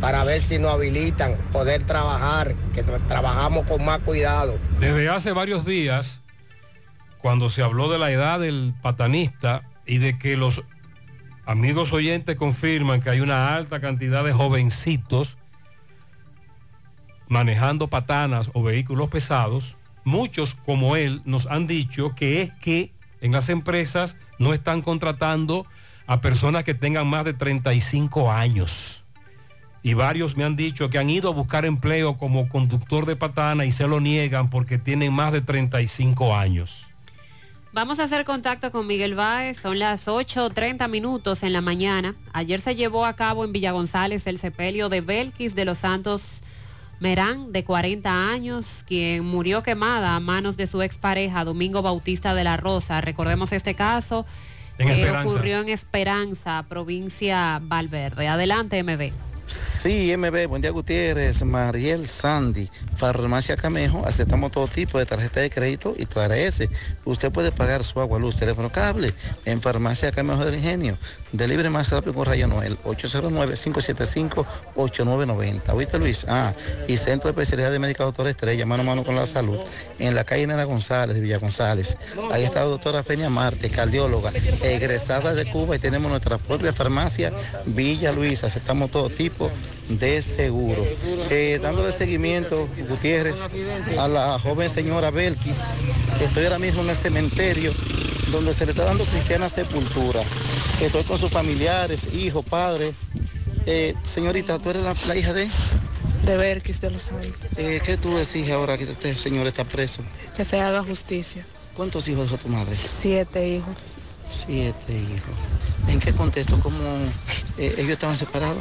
para ver si nos habilitan poder trabajar, que tra- trabajamos con más cuidado. Desde hace varios días, cuando se habló de la edad del patanista y de que los amigos oyentes confirman que hay una alta cantidad de jovencitos manejando patanas o vehículos pesados, muchos como él nos han dicho que es que en las empresas no están contratando a personas que tengan más de 35 años. Y varios me han dicho que han ido a buscar empleo como conductor de patana y se lo niegan porque tienen más de 35 años. Vamos a hacer contacto con Miguel Báez, son las 8.30 minutos en la mañana. Ayer se llevó a cabo en Villa González el sepelio de Belkis de los Santos Merán, de 40 años, quien murió quemada a manos de su expareja, Domingo Bautista de la Rosa. Recordemos este caso En que Esperanza. ocurrió en Esperanza, provincia Valverde. Adelante, MB. Sí, MB, buen día Gutiérrez, Mariel Sandy, Farmacia Camejo, aceptamos todo tipo de tarjeta de crédito y TRS. Usted puede pagar su agua, luz, teléfono, cable en Farmacia Camejo del Ingenio. Delibre más rápido con Rayo Noel, 809-575-8990. ¿Oíste Luis? Ah, y Centro de Especialidad de Médica Doctora Estrella, mano a mano con la salud, en la calle Nena González, de Villa González. Ahí está la doctora Feña Marte, cardióloga, egresada de Cuba y tenemos nuestra propia farmacia Villa Luisa, aceptamos todo tipo de seguro. Eh, dándole seguimiento, Gutiérrez, a la joven señora Belki, estoy ahora mismo en el cementerio donde se le está dando cristiana sepultura. Estoy con sus familiares, hijos, padres. Eh, señorita, ¿tú eres la, la hija de? De Berkis de los Santos. Eh, ¿Qué tú decís ahora que este señor está preso? Que se haga justicia. ¿Cuántos hijos dejó tu madre? Siete hijos. Siete hijos. ¿En qué contexto? ¿Cómo eh, ellos estaban separados?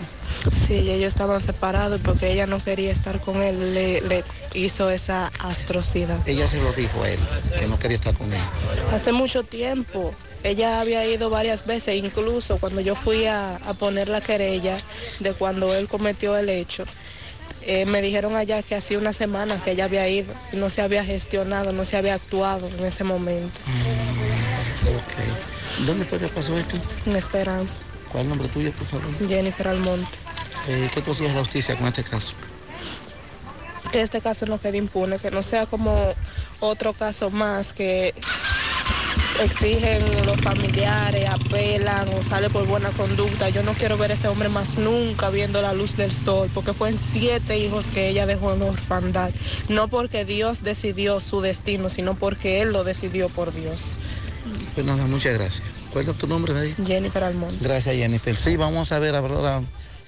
Sí, ellos estaban separados porque ella no quería estar con él, le, le hizo esa astrocidad. Ella se lo dijo a él, que no quería estar con él. Hace mucho tiempo, ella había ido varias veces, incluso cuando yo fui a, a poner la querella de cuando él cometió el hecho. eh, me dijeron allá que hacía una semana que ella había ido no se había gestionado, no se había actuado en ese momento. Ok. ¿Dónde fue que pasó esto? En Esperanza. ¿Cuál es el nombre tuyo, por favor? Jennifer Almonte. Eh, ¿Qué hacías la justicia con este caso? Que este caso no quede impune, que no sea como otro caso más que exigen los familiares, apelan o sale por buena conducta. Yo no quiero ver a ese hombre más nunca viendo la luz del sol, porque fueron siete hijos que ella dejó en orfandad. No porque Dios decidió su destino, sino porque Él lo decidió por Dios. Pues nada, muchas gracias. ¿Cuál es tu nombre, Nadie? Jennifer Almonte. Gracias, Jennifer. Sí, vamos a ver ahora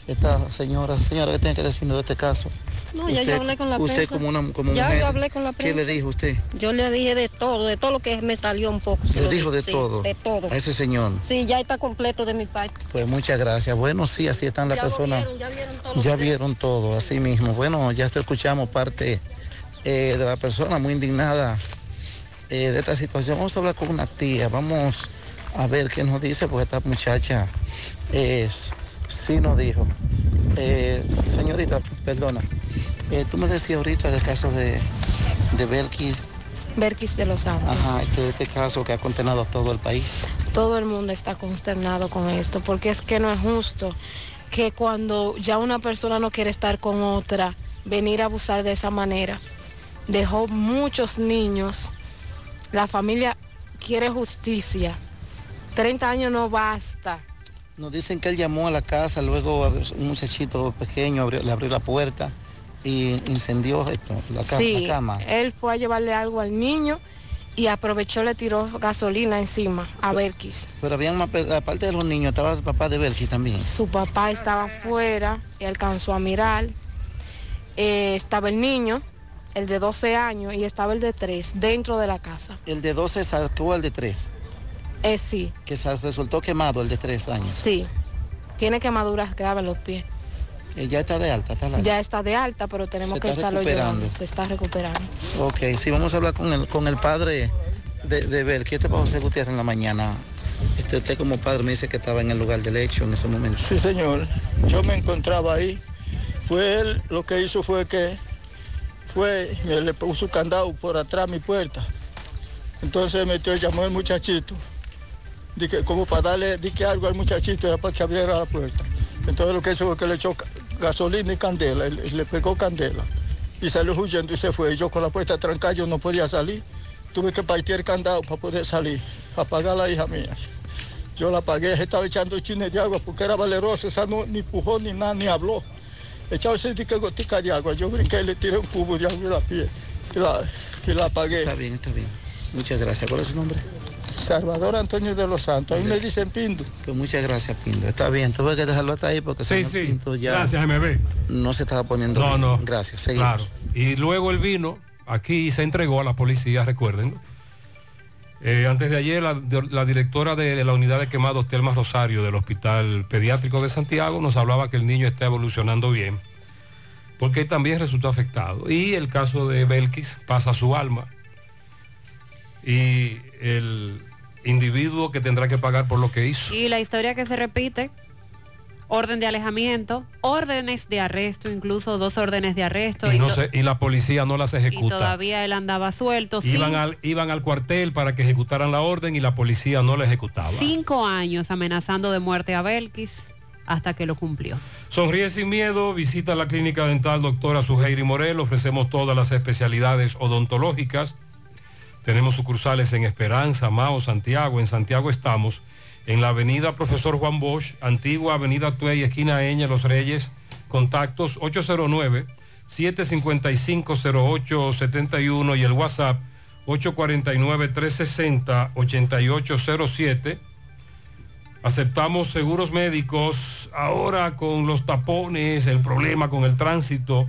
esta señora. Señora, ¿qué tiene que decirnos de este caso? No, ya yo hablé con la usted prensa. como una como Ya mujer, yo hablé con la ¿Qué le prensa. dijo usted? Yo le dije de todo, de todo lo que me salió un poco. se Le dijo de sí, todo. De todo. A ese señor. Sí, ya está completo de mi parte. Pues muchas gracias. Bueno, sí, así están las Ya personas. vieron, ya vieron todo. Ya vieron todo, así mismo. Bueno, ya te escuchamos parte eh, de la persona muy indignada eh, de esta situación. Vamos a hablar con una tía, vamos a ver qué nos dice, porque esta muchacha es, sí nos dijo. Eh, señorita, perdona, eh, tú me decías ahorita del caso de, de Belkis Berkis de los Santos. Ajá, este, este caso que ha condenado a todo el país. Todo el mundo está consternado con esto, porque es que no es justo que cuando ya una persona no quiere estar con otra, venir a abusar de esa manera. Dejó muchos niños. La familia quiere justicia. 30 años no basta. Nos dicen que él llamó a la casa, luego un muchachito pequeño abrió- le abrió la puerta y incendió esto, la, ca- Sí, la cama. él fue a llevarle algo al niño y aprovechó, le tiró gasolina encima a Berkis. Pero habían más, aparte de los niños, estaba el papá de Belki también. Su papá estaba afuera y alcanzó a mirar. Eh, estaba el niño, el de 12 años, y estaba el de 3 dentro de la casa. El de 12 sacó al de 3, Eh, sí, que resultó quemado el de 3 años. sí. Tiene quemaduras graves en los pies. Eh, ya está de alta, está la... Ya está de alta, pero tenemos Se que estarlo llevando. Se está recuperando. Ok, sí, vamos a hablar con el, con el padre de, de Belki. Este para José Gutiérrez en la mañana. Este, usted como padre me dice que estaba en el lugar del hecho en ese momento. Sí, señor. Yo me encontraba ahí. Fue él, lo que hizo fue que fue, él le puso candado por atrás a mi puerta. Entonces metió, llamó al muchachito. Dije, como para darle dije algo al muchachito era para que abriera la puerta. Entonces lo que hizo fue que le echó gasolina y candela, le pegó candela. Y salió huyendo y se fue. Y yo con la puerta trancada yo no podía salir. Tuve que partir el candado para poder salir, apagar a la hija mía. Yo la apagué, estaba echando chines de agua porque era valerosa, esa no ni empujó ni nada, ni habló. Echaba dique gotica de agua, yo brinqué y le tiré un cubo de agua y la pie y la, y la apagué. Está bien, está bien. Muchas gracias. ¿Cuál es su nombre? Salvador Antonio de los Santos, ahí me dicen Pindo. Pues muchas gracias, Pindo. Está bien, tuve que dejarlo hasta ahí porque Sí, sí. Pinto ya Gracias, MB. no se estaba poniendo No, bien. no. Gracias, seguimos. Claro. Y luego él vino aquí y se entregó a la policía, recuerden. Eh, antes de ayer, la, directora de la unidad de quemados, Telma Rosario, del Hospital Pediátrico de Santiago, nos hablaba que el niño está evolucionando bien, porque también resultó afectado. Y el caso de Belkis pasa su alma. Y el individuo que tendrá que pagar por lo que hizo. Y la historia que se repite, orden de alejamiento, órdenes de arresto, incluso dos órdenes de arresto. Y, no to- se- y la policía no las y ejecuta. todavía él andaba suelto. Iban al, iban al cuartel para que ejecutaran la orden y la policía no la ejecutaba. cinco años amenazando de muerte a Belkis hasta que lo cumplió. Sonríe sin miedo, visita la clínica dental doctora Suheiri Morel, ofrecemos todas las especialidades odontológicas. Tenemos sucursales en Esperanza, Mao, Santiago. En Santiago estamos en la avenida Profesor Juan Bosch, antigua avenida Tuey, esquina Eña, Los Reyes. Contactos 809-755-0871 y el WhatsApp 849-360-8807. Aceptamos seguros médicos ahora con los tapones, el problema con el tránsito.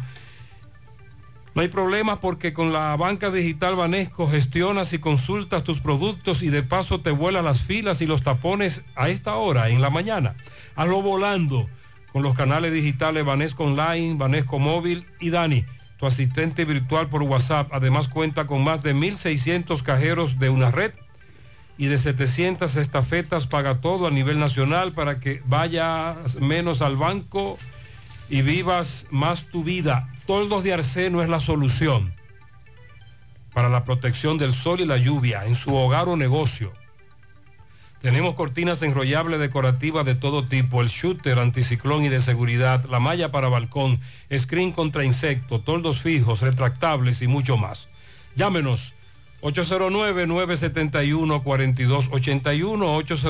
No hay problema porque con la banca digital Banesco gestionas y consultas tus productos y de paso te vuelan las filas y los tapones a esta hora, en la mañana. Hazlo volando con los canales digitales Banesco Online, Banesco Móvil y Dani, tu asistente virtual por WhatsApp. Además cuenta con más de 1.600 cajeros de una red y de 700 estafetas paga todo a nivel nacional para que vayas menos al banco y vivas más tu vida. Toldos de Arseno es la solución para la protección del sol y la lluvia en su hogar o negocio. Tenemos cortinas enrollables decorativas de todo tipo, el shooter, anticiclón y de seguridad, la malla para balcón, screen contra insecto, toldos fijos, retractables y mucho más. Llámenos 809-971-4281,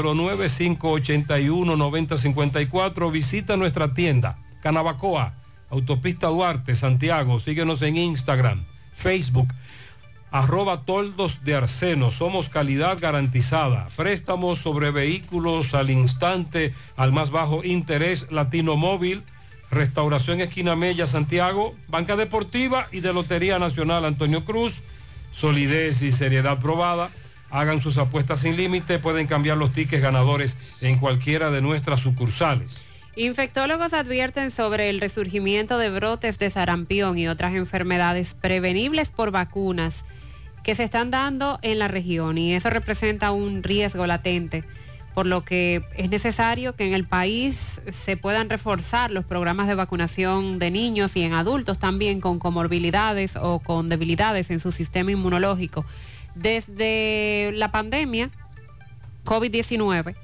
809-581-9054. Visita nuestra tienda, Canabacoa, Autopista Duarte, Santiago. Síguenos en Instagram, Facebook, arroba toldos de arseno. Somos calidad garantizada. Préstamos sobre vehículos al instante, al más bajo interés, Latino Móvil. Restauración Esquina Mella, Santiago, Banca Deportiva y de Lotería Nacional Antonio Cruz. Solidez y seriedad probada. Hagan sus apuestas sin límite. Pueden cambiar los tickets ganadores en cualquiera de nuestras sucursales. Infectólogos advierten sobre el resurgimiento de brotes de sarampión y otras enfermedades prevenibles por vacunas que se están dando en la región y eso representa un riesgo latente por lo que es necesario que en el país se puedan reforzar los programas de vacunación de niños y en adultos también con comorbilidades o con debilidades en su sistema inmunológico. Desde la pandemia COVID-19,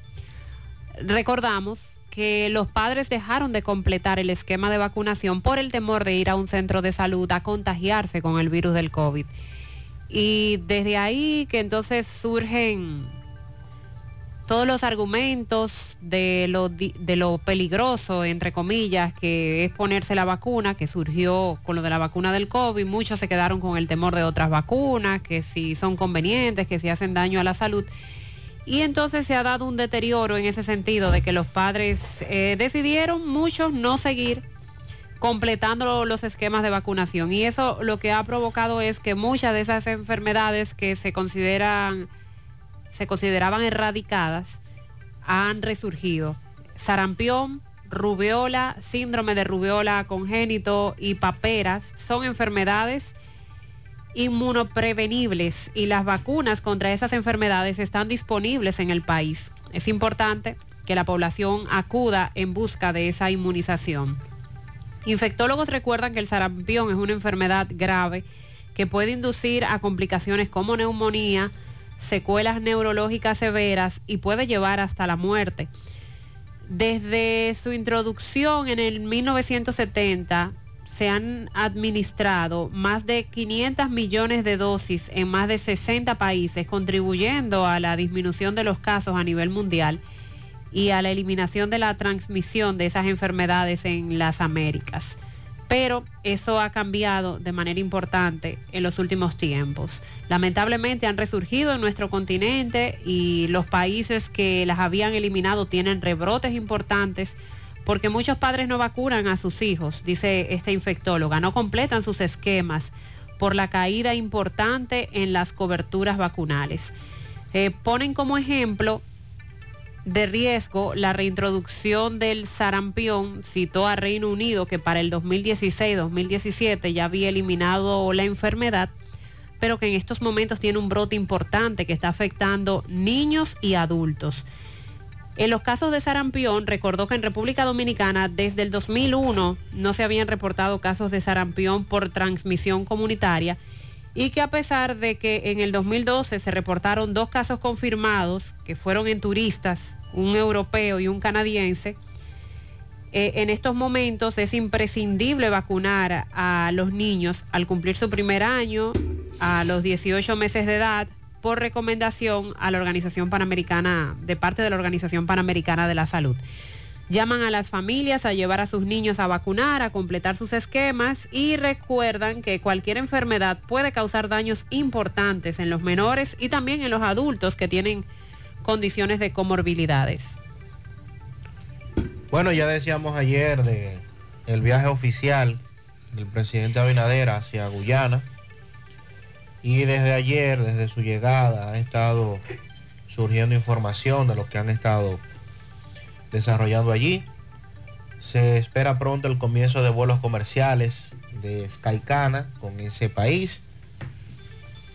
recordamos que los padres dejaron de completar el esquema de vacunación por el temor de ir a un centro de salud a contagiarse con el virus del COVID. Y desde ahí que entonces surgen todos los argumentos de lo, de lo peligroso, entre comillas, que es ponerse la vacuna, que surgió con lo de la vacuna del COVID. Muchos se quedaron con el temor de otras vacunas, que si son convenientes, que si hacen daño a la salud. Y entonces se ha dado un deterioro en ese sentido de que los padres eh, decidieron muchos no seguir completando los esquemas de vacunación. Y eso lo que ha provocado es que muchas de esas enfermedades que se consideran, se consideraban erradicadas, han resurgido. Sarampión, rubeola, síndrome de rubeola congénito y paperas son enfermedades inmunoprevenibles y las vacunas contra esas enfermedades están disponibles en el país. Es importante que la población acuda en busca de esa inmunización. Infectólogos recuerdan que el sarampión es una enfermedad grave que puede inducir a complicaciones como neumonía, secuelas neurológicas severas y puede llevar hasta la muerte. Desde su introducción en el 1970 se han administrado más de 500 millones de dosis en más de 60 países, contribuyendo a la disminución de los casos a nivel mundial y a la eliminación de la transmisión de esas enfermedades en las Américas. Pero eso ha cambiado de manera importante en los últimos tiempos. Lamentablemente han resurgido en nuestro continente y los países que las habían eliminado tienen rebrotes importantes porque muchos padres no vacunan a sus hijos, dice esta infectóloga, no completan sus esquemas por la caída importante en las coberturas vacunales. Eh, ponen como ejemplo de riesgo la reintroducción del sarampión, citó a Reino Unido que para el 2016-2017 ya había eliminado la enfermedad, pero que en estos momentos tiene un brote importante que está afectando niños y adultos. En los casos de sarampión, recordó que en República Dominicana desde el 2001 no se habían reportado casos de sarampión por transmisión comunitaria y que a pesar de que en el 2012 se reportaron dos casos confirmados, que fueron en turistas, un europeo y un canadiense, eh, en estos momentos es imprescindible vacunar a los niños al cumplir su primer año, a los 18 meses de edad, por recomendación a la Organización Panamericana, de parte de la Organización Panamericana de la Salud. Llaman a las familias a llevar a sus niños a vacunar, a completar sus esquemas y recuerdan que cualquier enfermedad puede causar daños importantes en los menores y también en los adultos que tienen condiciones de comorbilidades. Bueno, ya decíamos ayer de el viaje oficial del presidente Abinader hacia Guyana. Y desde ayer, desde su llegada, ha estado surgiendo información de lo que han estado desarrollando allí. Se espera pronto el comienzo de vuelos comerciales de Skycana con ese país.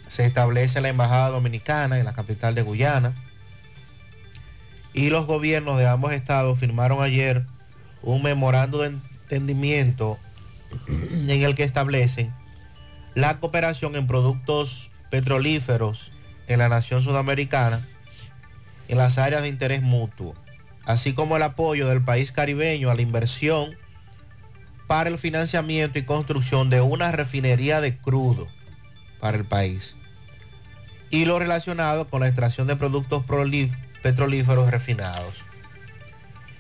Se establece la Embajada Dominicana en la capital de Guyana. Y los gobiernos de ambos estados firmaron ayer un memorando de entendimiento en el que establecen la cooperación en productos petrolíferos en la nación sudamericana en las áreas de interés mutuo, así como el apoyo del país caribeño a la inversión para el financiamiento y construcción de una refinería de crudo para el país y lo relacionado con la extracción de productos petrolíferos refinados.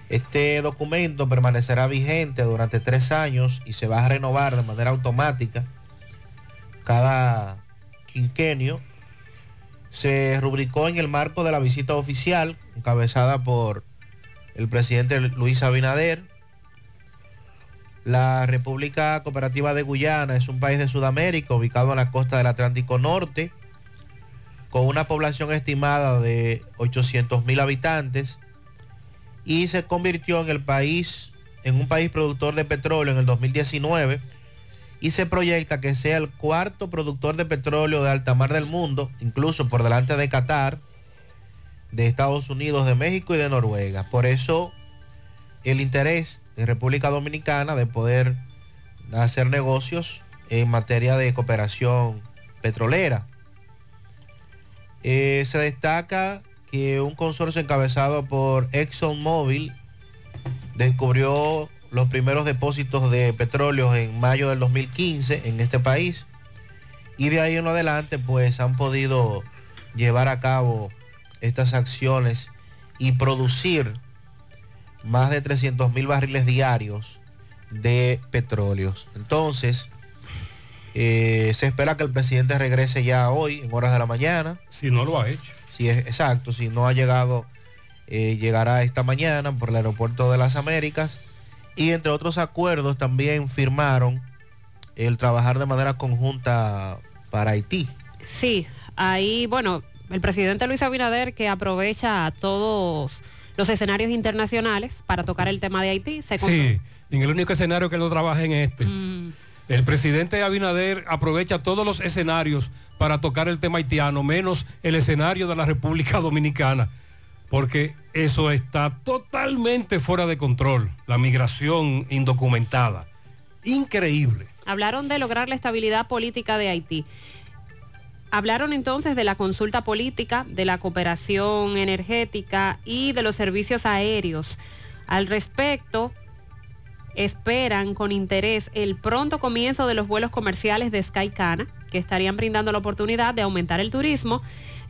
Este documento permanecerá vigente durante tres años y se va a renovar de manera automática cada quinquenio. Se rubricó en el marco de la visita oficial encabezada por el presidente Luis Abinader. La República Cooperativa de Guyana es un país de Sudamérica ubicado en la costa del Atlántico Norte con una población estimada de 800 mil habitantes y se convirtió en el país, en un país productor de petróleo en el 2019 y se proyecta que sea el cuarto productor de petróleo de alta mar del mundo, incluso por delante de Qatar de Estados Unidos, de México y de Noruega. Por eso el interés de República Dominicana de poder hacer negocios en materia de cooperación petrolera. Eh, se destaca que un consorcio encabezado por ExxonMobil descubrió los primeros depósitos de petróleo en mayo del 2015 en este país y de ahí en adelante pues han podido llevar a cabo estas acciones y producir más de 300 mil barriles diarios de petróleos. Entonces, eh, se espera que el presidente regrese ya hoy, en horas de la mañana. Si no lo ha hecho. Si es exacto, si no ha llegado, eh, llegará esta mañana por el aeropuerto de las Américas. Y entre otros acuerdos también firmaron el trabajar de manera conjunta para Haití. Sí, ahí, bueno, el presidente Luis Abinader que aprovecha todos los escenarios internacionales para tocar el tema de Haití. Se Sí, en el único escenario que no trabaja en este. El presidente Abinader aprovecha todos los escenarios para tocar el tema haitiano, menos el escenario de la República Dominicana, porque eso está totalmente fuera de control, la migración indocumentada. Increíble. Hablaron de lograr la estabilidad política de Haití. Hablaron entonces de la consulta política, de la cooperación energética y de los servicios aéreos. Al respecto, esperan con interés el pronto comienzo de los vuelos comerciales de Skycana, que estarían brindando la oportunidad de aumentar el turismo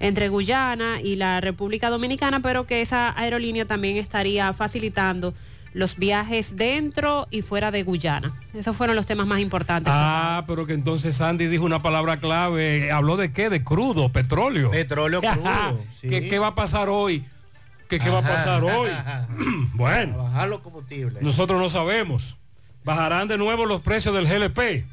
entre Guyana y la República Dominicana, pero que esa aerolínea también estaría facilitando los viajes dentro y fuera de Guyana. Esos fueron los temas más importantes. Ah, pero que entonces Sandy dijo una palabra clave. ¿Habló de qué? De crudo, petróleo. Petróleo crudo. sí. ¿Qué, qué va a pasar hoy? ¿Qué, qué va a pasar hoy? bueno. Bajar los combustibles. Nosotros no sabemos. ¿Bajarán de nuevo los precios del GLP?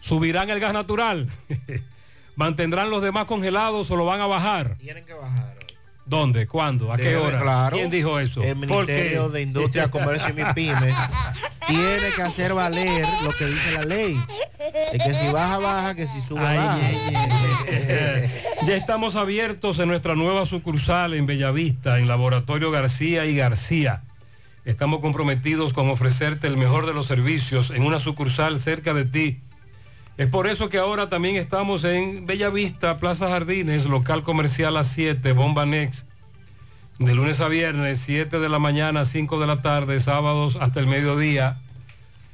¿Subirán el gas natural? ¿Mantendrán los demás congelados o lo van a bajar? Tienen que bajar. ¿Dónde? ¿Cuándo? ¿A qué Debe, hora? claro. ¿Quién dijo eso? El. Ministerio de Industria, Comercio y MIPYME tiene que hacer valer lo que dice la ley. De que si baja, baja, que si sube, baja. Ya estamos abiertos en nuestra nueva sucursal en Bellavista, en Laboratorio García y García. Estamos comprometidos con ofrecerte el mejor de los servicios en una sucursal cerca de ti. Es por eso que ahora también estamos en Bellavista, Plaza Jardines, local comercial a 7, Bomba Next. De lunes a viernes, 7 de la mañana, 5 de la tarde, sábados hasta el mediodía.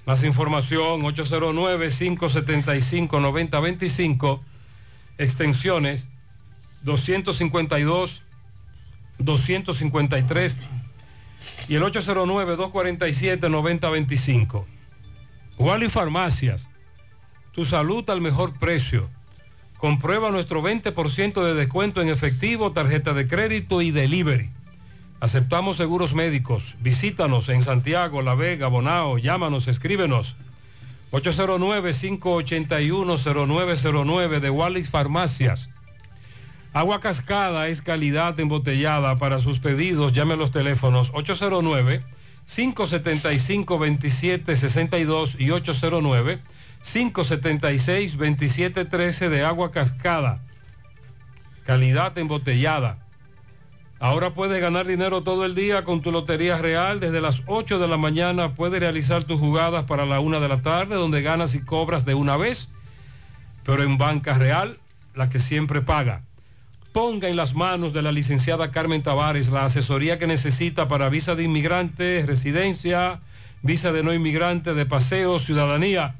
Más información, 809-575-9025, extensiones 252, 253 y el 809-247-9025. Wally Farmacias, tu salud al mejor precio. Comprueba nuestro 20% de descuento en efectivo, tarjeta de crédito y delivery. Aceptamos seguros médicos. Visítanos en Santiago, La Vega, Bonao. Llámanos, escríbenos. 809-581-0909 de Wallis Farmacias. Agua Cascada es calidad embotellada. Para sus pedidos, llame a los teléfonos 809-575-2762 y 809-576-2713 de Agua Cascada. Calidad embotellada. Ahora puedes ganar dinero todo el día con tu Lotería Real. Desde las 8 de la mañana puedes realizar tus jugadas para la 1 de la tarde, donde ganas y cobras de una vez. Pero en Banca Real, la que siempre paga. Ponga en las manos de la licenciada Carmen Tavares la asesoría que necesita para visa de inmigrante, residencia, visa de no inmigrante, de paseo, ciudadanía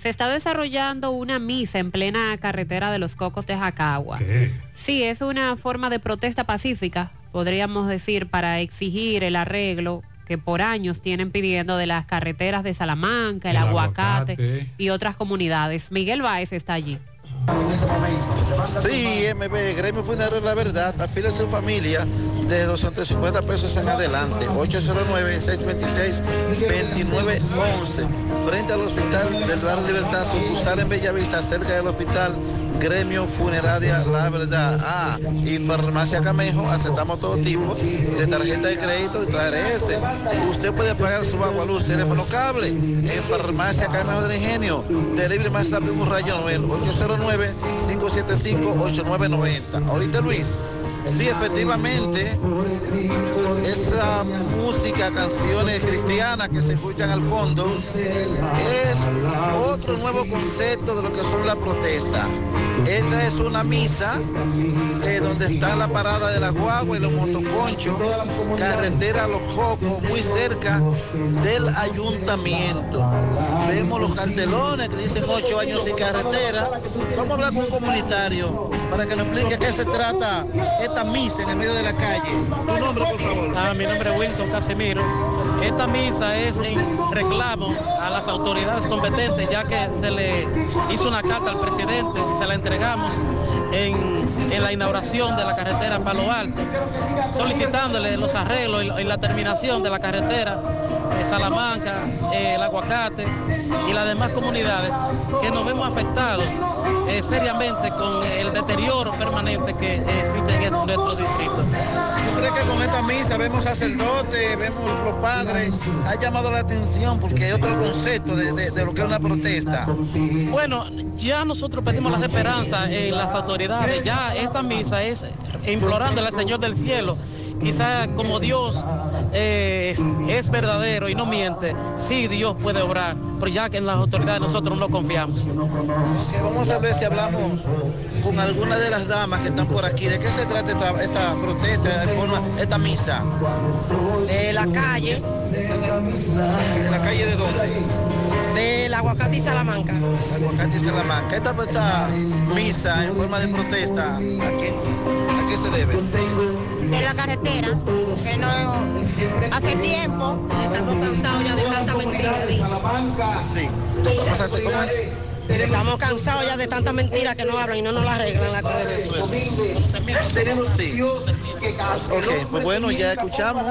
Se está desarrollando una misa en plena carretera de los Cocos de Jacagua. Sí, es una forma de protesta pacífica, podríamos decir, para exigir el arreglo que por años tienen pidiendo de las carreteras de Salamanca, el, El aguacate, aguacate. y otras comunidades. Miguel Báez está allí. Sí, MB, Gremio Funerario La Verdad, afile a su familia de 250 pesos en adelante. 809-626-2911. Frente al hospital del Bar Libertad, sucursal en Bellavista, cerca del hospital. Gremio Funeraria La Verdad. Ah, y Farmacia Camejo, aceptamos todo tipo de tarjeta de crédito y KRS. Usted puede pagar su agua, luz, teléfono, cable en Farmacia Camejo del Ingenio. Delivery más rápido un rayo 809-575-8990. Ahorita Luis. Sí, efectivamente, esa música, canciones cristianas que se escuchan al fondo, es otro nuevo concepto de lo que son las protestas. Esta es una misa eh, donde está la parada de la guagua y los motoconchos, carretera Los Cocos, muy cerca del ayuntamiento. Vemos los cartelones que dicen ocho años sin carretera. Vamos a hablar con un comunitario para que nos explique qué se trata esta misa en el medio de la calle. Tu nombre, por favor. Ah, mi nombre es Wilton Casemiro. Esta misa es en reclamo a las autoridades competentes, ya que se le hizo una carta al presidente y se la entregamos en, en la inauguración de la carretera Palo Alto, solicitándole los arreglos y, la terminación de la carretera Salamanca, eh, el Aguacate y las demás comunidades que nos vemos afectados eh, seriamente con el deterioro permanente que eh, existe en nuestro distrito. ¿Tú crees que con esta misa vemos sacerdotes, vemos los padres? Ha llamado la atención porque hay otro concepto de, de- de lo que es una protesta. Bueno, ya nosotros pedimos las esperanzas en las autoridades. Ya esta misa es implorándole al Señor del cielo. Quizá como Dios eh, es, es verdadero y no miente, sí Dios puede obrar, pero ya que en las autoridades nosotros no confiamos. Vamos a ver si hablamos con alguna de las damas que están por aquí. ¿De qué se trata esta, esta protesta, de forma, esta misa? De la calle. ¿De la calle de dónde? Del aguacate y Salamanca. Aguacate y Salamanca. Esta, esta misa en forma de protesta, ¿a qué, a qué se debe? De la carretera, que no hace tiempo estamos cansados ya de tanta mentira. Sí. Cómo es. Estamos cansados ya de tanta mentira que no hablan y no nos la arreglan la Sí. Ok, pues bueno, ya escuchamos.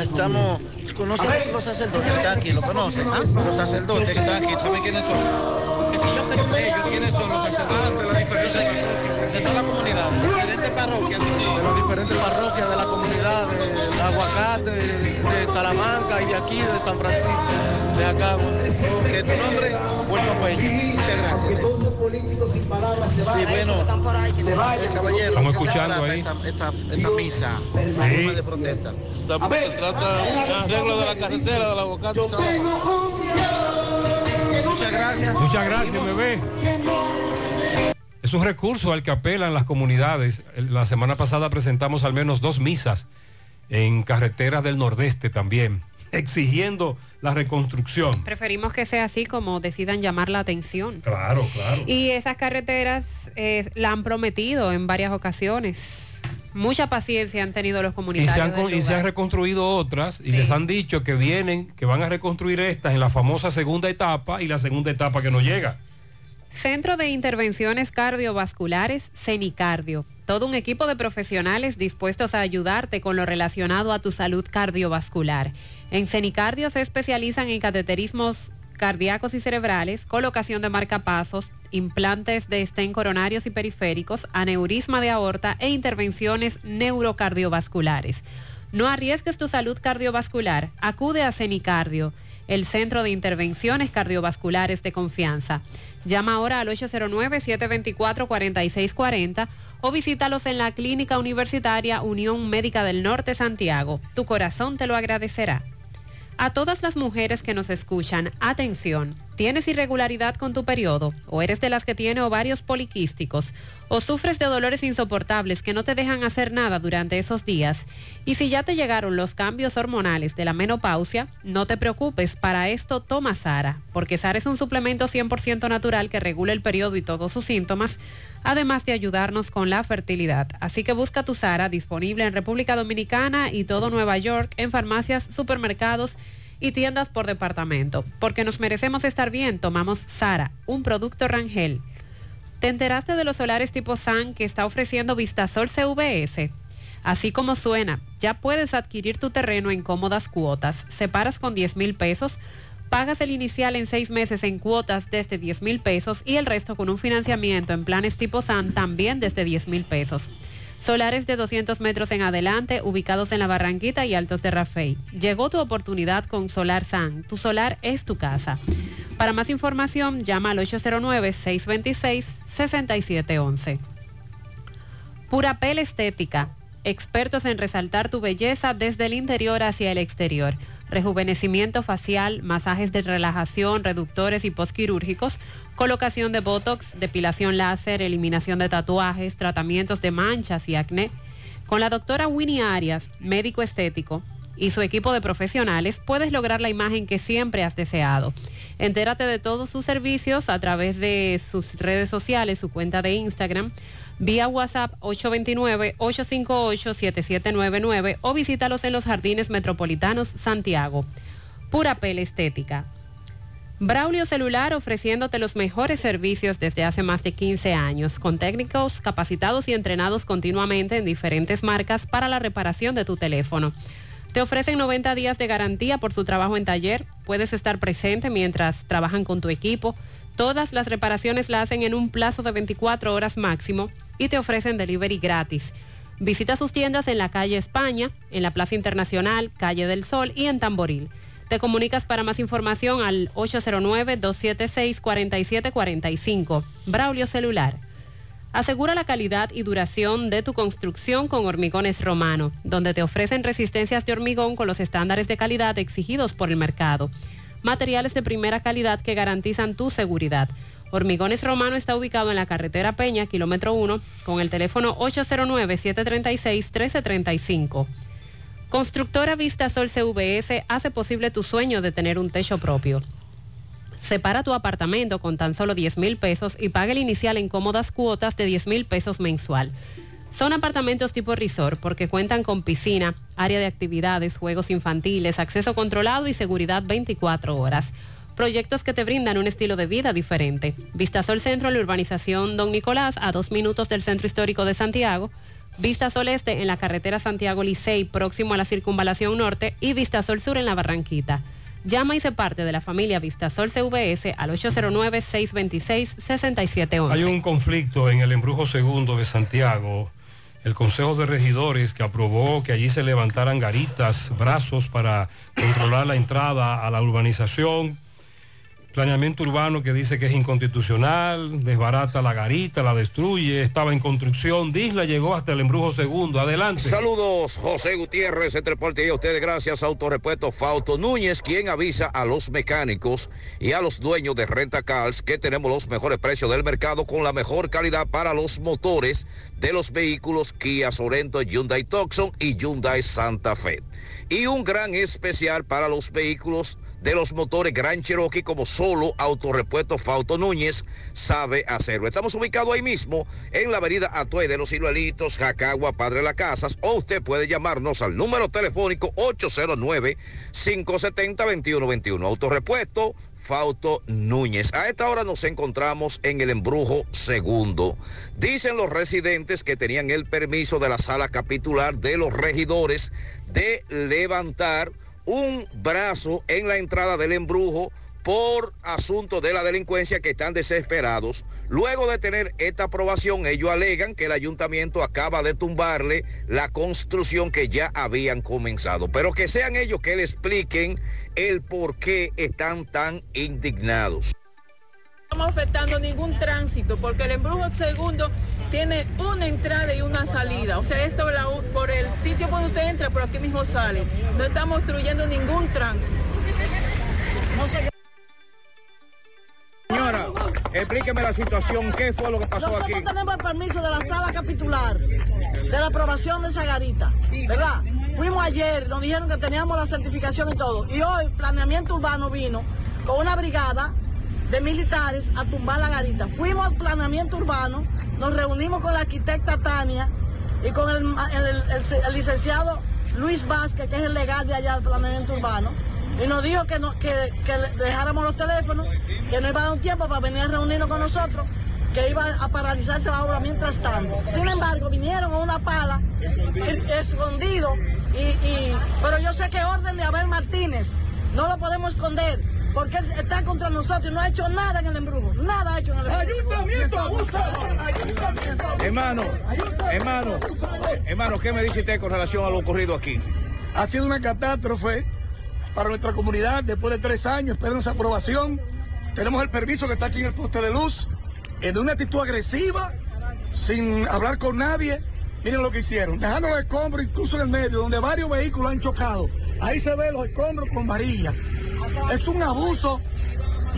Estamos. ¿Conocen los sacerdotes que están aquí? ¿Lo conocen? ¿Ah? Los sacerdotes que están aquí, ¿saben quiénes son? Que si yo sé ellos, ¿quiénes son los sacerdotes de diferentes de toda la comunidad? Parroquias, de las diferentes parroquias de la comunidad, de Aguacate, de Salamanca y de aquí, de San Francisco, de acá. ¿Qué tu nombre? Puerto Peña. Muchas gracias. Sí, bueno, eh, caballero. Estamos ¿qué se escuchando ahí. Esta, esta, esta misa, de protesta. Se trata de arreglo de la carretera, del aguacate. Muchas gracias. Muchas gracias, bebé. Es un recurso al que apelan las comunidades. El- La semana pasada presentamos al menos dos misas en carreteras del Nordeste también, exigiendo la reconstrucción. Preferimos que sea así como decidan llamar la atención. Claro, claro. Y esas carreteras eh, la han prometido en varias ocasiones. Mucha paciencia han tenido los Y comunitarios. se, han, del con- y se han reconstruido otras y les han dicho que vienen, que van a reconstruir estas en la famosa segunda etapa y la segunda etapa que no llega. Centro de Intervenciones Cardiovasculares, CENICardio. Todo un equipo de profesionales dispuestos a ayudarte con lo relacionado a tu salud cardiovascular. En CENICardio se especializan en cateterismos cardíacos y cerebrales, colocación de marcapasos, implantes de estén coronarios y periféricos, aneurisma de aorta e intervenciones neurocardiovasculares. No arriesgues tu salud cardiovascular. Acude a CENICardio, el centro de intervenciones cardiovasculares de confianza. Llama ahora al 809-724-4640 o visítalos en la Clínica Universitaria Unión Médica del Norte Santiago. Tu corazón te lo agradecerá. A todas las mujeres que nos escuchan, atención. ¿Tienes irregularidad con tu periodo? ¿O eres de las que tiene ovarios poliquísticos? ¿O sufres de dolores insoportables que no te dejan hacer nada durante esos días? Y si ya te llegaron los cambios hormonales de la menopausia, no te preocupes, para esto toma Sara, porque Sara es un suplemento 100% natural que regula el periodo y todos sus síntomas, además de ayudarnos con la fertilidad. Así que busca tu Sara disponible en República Dominicana y todo Nueva York en farmacias, supermercados y tiendas por departamento. Porque nos merecemos estar bien, tomamos Sara, un producto Rangel. ¿Te enteraste de los solares tipo SAN que está ofreciendo Vistasol CVS? Así como suena, ya puedes adquirir tu terreno en cómodas cuotas. Separas con 10 mil pesos, pagas el inicial en seis meses en cuotas desde 10 mil pesos y el resto con un financiamiento en planes tipo SAN también desde 10 mil pesos. Solares de 200 metros en adelante, ubicados en la Barranquita y Altos de Rafey. Llegó tu oportunidad con Solar San. Tu solar es tu casa. Para más información, llama al 809-626-6711. Purapel Estética. Expertos en resaltar tu belleza desde el interior hacia el exterior. Rejuvenecimiento facial, masajes de relajación, reductores y postquirúrgicos, colocación de botox, depilación láser, eliminación de tatuajes, tratamientos de manchas y acné. Con la doctora Winnie Arias, médico estético, y su equipo de profesionales, puedes lograr la imagen que siempre has deseado. Entérate de todos sus servicios a través de sus redes sociales, su cuenta de Instagram, vía WhatsApp 829-858-7799 o visítalos en los Jardines Metropolitanos Santiago. Pura Pel Estética. Braulio Celular ofreciéndote los mejores servicios desde hace más de 15 años, con técnicos capacitados y entrenados continuamente en diferentes marcas para la reparación de tu teléfono. Te ofrecen 90 días de garantía por su trabajo en taller. Puedes estar presente mientras trabajan con tu equipo. Todas las reparaciones la hacen en un plazo de 24 horas máximo y te ofrecen delivery gratis. Visita sus tiendas en la calle España, en la Plaza Internacional, Calle del Sol y en Tamboril. Te comunicas para más información al 809-276-4745. Braulio Celular. Asegura la calidad y duración de tu construcción con Hormigones Romano, donde te ofrecen resistencias de hormigón con los estándares de calidad exigidos por el mercado. Materiales de primera calidad que garantizan tu seguridad. Hormigones Romano está ubicado en la carretera Peña, kilómetro 1, con el teléfono 809-736-1335. Constructora Vista Sol CVS hace posible tu sueño de tener un techo propio. Separa tu apartamento con tan solo 10 mil pesos y paga el inicial en cómodas cuotas de 10 mil pesos mensual. Son apartamentos tipo resort porque cuentan con piscina, área de actividades, juegos infantiles, acceso controlado y seguridad 24 horas. Proyectos que te brindan un estilo de vida diferente. Vistasol Centro en la urbanización Don Nicolás a dos minutos del Centro Histórico de Santiago. Vistasol Este en la carretera Santiago Licey próximo a la Circunvalación Norte y Vistasol Sur en la Barranquita. Llama y se parte de la familia Vistasol CVS al 809-626-6711. Hay un conflicto en el embrujo segundo de Santiago. El Consejo de Regidores que aprobó que allí se levantaran garitas, brazos para controlar la entrada a la urbanización. Planeamiento urbano que dice que es inconstitucional, desbarata la garita, la destruye, estaba en construcción. Disla llegó hasta el embrujo segundo. Adelante. Saludos, José Gutiérrez, entre parte y a ustedes gracias Autorepuesto Fausto Núñez, quien avisa a los mecánicos y a los dueños de Renta Cars que tenemos los mejores precios del mercado con la mejor calidad para los motores de los vehículos Kia Sorento, Hyundai Tucson y Hyundai Santa Fe. Y un gran especial para los vehículos de los motores Gran Cherokee como solo Autorepuesto Fausto Núñez sabe hacerlo. Estamos ubicados ahí mismo en la avenida Atuey de los Siluelitos, Jacagua, Padre de las Casas, o usted puede llamarnos al número telefónico 809-570-2121. Autorepuesto Fausto Núñez. A esta hora nos encontramos en el embrujo segundo. Dicen los residentes que tenían el permiso de la sala capitular de los regidores de levantar un brazo en la entrada del embrujo por asunto de la delincuencia que están desesperados. Luego de tener esta aprobación, ellos alegan que el ayuntamiento acaba de tumbarle la construcción que ya habían comenzado. Pero que sean ellos que le expliquen el por qué están tan indignados. No estamos afectando ningún tránsito porque el embrujo segundo tiene una entrada y una salida. O sea, esto la- por el sitio donde usted entra, por aquí mismo sale. No estamos obstruyendo ningún tránsito. Señora, explíqueme la situación, ¿qué fue lo que pasó aquí? Nosotros tenemos el permiso de la sala capitular, de la aprobación de esa garita, ¿verdad? Fuimos ayer, nos dijeron que teníamos la certificación y todo. Y hoy Planeamiento Urbano vino con una brigada de militares a tumbar la garita. Fuimos al Planeamiento Urbano, nos reunimos con la arquitecta Tania y con el, licenciado Luis Vázquez, que es el legal de allá del Planeamiento Urbano. Y nos dijo que, que, dejáramos los teléfonos, que no iba a dar un tiempo para venir a reunirnos con nosotros. que iba a paralizarse la obra mientras tanto. Sin embargo, vinieron con una pala escondido, y- pero yo sé que orden de Abel Martínez, no lo podemos esconder, porque él está contra nosotros y no ha hecho nada en el embrujo, nada ha hecho en el embrujo. Ayuntamiento abusador. Hermano, hermano, hermano, ¿qué me dice usted con relación a lo ocurrido aquí? Ha sido una catástrofe para nuestra comunidad después de tres años, esperamos aprobación. Tenemos el permiso que está aquí en el poste de luz, en una actitud agresiva, sin hablar con nadie. Miren lo que hicieron, dejando los escombros incluso en el medio, donde varios vehículos han chocado. Ahí se ven los escombros con varilla. Es un abuso.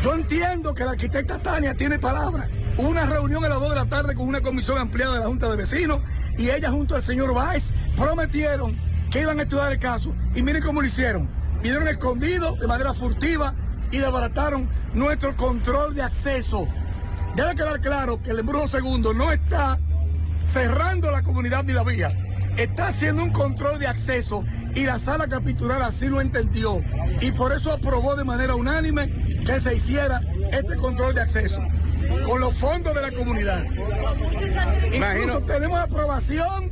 Yo entiendo que la arquitecta Tania tiene palabras. Una reunión a las 2 de la tarde con una comisión ampliada de la Junta de Vecinos y ella junto al señor Báez prometieron que iban a estudiar el caso. Y miren cómo lo hicieron. Vinieron escondidos de manera furtiva y desbarataron nuestro control de acceso. Debe quedar claro que el embrujo segundo no está cerrando la comunidad ni la vía. Está haciendo un control de acceso y la sala capitular así lo entendió. Y por eso aprobó de manera unánime que se hiciera este control de acceso con los fondos de la comunidad. Incluso tenemos aprobación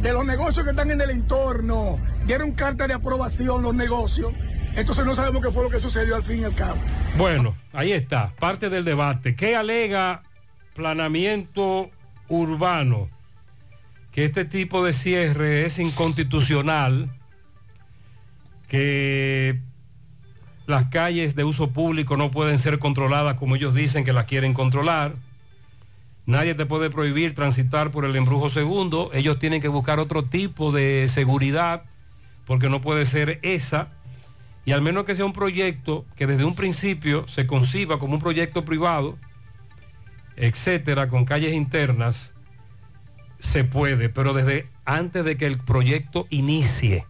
de los negocios que están en el entorno. Dieron carta de aprobación los negocios. Entonces no sabemos qué fue lo que sucedió al fin y al cabo. Bueno, ahí está, parte del debate. ¿Qué alega planeamiento urbano? Que este tipo de cierre es inconstitucional, que las calles de uso público no pueden ser controladas como ellos dicen que las quieren controlar. Nadie te puede prohibir transitar por el embrujo segundo. Ellos tienen que buscar otro tipo de seguridad porque no puede ser esa. Y al menos que sea un proyecto que desde un principio se conciba como un proyecto privado, etcétera, con calles internas, se puede, pero desde antes de que el proyecto inicie,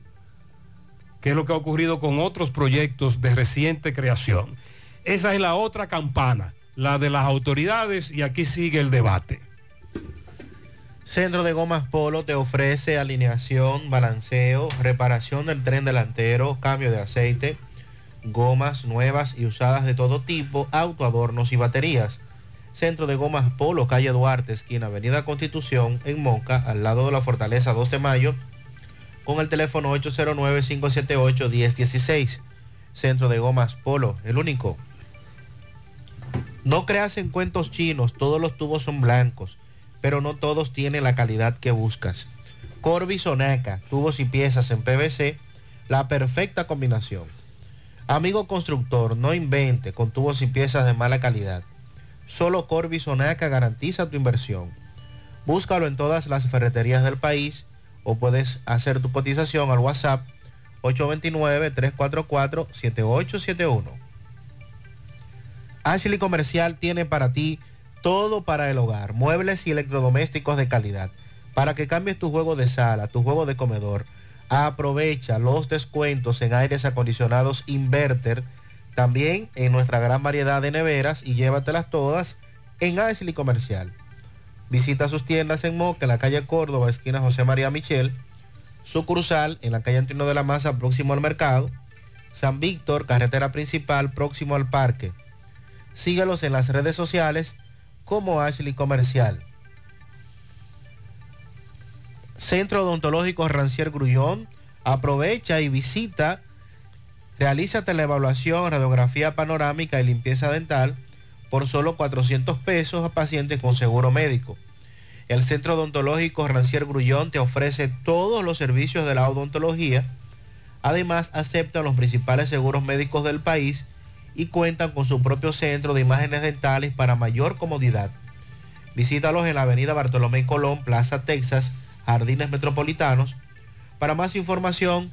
que es lo que ha ocurrido con otros proyectos de reciente creación. Esa es la otra campana, la de las autoridades, y aquí sigue el debate. Centro de Gomas Polo te ofrece alineación, balanceo, reparación del tren delantero, cambio de aceite, gomas nuevas y usadas de todo tipo, autoadornos y baterías. Centro de Gomas Polo, calle Duarte, esquina Avenida Constitución, en Moca, al lado de la Fortaleza 2 de Mayo, con el teléfono 809-578-1016. Centro de Gomas Polo, el único. No creas en cuentos chinos, todos los tubos son blancos, pero no todos tienen la calidad que buscas. Corby Sonaca, tubos y piezas en PVC, la perfecta combinación. Amigo constructor, no invente con tubos y piezas de mala calidad. Solo Corby Sonaca garantiza tu inversión. Búscalo en todas las ferreterías del país o puedes hacer tu cotización al WhatsApp 829-344-7871. Ashley Comercial tiene para ti todo para el hogar, muebles y electrodomésticos de calidad, para que cambies tu juego de sala, tu juego de comedor. Aprovecha los descuentos en aires acondicionados Inverter, también en nuestra gran variedad de neveras y llévatelas todas en Ashley Comercial. Visita sus tiendas en Moca, en la calle Córdoba, esquina José María Michel, sucursal en la calle Antonio de la Maza, próximo al mercado, San Víctor, carretera principal, próximo al parque. Síguelos en las redes sociales como Ashley Comercial. Centro Odontológico Rancier Grullón, aprovecha y visita, realízate la evaluación, radiografía panorámica y limpieza dental por solo 400 pesos a pacientes con seguro médico. El Centro Odontológico Rancier Grullón te ofrece todos los servicios de la odontología. Además, aceptan los principales seguros médicos del país y cuentan con su propio centro de imágenes dentales para mayor comodidad. Visítalos en la avenida Bartolomé Colón, Plaza Texas, Jardines Metropolitanos. Para más información,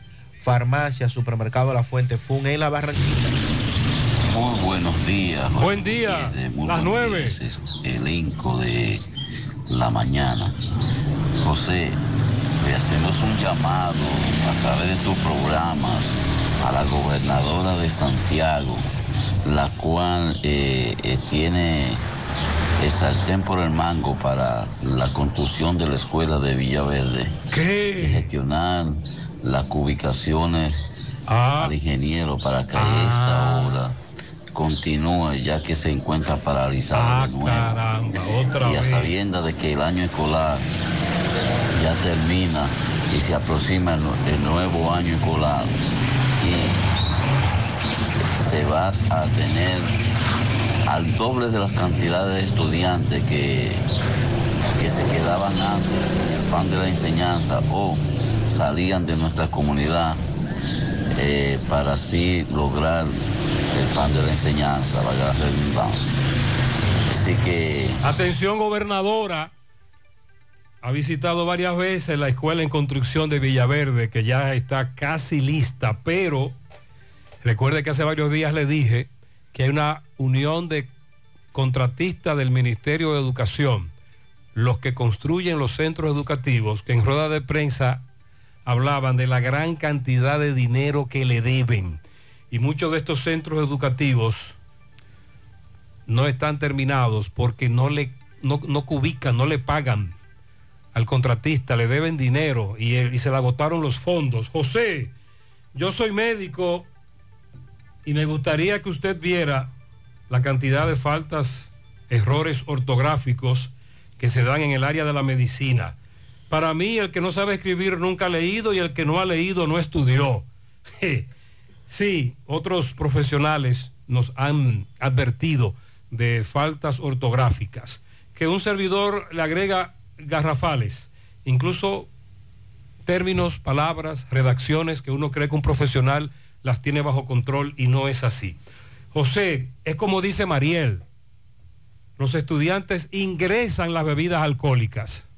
Farmacia, Supermercado La Fuente Fun en La Barranquita. Muy buenos buenos días. José Buen día. Muy las nueve. Elenco de la mañana. José, le hacemos un llamado a través de tus programas a la gobernadora de Santiago, la cual eh, eh, tiene el sartén por el mango para la construcción de la escuela de Villaverde. ¿Qué? gestionar las ubicaciones Ah. al ingeniero para que esta obra continúe ya que se encuentra paralizada de nuevo. Ah, Caramba, otra y a vez. sabienda de que el año escolar ya termina y se aproxima el nuevo año escolar y se va a tener al doble de las cantidades de estudiantes que, que se quedaban antes en el pan de la enseñanza o salían de nuestra comunidad eh, para así lograr el pan de la enseñanza, la redundancia. Así que Atención gobernadora, ha visitado varias veces la escuela en construcción de Villaverde, que ya está casi lista, pero recuerde que hace varios días le dije que hay una unión de contratistas del Ministerio de Educación, los que construyen los centros educativos, que en rueda de prensa hablaban de la gran cantidad de dinero que le deben. Y muchos de estos centros educativos no están terminados porque no le no, no cubican, no le pagan al contratista, le deben dinero y, y se le agotaron los fondos. José, yo soy médico y me gustaría que usted viera la cantidad de faltas, errores ortográficos que se dan en el área de la medicina. Para mí, el que no sabe escribir nunca ha leído y el que no ha leído no estudió. Sí, otros profesionales nos han advertido de faltas ortográficas, que un servidor le agrega garrafales, incluso términos, palabras, redacciones que uno cree que un profesional las tiene bajo control y no es así. José, es como dice Mariel, los estudiantes ingresan las bebidas alcohólicas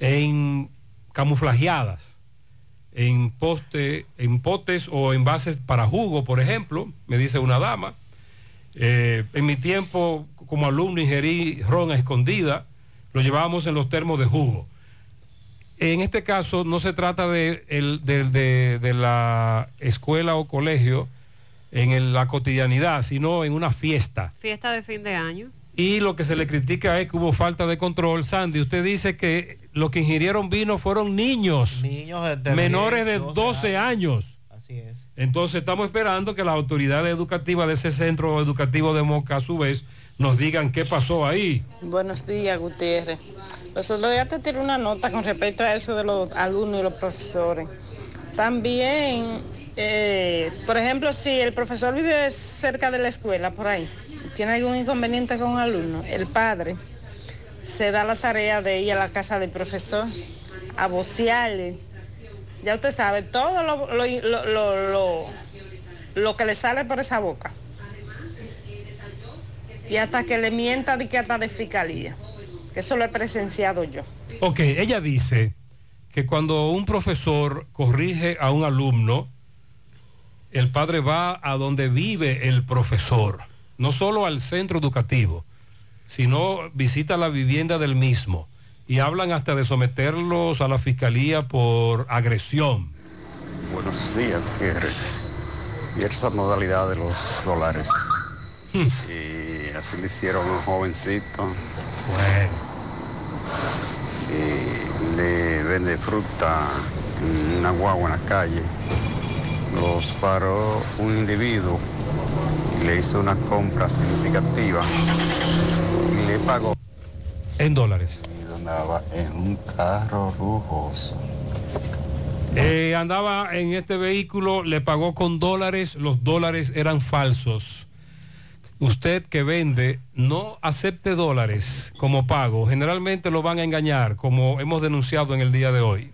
en camuflajeadas, en poste, en potes o envases para jugo, por ejemplo, me dice una dama. Eh, en mi tiempo como alumno ingerí ron a escondida, lo llevábamos en los termos de jugo. En este caso no se trata de, el- de- de la escuela o colegio en la cotidianidad, sino en una fiesta. Fiesta de fin de año. Y lo que se le critica es que hubo falta de control. Sandy, usted dice que los que ingirieron vino fueron niños, Niños de- de menores de 10, 12 años. Así es. Entonces estamos esperando que las autoridades educativas de ese centro educativo de Moca a su vez nos digan qué pasó ahí. Buenos días, Gutiérrez. Pues solo ya te tiro una nota con respecto a eso de los alumnos y los profesores. También, eh, por ejemplo, si el profesor vive cerca de la escuela, por ahí, tiene algún inconveniente con un alumno, el padre se da la tarea de ir a la casa del profesor a vocearle. Ya usted sabe, todo lo, lo- lo- lo- que le sale por esa boca y hasta que le mienta de que hasta de fiscalía. Eso lo he presenciado yo. Ok, ella dice que cuando un profesor corrige a un alumno, el padre va a donde vive el profesor, no solo al centro educativo, sino visita la vivienda del mismo y hablan hasta de someterlos a la fiscalía por agresión. Buenos días, Gutiérrez. Y esa modalidad de los dólares. Y así le hicieron a un jovencito. Y le vende fruta en una guagua en la calle. Los paró un individuo y le hizo una compra significativa y le pagó. En dólares. Y andaba en un carro lujoso. Eh, andaba en este vehículo, le pagó con dólares, los dólares eran falsos. Usted que vende, no acepte dólares como pago. Generalmente lo van a engañar, como hemos denunciado en el día de hoy.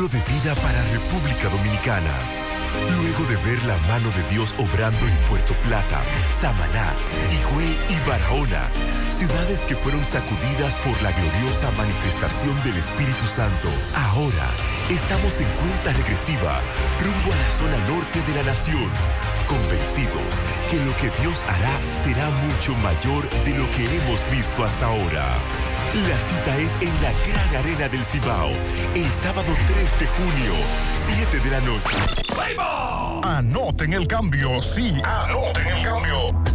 De vida para República Dominicana. Luego de ver la mano de Dios obrando en Puerto Plata, Samaná, Higüey y Barahona, ciudades que fueron sacudidas por la gloriosa manifestación del Espíritu Santo, ahora estamos en cuenta regresiva rumbo a la zona norte de la nación, convencidos que lo que Dios hará será mucho mayor de lo que hemos visto hasta ahora. La cita es en la Gran Arena del Cibao, el sábado 3 de junio, 7 de la noche. Anoten el cambio, sí, anoten el cambio.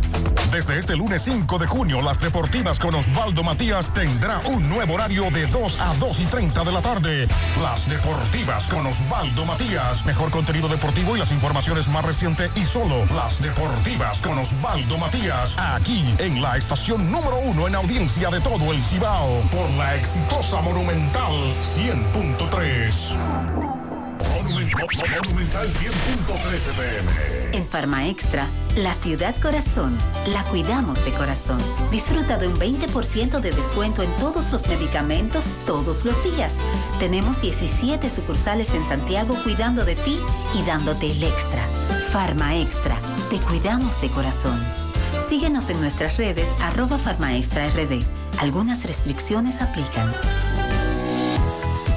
Desde este lunes 5 de junio, las deportivas con Osvaldo Matías tendrá un nuevo horario de 2 a 2 y 30 de la tarde. Las deportivas con Osvaldo Matías. Mejor contenido deportivo y las informaciones más recientes y solo las deportivas con Osvaldo Matías. Aquí en la estación número uno en audiencia de todo el Cibao. Por la exitosa Monumental 100.3. Monumental 100.13 pm. En Farma Extra, la ciudad corazón, la cuidamos de corazón. Disfruta de un 20% de descuento en todos los medicamentos todos los días. Tenemos 17 sucursales en Santiago cuidando de ti y dándote el extra. Farma Extra, te cuidamos de corazón. Síguenos en nuestras redes arroba Farmaextra RD. Algunas restricciones aplican.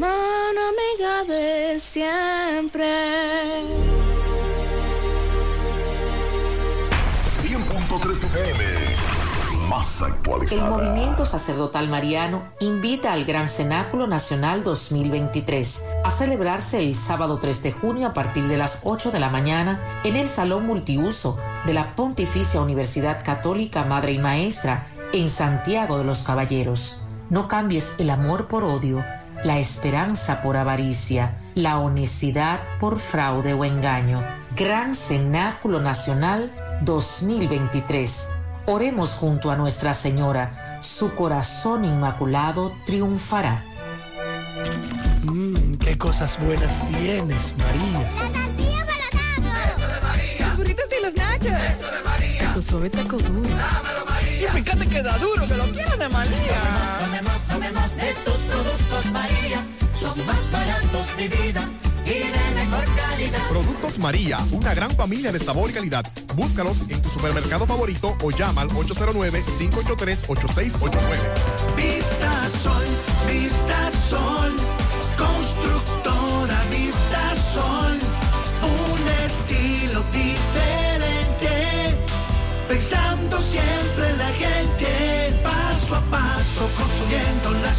Mano amiga de siempre. 100.3 FM. Más El movimiento sacerdotal mariano invita al Gran Cenáculo Nacional 2023 a celebrarse el sábado 3 de junio a partir de las 8 de la mañana en el Salón Multiuso de la Pontificia Universidad Católica Madre y Maestra en Santiago de los Caballeros. No cambies el amor por odio, la esperanza por avaricia, la honestidad por fraude o engaño. Gran Cenáculo Nacional 2023. Oremos junto a Nuestra Señora. Su corazón inmaculado triunfará. Mmm, qué cosas buenas tienes, María. La tortilla para Eso de María. Los burritos y los nachos. Eso de María. Tu suave taco duro. Dámelo, María. Y fíjate que da duro, que lo quiero de María. Tomemos, tomemos, de tus productos, María. Son más baratos, de vida. Y de mejor calidad. Productos María, una gran familia de sabor y calidad. Búscalos en tu supermercado favorito o llama al 809-583-8689. Vista Sol, Vista Sol, constructora Vista Sol,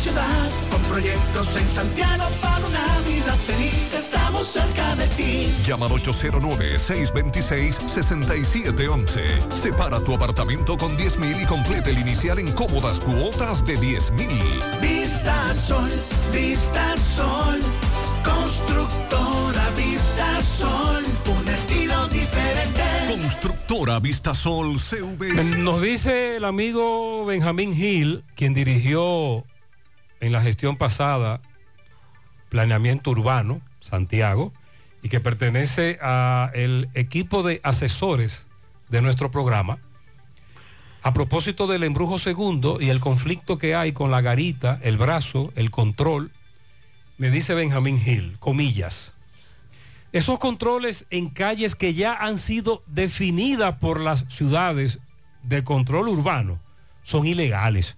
ciudad, con proyectos en Santiago para una vida feliz, estamos cerca de ti. Llama al 809-626-6711. Separa tu apartamento con 10 mil y complete el inicial en cómodas cuotas de 10 mil. Vista Sol, Vista Sol, constructora Vista Sol, un estilo diferente. Constructora Vista Sol CV. Nos dice el amigo Benjamín Gil, quien dirigió en la gestión pasada planeamiento urbano, Santiago, y que pertenece al equipo de asesores de nuestro programa. A propósito del embrujo segundo y el conflicto que hay con la garita, el brazo, el control, me dice Benjamín Gil, comillas, esos controles en calles que ya han sido definidas por las ciudades de control urbano son ilegales.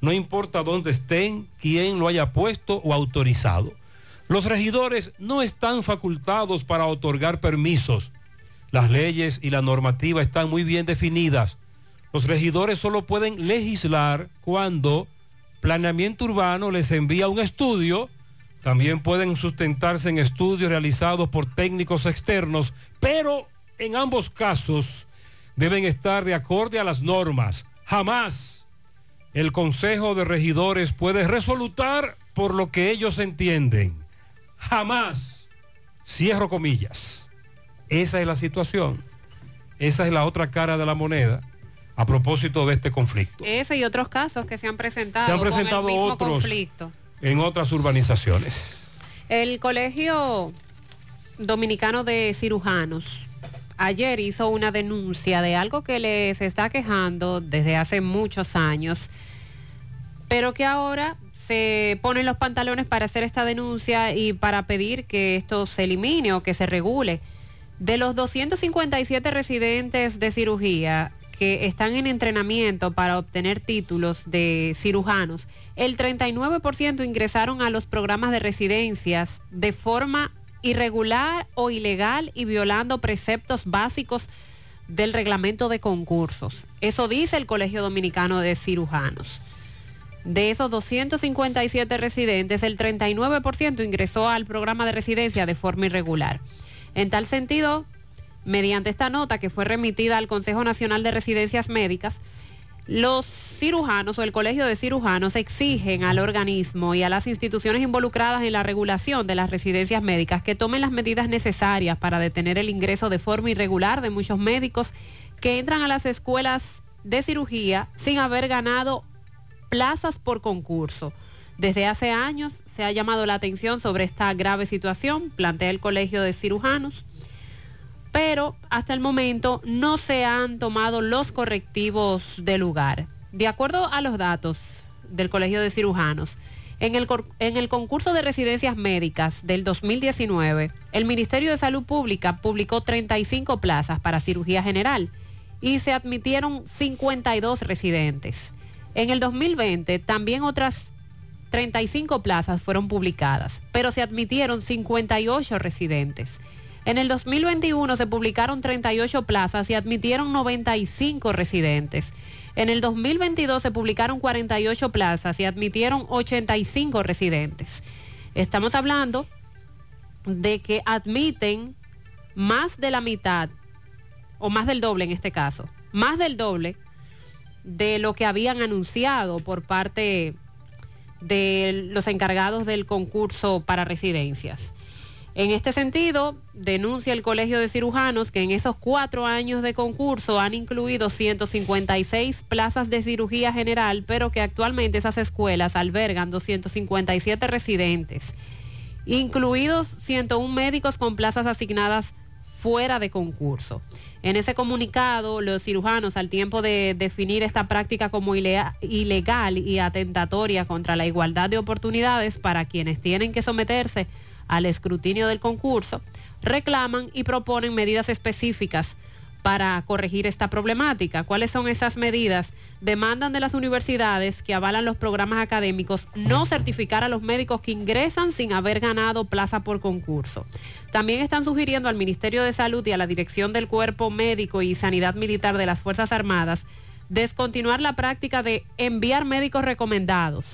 No importa dónde estén, quién lo haya puesto o autorizado. Los regidores no están facultados para otorgar permisos. Las leyes y la normativa están muy bien definidas. Los regidores solo pueden legislar cuando planeamiento urbano les envía un estudio. También pueden sustentarse en estudios realizados por técnicos externos, pero en ambos casos deben estar de acorde a las normas. Jamás el Consejo de Regidores puede resolutar por lo que ellos entienden. Jamás. Cierro comillas. Esa es la situación. Esa es la otra cara de la moneda a propósito de este conflicto. Ese y otros casos que se han presentado, Se han presentado con el mismo otros conflicto. en otras urbanizaciones. El Colegio Dominicano de Cirujanos ayer hizo una denuncia de algo que les está quejando desde hace muchos años, pero que ahora se ponen los pantalones para hacer esta denuncia y para pedir que esto se elimine o que se regule. De los 257 residentes de cirugía que están en entrenamiento para obtener títulos de cirujanos, el 39% ingresaron a los programas de residencias de forma irregular o ilegal y violando preceptos básicos del reglamento de concursos. Eso dice el Colegio Dominicano de Cirujanos. De esos 257 residentes, el 39% ingresó al programa de residencia de forma irregular. En tal sentido, mediante esta nota que fue remitida al Consejo Nacional de Residencias Médicas, los cirujanos o el Colegio de Cirujanos exigen al organismo y a las instituciones involucradas en la regulación de las residencias médicas que tomen las medidas necesarias para detener el ingreso de forma irregular de muchos médicos que entran a las escuelas de cirugía sin haber ganado plazas por concurso. Desde hace años se ha llamado la atención sobre esta grave situación, plantea el Colegio de Cirujanos, pero hasta el momento no se han tomado los correctivos del lugar. De acuerdo a los datos del Colegio de Cirujanos, en el, en el concurso de residencias médicas del 2019, el Ministerio de Salud Pública publicó 35 plazas para cirugía general y se admitieron 52 residentes. En el 2020 también otras 35 plazas fueron publicadas, pero se admitieron 58 residentes. En el 2021 se publicaron 38 plazas y admitieron 95 residentes. En el 2022 se publicaron 48 plazas y admitieron 85 residentes. Estamos hablando de que admiten más de la mitad o más del doble en este caso, más del doble de lo que habían anunciado por parte de los encargados del concurso para residencias. En este sentido, denuncia el Colegio de Cirujanos que en esos cuatro años de concurso han incluido 156 plazas de cirugía general, pero que actualmente esas escuelas albergan 257 residentes, incluidos 101 médicos con plazas asignadas fuera de concurso. En ese comunicado, los cirujanos, al tiempo de definir esta práctica como ilegal y atentatoria contra la igualdad de oportunidades para quienes tienen que someterse al escrutinio del concurso, reclaman y proponen medidas específicas para corregir esta problemática. ¿Cuáles son esas medidas? Demandan de las universidades que avalan los programas académicos no certificar a los médicos que ingresan sin haber ganado plaza por concurso. También están sugiriendo al Ministerio de Salud y a la Dirección del Cuerpo Médico y Sanidad Militar de las Fuerzas Armadas descontinuar la práctica de enviar médicos recomendados,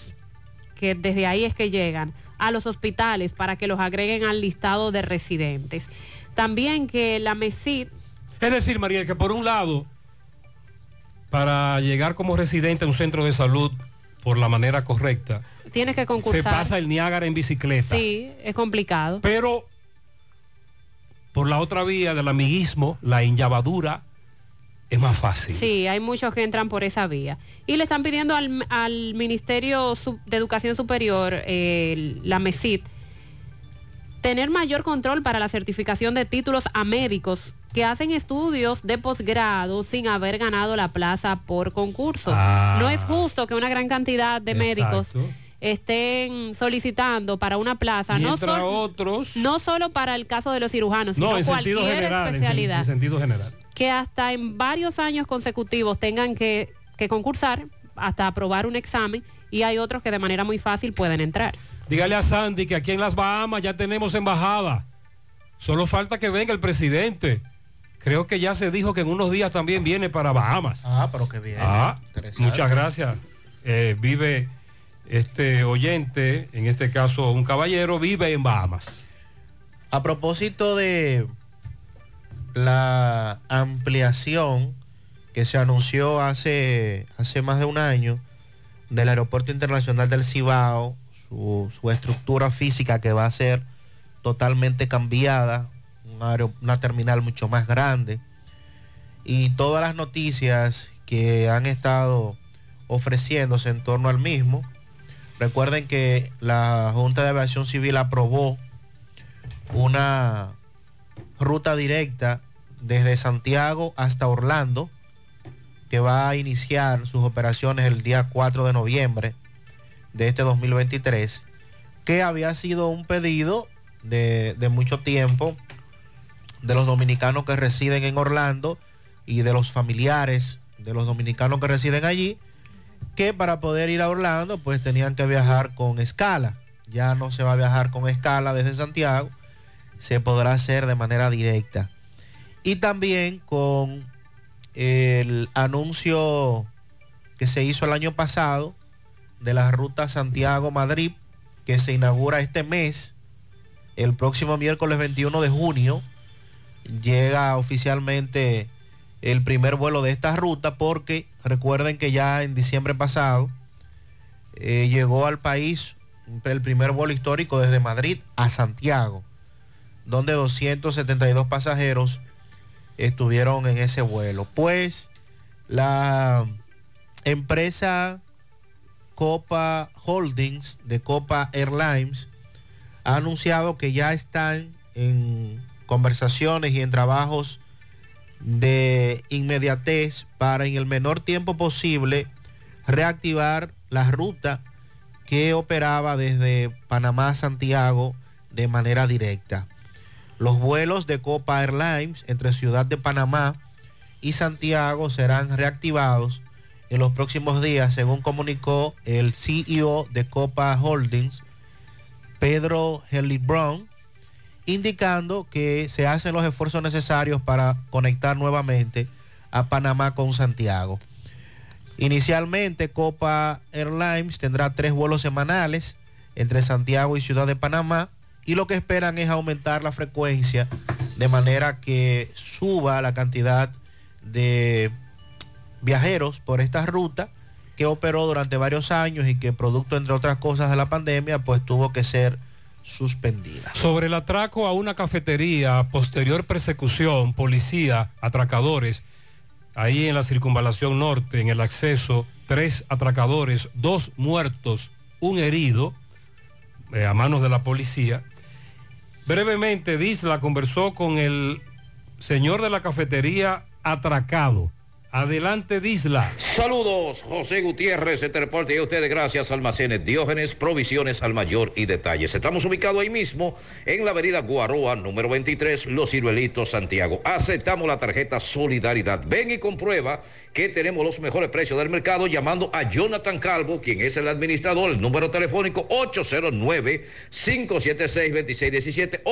que desde ahí es que llegan, a los hospitales para que los agreguen al listado de residentes. También que la MESID Es decir, María, que por un lado, para llegar como residente a un centro de salud por la manera correcta, tiene que concursar. se pasa el Niágara en bicicleta. Sí, es complicado. Pero por la otra vía del amiguismo, la enllavadura, es más fácil. Sí, hay muchos que entran por esa vía. Y le están pidiendo al, al Ministerio de Educación Superior, eh, la MESID, tener mayor control para la certificación de títulos a médicos que hacen estudios de posgrado sin haber ganado la plaza por concurso. Ah. No es justo que una gran cantidad de médicos Exacto. estén solicitando para una plaza, no, sol- otros... no solo para el caso de los cirujanos, sino No, en cualquier general. en sen- especialidad en sentido general. Que hasta en varios años consecutivos tengan que, que concursar hasta aprobar un examen y hay otros que de manera muy fácil pueden entrar. Dígale a Sandy que aquí en las Bahamas ya tenemos embajada. Solo falta que venga el presidente. Creo que ya se dijo que en unos días también viene para Bahamas. Ah, pero que bien. Ah, muchas gracias. Eh, vive este oyente, en este caso un caballero, vive en Bahamas. A propósito de la ampliación que se anunció hace, hace más de un año del Aeropuerto Internacional del Cibao, su, estructura física que va a ser totalmente cambiada, una terminal mucho más grande, y todas las noticias que han estado ofreciéndose en torno al mismo. Recuerden que la Junta de Aviación Civil aprobó una ruta directa desde Santiago hasta Orlando, que va a iniciar sus operaciones el día 4 de noviembre de este 2023, que había sido un pedido de, de mucho tiempo de los dominicanos que residen en Orlando y de los familiares de los dominicanos que residen allí, que para poder ir a Orlando pues tenían que viajar con escala. Ya no se va a viajar con escala desde Santiago, se podrá hacer de manera directa. Y también con el anuncio que se hizo el año pasado de la ruta Santiago-Madrid, que se inaugura este mes, el próximo miércoles 21 de junio, llega oficialmente el primer vuelo de esta ruta porque recuerden que ya en diciembre pasado eh, llegó al país el primer vuelo histórico desde Madrid a Santiago, donde 272 pasajeros estuvieron en ese vuelo. Pues la empresa Copa Holdings de Copa Airlines ha anunciado que ya están en conversaciones y en trabajos de inmediatez para en el menor tiempo posible reactivar la ruta que operaba desde Panamá a Santiago de manera directa. Los vuelos de Copa Airlines entre Ciudad de Panamá y Santiago serán reactivados en los próximos días, según comunicó el CEO de Copa Holdings, Pedro Helly Brown, indicando que se hacen los esfuerzos necesarios para conectar nuevamente a Panamá con Santiago. Inicialmente, Copa Airlines tendrá tres vuelos semanales entre Santiago y Ciudad de Panamá y lo que esperan es aumentar la frecuencia de manera que suba la cantidad de viajeros por esta ruta que operó durante varios años y que producto, entre otras cosas, de la pandemia, pues tuvo que ser suspendida. Sobre el atraco a una cafetería, posterior persecución, policía, atracadores, ahí en la circunvalación norte, en el acceso, tres atracadores, dos muertos, un herido eh, a manos de la policía. Brevemente, Disla conversó con el señor de la cafetería atracado. Adelante, Disla. Saludos, José Gutiérrez, Interporte y a ustedes gracias, Almacenes Diógenes, provisiones al mayor y detalles. Estamos ubicados ahí mismo en la avenida Guaroa, número 23, Los Ciruelitos, Santiago. Aceptamos la tarjeta Solidaridad. Ven y comprueba que tenemos los mejores precios del mercado llamando a Jonathan Calvo, quien es el administrador, el número telefónico 809-576-2617,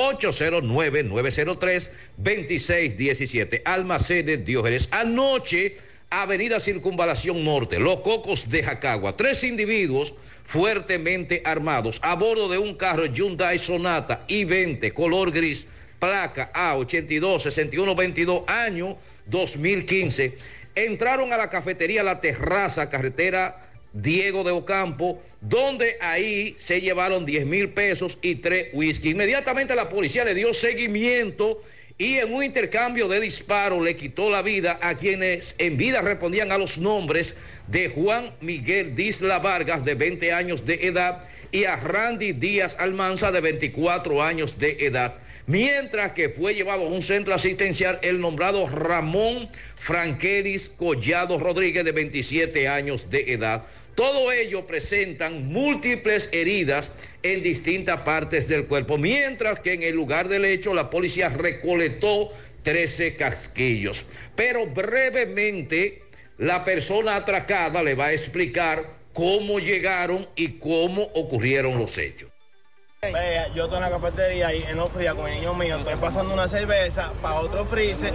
809-903-2617. Almacenes Diógenes. Anoche, Avenida Circunvalación Norte, Los Cocos de Jacagua, tres individuos fuertemente armados a bordo de un carro Hyundai Sonata I-20, color gris, placa A82 6122, año 2015 entraron a la cafetería La Terraza, carretera Diego de Ocampo, donde ahí se llevaron 10 mil pesos y tres whisky. Inmediatamente la policía le dio seguimiento y en un intercambio de disparos le quitó la vida a quienes en vida respondían a los nombres de Juan Miguel Disla Vargas, de 20 años de edad, y a Randy Díaz Almanza, de 24 años de edad mientras que fue llevado a un centro asistencial el nombrado Ramón Franqueris Collado Rodríguez, de 27 años de edad. Todo ello presentan múltiples heridas en distintas partes del cuerpo, mientras que en el lugar del hecho la policía recolectó 13 casquillos. Pero brevemente la persona atracada le va a explicar cómo llegaron y cómo ocurrieron los hechos. Yo estoy en la cafetería y en fría con el niño mío, estoy pasando una cerveza para otro freezer.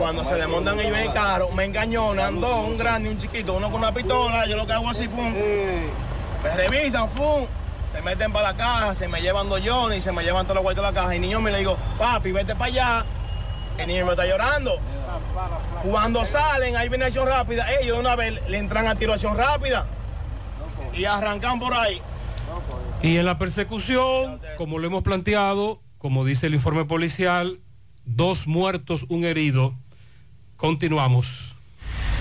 Cuando se le montan ellos en el carro, me engañonan dos, un grande y un chiquito, uno con una pistola, yo lo que hago así, fum. Me revisan, fum. Se meten para la caja, se me llevan dos Johnny, se me llevan todos los vueltos de la caja. Y el niño me le digo, papi, vete para allá. El niño me está llorando. Cuando salen, ahí viene acción rápida. Ellos de una vez le entran a tiro acción rápida. Y arrancan por ahí. Y en la persecución, como lo hemos planteado, como dice el informe policial, dos muertos, un herido. Continuamos.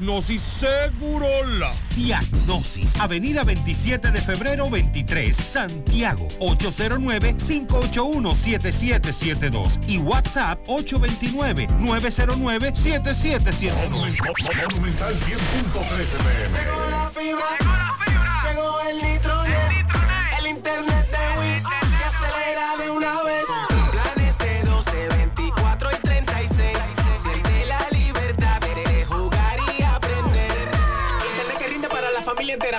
Segurola. Diagnosis, Avenida 27 de febrero 23, Santiago, 809-581-7772 y WhatsApp 829-909-7772. Monumental 100.13 pm. Llegó la fibra, llegó la fibra, llegó el nitronet, el internet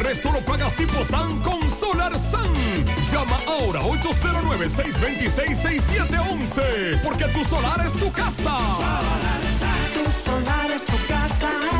resto lo pagas tipo SAN con Solar SAN. Llama ahora 809-626-6711 porque tu solar es tu casa. Tu solar es tu casa.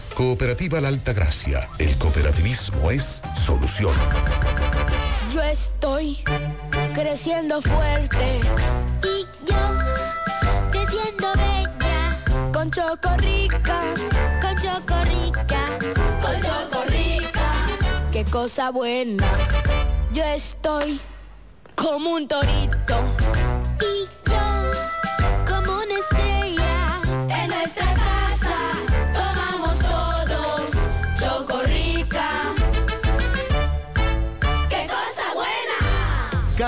Cooperativa La Alta Gracia. El cooperativismo es solución. Yo estoy creciendo fuerte. Y yo creciendo bella. Con Chocorrica. Con Chocorrica. Con Chocorrica. Qué cosa buena. Yo estoy como un torito.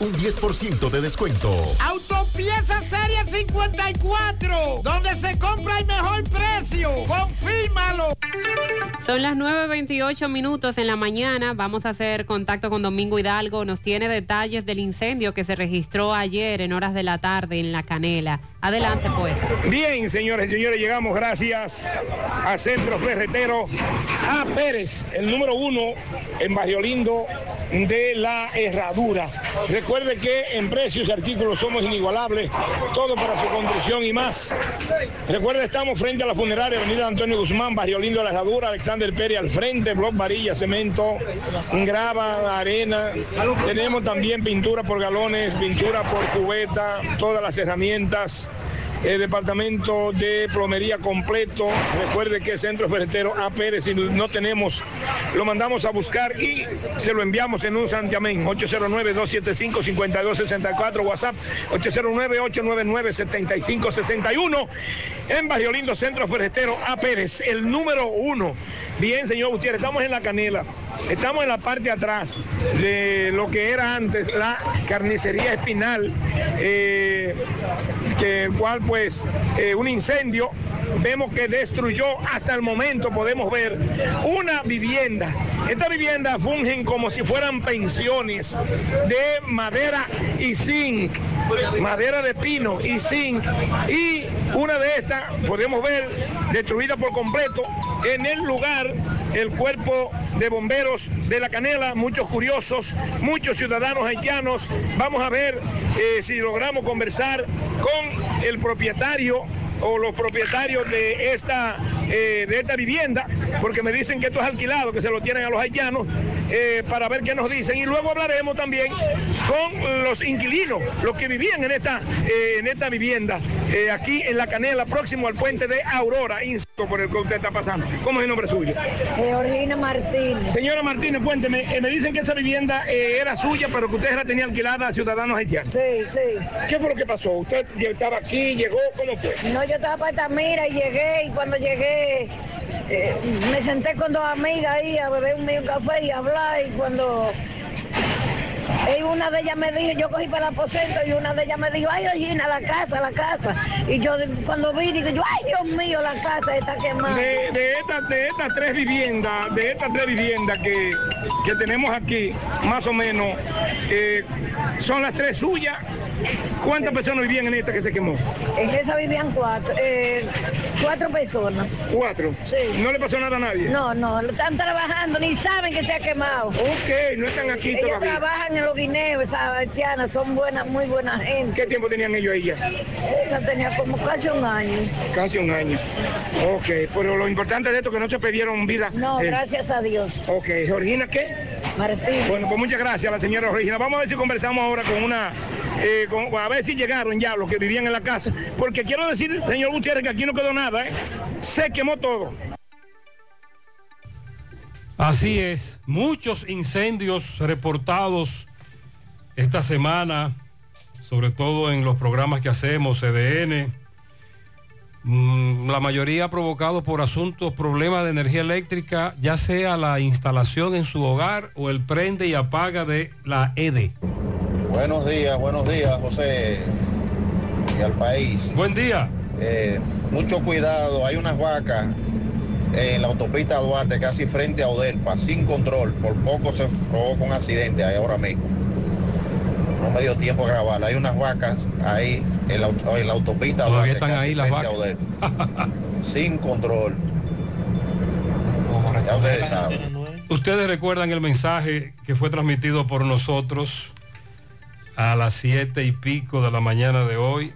un 10% de descuento. Autopieza Serie 54, donde se compra el mejor precio. Confírmalo. Son las 9.28 minutos en la mañana. Vamos a hacer contacto con Domingo Hidalgo. Nos tiene detalles del incendio que se registró ayer en horas de la tarde en La Canela. Adelante, pues. Bien, señores y señores, llegamos gracias a Centro Ferretero A. Pérez, el número uno en Barrio Lindo de la Herradura. Recuerde que en precios y artículos somos inigualables, todo para su construcción y más. Recuerde, estamos frente a la funeraria Avenida Antonio Guzmán, Barrio Lindo de la Herradura, Alexander Pérez al frente, Block Varilla, cemento, grava, arena. Tenemos también pintura por galones, pintura por cubeta, todas las herramientas el departamento de plomería completo. Recuerde que Centro Ferretero A. Pérez, si no tenemos, lo mandamos a buscar y se lo enviamos en un santiamén. 809-275-5264, WhatsApp 809-899-7561. En Barrio Lindo, Centro Ferretero A. Pérez, el número uno. Bien, señor Gutiérrez, estamos en la canela. Estamos en la parte de atrás de lo que era antes la carnicería espinal, eh, que el cual pues eh, un incendio vemos que destruyó hasta el momento, podemos ver, una vivienda. Estas viviendas fungen como si fueran pensiones de madera y zinc, madera de pino y zinc. Y una de estas podemos ver destruida por completo en el lugar el cuerpo de bomberos de la Canela, muchos curiosos, muchos ciudadanos haitianos. Vamos a ver eh, si logramos conversar con el propietario o los propietarios de esta, eh, de esta vivienda, porque me dicen que esto es alquilado, que se lo tienen a los haitianos, eh, para ver qué nos dicen. Y luego hablaremos también con los inquilinos, los que vivían en esta, eh, en esta vivienda, aquí en La Canela, próximo al puente de Aurora, insisto, por el que usted está pasando. ¿Cómo es el nombre suyo? Georgina Martínez. Señora Martínez, cuénteme, me dicen que esa vivienda era suya, pero que usted la tenía alquilada a ciudadanos haitianos. Sí, sí. ¿Qué fue lo que pasó? ¿Usted estaba aquí, llegó, cómo fue? No, yo estaba para Altamira y llegué y cuando llegué eh, me senté con dos amigas ahí a beber un medio café y a hablar y cuando y una de ellas me dijo, yo cogí para el aposento y una de ellas me dijo, ay, Gina, la casa, la casa. Y yo cuando vi, digo yo, ay, Dios mío, la casa está quemada. De, de estas de estas tres viviendas, de estas tres viviendas que, que tenemos aquí, más o menos, eh, son las tres suyas ¿Cuántas personas vivían en esta que se quemó? En esa vivían cuatro, eh, cuatro personas. ¿Cuatro? Sí. ¿No le pasó nada a nadie? No, no, están trabajando, ni saben que se ha quemado. Ok, no están aquí Ellos todavía. trabajan en los guineos, esas haitianas, son buenas, muy buena gente. ¿Qué tiempo tenían ellos ahí ya? Esa tenía como casi un año. Casi un año. Ok, pero lo importante de esto es que no se perdieron vida. No, Eh, gracias a Dios. Ok, ¿Georgina qué? Martín. Bueno, pues muchas gracias a la señora Regina. Vamos a ver si conversamos ahora con una, eh, a ver si llegaron ya los que vivían en la casa. Porque quiero decir, señor Gutiérrez, que aquí no quedó nada, ¿eh? Se quemó todo. Así es, muchos incendios reportados esta semana, sobre todo en los programas que hacemos, CDN, mm, la mayoría provocado por asuntos, problemas de energía eléctrica, ya sea la instalación en su hogar o el prende y apaga de la EDE. Buenos días, buenos días, José, y al país. Buen día. Eh, mucho cuidado, hay unas vacas en la autopista Duarte, casi frente a Odelpa, sin control. Por poco se provoca un accidente ahí ahora mismo. No me dio tiempo a grabar. Hay unas vacas ahí en la, en la autopista Duarte, están casi ahí las Odelpa. sin control. Ya ustedes saben. Ustedes recuerdan el mensaje que fue transmitido por nosotros a las siete y pico de la mañana de hoy.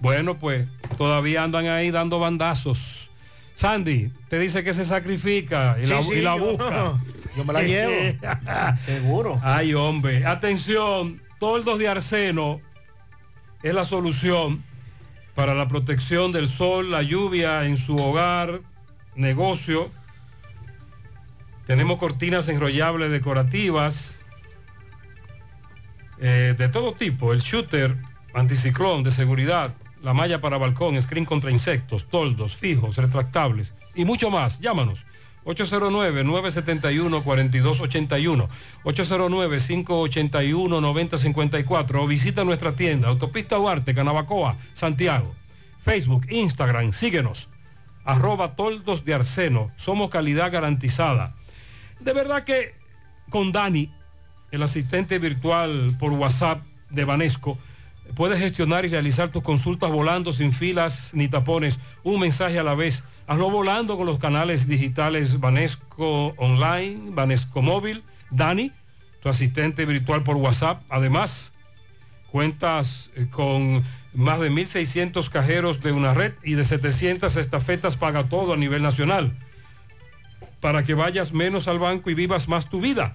Bueno, pues todavía andan ahí dando bandazos. Sandy, te dice que se sacrifica y la, Sí, sí, y la yo- busca. yo me la llevo. Seguro. Ay, hombre. Atención, toldos de arseno es la solución para la protección del sol, la lluvia en su hogar, negocio. Tenemos cortinas enrollables decorativas eh, de todo tipo. El shooter anticiclón de seguridad, la malla para balcón, screen contra insectos, toldos, fijos, retractables y mucho más. Llámanos. 809-971-4281, 809-581-9054 o visita nuestra tienda, Autopista Duarte, Canabacoa, Santiago. Facebook, Instagram, síguenos. Arroba toldos de arseno. Somos calidad garantizada. De verdad que con Dani, el asistente virtual por WhatsApp de Banesco, puedes gestionar y realizar tus consultas volando sin filas ni tapones, un mensaje a la vez. Hazlo volando con los canales digitales Banesco Online, Banesco Móvil, Dani, tu asistente virtual por WhatsApp. Además, cuentas eh, con más de 1.600 cajeros de una red y de 700 estafetas paga todo a nivel nacional para que vayas menos al banco y vivas más tu vida.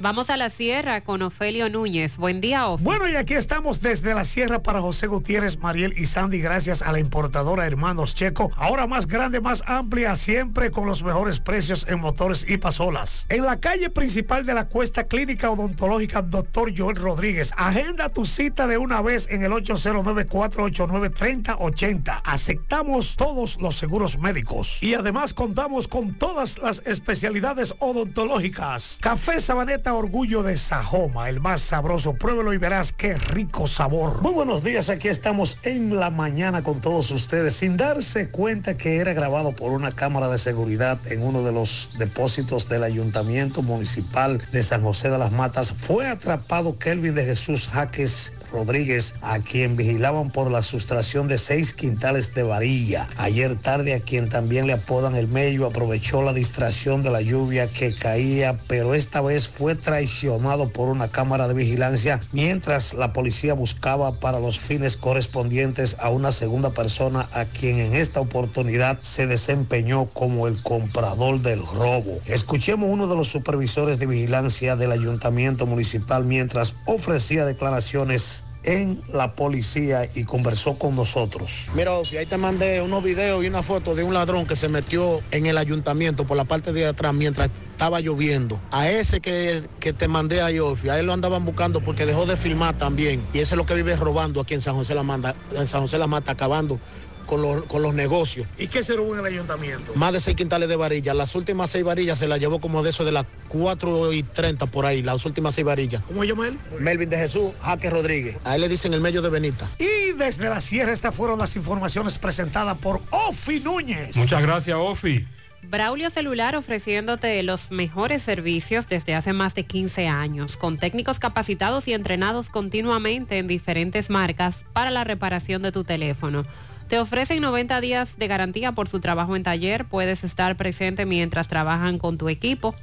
Vamos a la sierra con Ofelio Núñez. Buen día, Ofelio. Bueno, y aquí estamos desde la sierra para José Gutiérrez, Mariel y Sandy, gracias a la importadora Hermanos Checo. Ahora más grande, más amplia, siempre con los mejores precios en motores y pasolas. En la calle principal de la Cuesta Clínica Odontológica Dr. Joel Rodríguez. Agenda tu cita de una vez en el 809-489-3080. Aceptamos todos los seguros médicos. Y además contamos con todas las especialidades odontológicas. Café Sabaneta Orgullo de Sajoma, el más sabroso. Pruébelo y verás qué rico sabor. Muy buenos días, aquí estamos en la mañana con todos ustedes, sin darse cuenta que era grabado por una cámara de seguridad en uno de los depósitos del Ayuntamiento Municipal de San José de las Matas. Fue atrapado Kelvin de Jesús Jaques Rodríguez, a quien vigilaban por la sustracción de seis quintales de varilla. Ayer tarde, a quien también le apodan el medio, aprovechó la distracción de la lluvia que caía, pero esta vez fue traicionado por una cámara de vigilancia mientras la policía buscaba para los fines correspondientes a una segunda persona a quien en esta oportunidad se desempeñó como el comprador del robo. Escuchemos uno de los supervisores de vigilancia del ayuntamiento municipal mientras ofrecía declaraciones en la policía y conversó con nosotros. Mira, Ofi, ahí te mandé unos videos y una foto de un ladrón que se metió en el ayuntamiento por la parte de atrás mientras estaba lloviendo. A ese que, que te mandé a Yofi, a él lo andaban buscando porque dejó de filmar también. Y ese es lo que vive robando aquí en San José La Mata, en San José La Mata, acabando con los, con los negocios. ¿Y qué se robó en el ayuntamiento? Más de seis quintales de varillas. Las últimas seis varillas se las llevó como de eso de las 4 y 30 por ahí, las últimas seis varillas. ¿Cómo se llama él? Melvin de Jesús, Jaque Rodríguez. A él le dicen el medio de Benita. Y desde la sierra estas fueron las informaciones presentadas por Ofi Núñez. Muchas gracias, Ofi. Braulio Celular ofreciéndote los mejores servicios desde hace más de 15 años, con técnicos capacitados y entrenados continuamente en diferentes marcas para la reparación de tu teléfono. Te ofrecen 90 días de garantía por su trabajo en taller, puedes estar presente mientras trabajan con tu equipo.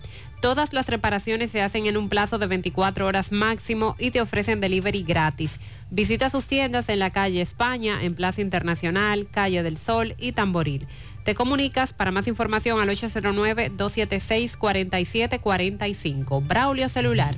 Todas las reparaciones se hacen en un plazo de 24 horas máximo y te ofrecen delivery gratis. Visita sus tiendas en la calle España, en Plaza Internacional, Calle del Sol y Tamboril. Te comunicas para más información al 809-276-4745. Braulio Celular.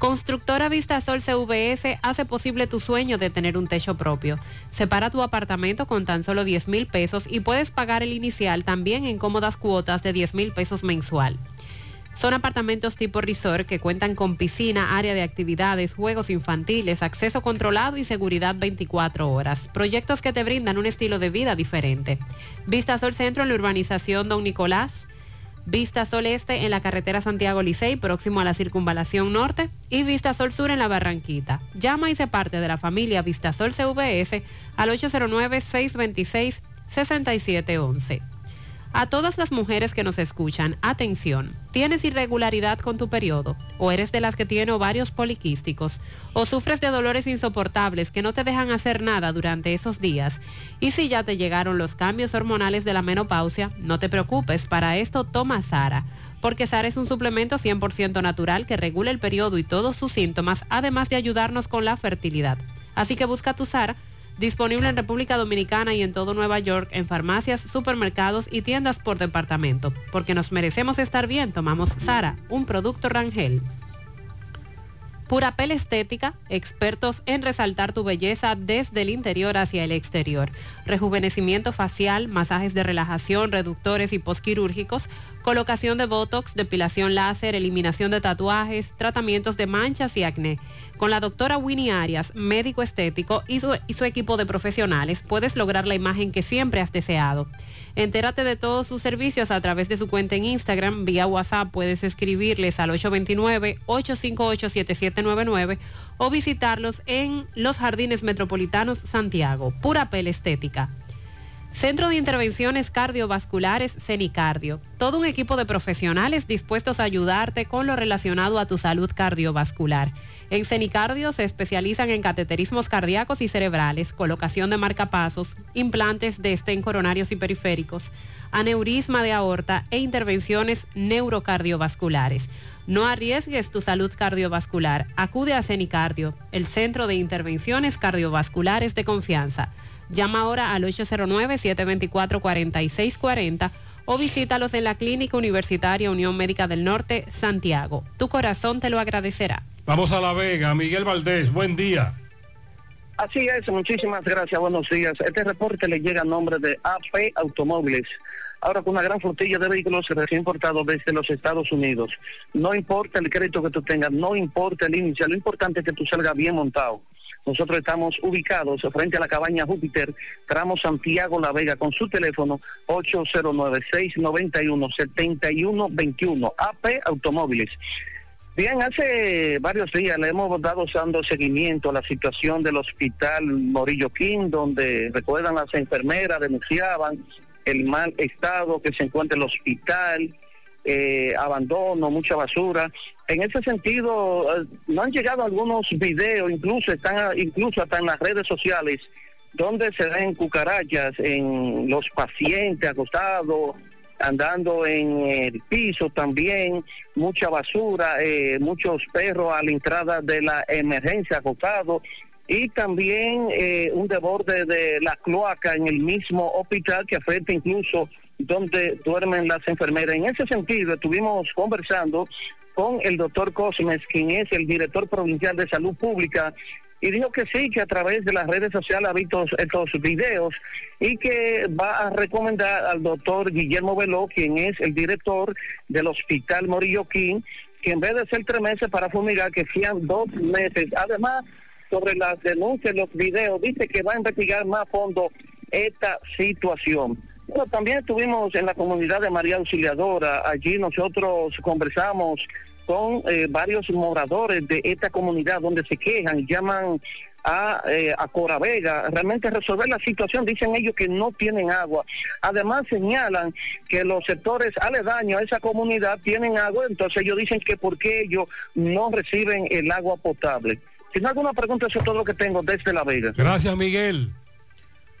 Constructora Vistasol CVS hace posible tu sueño de tener un techo propio. Separa tu apartamento con tan solo 10 mil pesos y puedes pagar el inicial también en cómodas cuotas de 10 mil pesos mensual. Son apartamentos tipo resort que cuentan con piscina, área de actividades, juegos infantiles, acceso controlado y seguridad 24 horas. Proyectos que te brindan un estilo de vida diferente. Vistasol Centro en la urbanización Don Nicolás. Vista Sol Este en la carretera Santiago Licey, próximo a la circunvalación norte, y Vista Sol Sur en la Barranquita. Llama y se parte de la familia Vista Sol CVS al 809-626-6711. A todas las mujeres que nos escuchan, atención, ¿tienes irregularidad con tu periodo? ¿O eres de las que tiene ovarios poliquísticos? ¿O sufres de dolores insoportables que no te dejan hacer nada durante esos días? Y si ya te llegaron los cambios hormonales de la menopausia, no te preocupes, para esto toma Sara. Porque Sara es un suplemento 100% natural que regula el periodo y todos sus síntomas, además de ayudarnos con la fertilidad. Así que busca tu Sara disponible en República Dominicana y en todo Nueva York en farmacias, supermercados y tiendas por departamento. Porque nos merecemos estar bien, tomamos Sara, un producto Rangel. Purapel Estética, expertos en resaltar tu belleza desde el interior hacia el exterior. Rejuvenecimiento facial, masajes de relajación, reductores y posquirúrgicos, colocación de botox, depilación láser, eliminación de tatuajes, tratamientos de manchas y acné. Con la doctora Winnie Arias, médico estético y su, equipo de profesionales, puedes lograr la imagen que siempre has deseado. Entérate de todos sus servicios a través de su cuenta en Instagram. Vía WhatsApp puedes escribirles al 829-858-7799 o visitarlos en Los Jardines Metropolitanos Santiago. Pura Pel Estética. Centro de Intervenciones Cardiovasculares CENICardio. Todo un equipo de profesionales dispuestos a ayudarte con lo relacionado a tu salud cardiovascular. En CENICardio se especializan en cateterismos cardíacos y cerebrales, colocación de marcapasos, implantes de estén coronarios y periféricos, aneurisma de aorta e intervenciones neurocardiovasculares. No arriesgues tu salud cardiovascular. Acude a CENICardio, el Centro de Intervenciones Cardiovasculares de Confianza. Llama ahora al 809-724-4640 o visítalos en la Clínica Universitaria Unión Médica del Norte, Santiago. Tu corazón te lo agradecerá. Vamos a La Vega. Miguel Valdés, buen día. Así es, muchísimas gracias, buenos días. Este reporte le llega a nombre de AP Automóviles. Ahora con una gran flotilla de vehículos recién importados desde los Estados Unidos. No importa el crédito que tú tengas, no importa el índice, lo importante es que tú salgas bien montado. Nosotros estamos ubicados frente a la cabaña Júpiter, tramo Santiago La Vega, con su teléfono 809-691-7121, AP Automóviles. Bien, hace varios días le hemos dado dando seguimiento a la situación del hospital Morillo King, donde recuerdan las enfermeras denunciaban el mal estado que se encuentra el hospital, eh, abandono, mucha basura. En ese sentido, eh, no han llegado algunos videos, incluso están incluso hasta en las redes sociales, donde se ven cucarachas en los pacientes acostados, andando en el piso también, mucha basura, eh, muchos perros a la entrada de la emergencia acostados. y también eh, un desborde de la cloaca en el mismo hospital que afecta incluso donde duermen las enfermeras. En ese sentido, estuvimos conversando con el doctor Cosmes, quien es el director provincial de salud pública, y dijo que sí, que a través de las redes sociales ha visto estos videos y que va a recomendar al doctor Guillermo Veló, quien es el director del Hospital Morillo King, que en vez de ser tres meses para fumigar, que sean dos meses. Además, sobre las denuncias, los videos, dice que va a investigar más a fondo esta situación. También estuvimos en la comunidad de María Auxiliadora. Allí nosotros conversamos con eh, varios moradores de esta comunidad donde se quejan, llaman a, eh, a Coravega, realmente resolver la situación, dicen ellos que no tienen agua. Además señalan que los sectores aledaños a esa comunidad tienen agua, entonces ellos dicen que por qué ellos no reciben el agua potable. Hay alguna pregunta, eso es todo lo que tengo desde La Vega. Gracias, Miguel.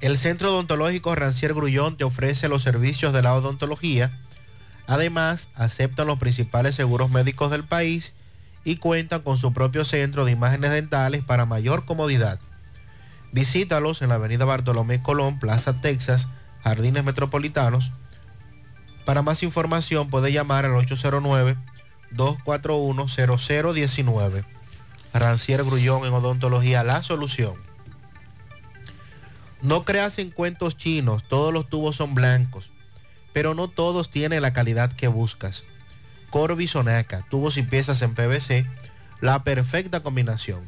El Centro Odontológico Rancier Grullón te ofrece los servicios de la odontología. Además, aceptan los principales seguros médicos del país y cuentan con su propio centro de imágenes dentales para mayor comodidad. Visítalos en la avenida Bartolomé Colón, Plaza Texas, Jardines Metropolitanos. Para más información puede llamar al 809-241-0019. Rancier Grullón en Odontología, la solución. No creas en cuentos chinos, todos los tubos son blancos, pero no todos tienen la calidad que buscas. Corby Sonaca, tubos y piezas en PVC, la perfecta combinación.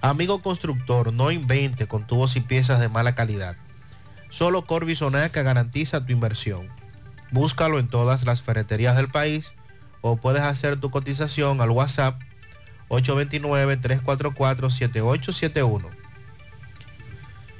Amigo constructor, no invente con tubos y piezas de mala calidad. Solo Corby Sonaca garantiza tu inversión. Búscalo en todas las ferreterías del país o puedes hacer tu cotización al WhatsApp 829-344-7871.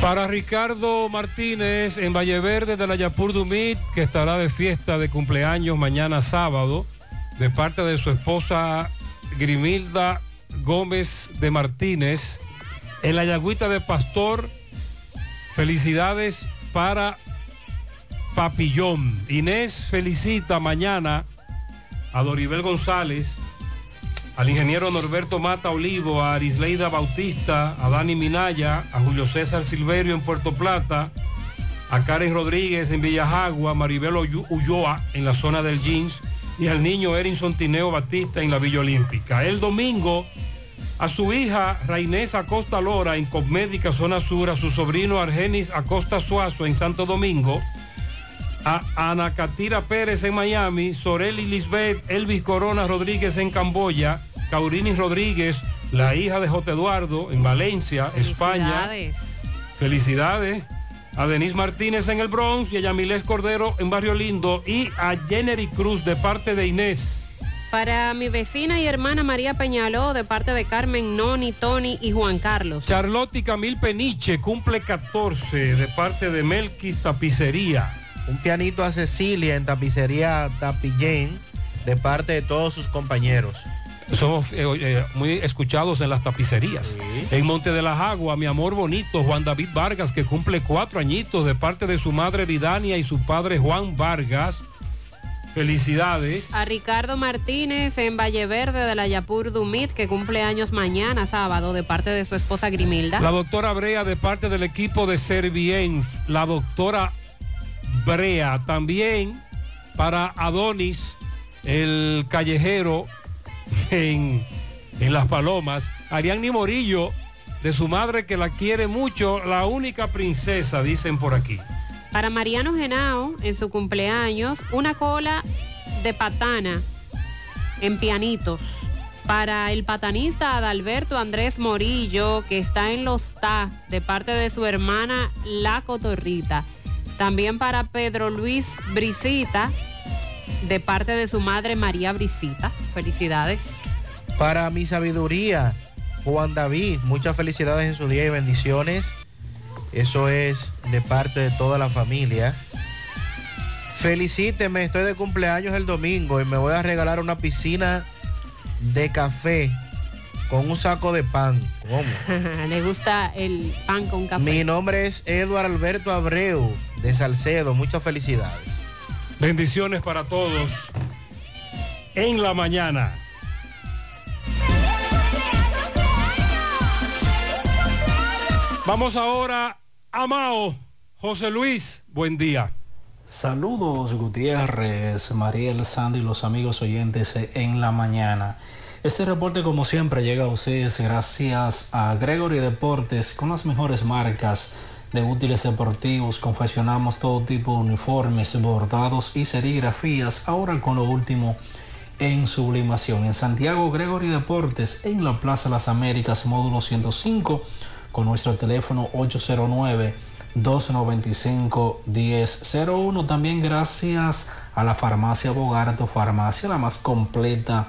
Para Ricardo Martínez en Valleverde de la Yapur Dumit, que estará de fiesta de cumpleaños mañana sábado, de parte de su esposa Grimilda Gómez de Martínez, en la Yagüita de Pastor, felicidades para Papillón. Inés felicita mañana a Doribel González, al ingeniero Norberto Mata Olivo, a Arisleida Bautista, a Dani Minaya, a Julio César Silverio en Puerto Plata, a Karen Rodríguez en Villajagua, a Maribel Ullo- Ulloa en la zona del Jeans y al niño Erinson Tineo Batista en la Villa Olímpica. El domingo a su hija Rainés Acosta Lora en Cosmética Zona Sur, a su sobrino Argenis Acosta Suazo en Santo Domingo, a Ana Catira Pérez en Miami, Soreli Lisbeth, Elvis Corona Rodríguez en Camboya, Caurini Rodríguez, la hija de J. Eduardo en Valencia, España. Felicidades. Felicidades. A Denise Martínez en el Bronx y a Yamilés Cordero en Barrio Lindo y a Jennery Cruz de parte de Inés. Para mi vecina y hermana María Peñaló, de parte de Carmen, Noni, Tony y Juan Carlos. Charlotte y Camil Peniche cumple 14 de parte de Melquis Tapicería. Un pianito a Cecilia en tapicería Tapillén de parte de todos sus compañeros. Somos eh, eh, muy escuchados en las tapicerías. En Monte de las Aguas, mi amor bonito, Juan David Vargas, que cumple cuatro añitos de parte de su madre Vidania y su padre Juan Vargas. Felicidades. A Ricardo Martínez en Valleverde de la Yapur Dumit, que cumple años mañana sábado, de parte de su esposa Grimilda. La doctora Brea de parte del equipo de Servien. La doctora Brea también para Adonis, el callejero en, en Las Palomas. Ariadne Morillo, de su madre que la quiere mucho, la única princesa, dicen por aquí. Para Mariano Genao, en su cumpleaños, una cola de patana en pianitos. Para el patanista Adalberto Andrés Morillo, que está en Los Ta, de parte de su hermana La Cotorrita. También para Pedro Luis Brisita, de parte de su madre María Brisita. Felicidades. Para mi sabiduría, Juan David, muchas felicidades en su día y bendiciones. Eso es de parte de toda la familia. Felicíteme, estoy de cumpleaños el domingo y me voy a regalar una piscina de café con un saco de pan. ¿Cómo? Le gusta el pan con café. Mi nombre es Eduardo Alberto Abreu de Salcedo. Muchas felicidades. Bendiciones para todos en la mañana. Vamos ahora a Mao. José Luis, buen día. Saludos Gutiérrez, Mariel, Sandy y los amigos oyentes en la mañana. Este reporte como siempre llega a ustedes gracias a Gregory Deportes con las mejores marcas de útiles deportivos. Confeccionamos todo tipo de uniformes, bordados y serigrafías. Ahora con lo último en sublimación. En Santiago Gregory Deportes en la Plaza Las Américas, módulo 105 con nuestro teléfono 809-295-1001. También gracias a la farmacia Bogarto, farmacia la más completa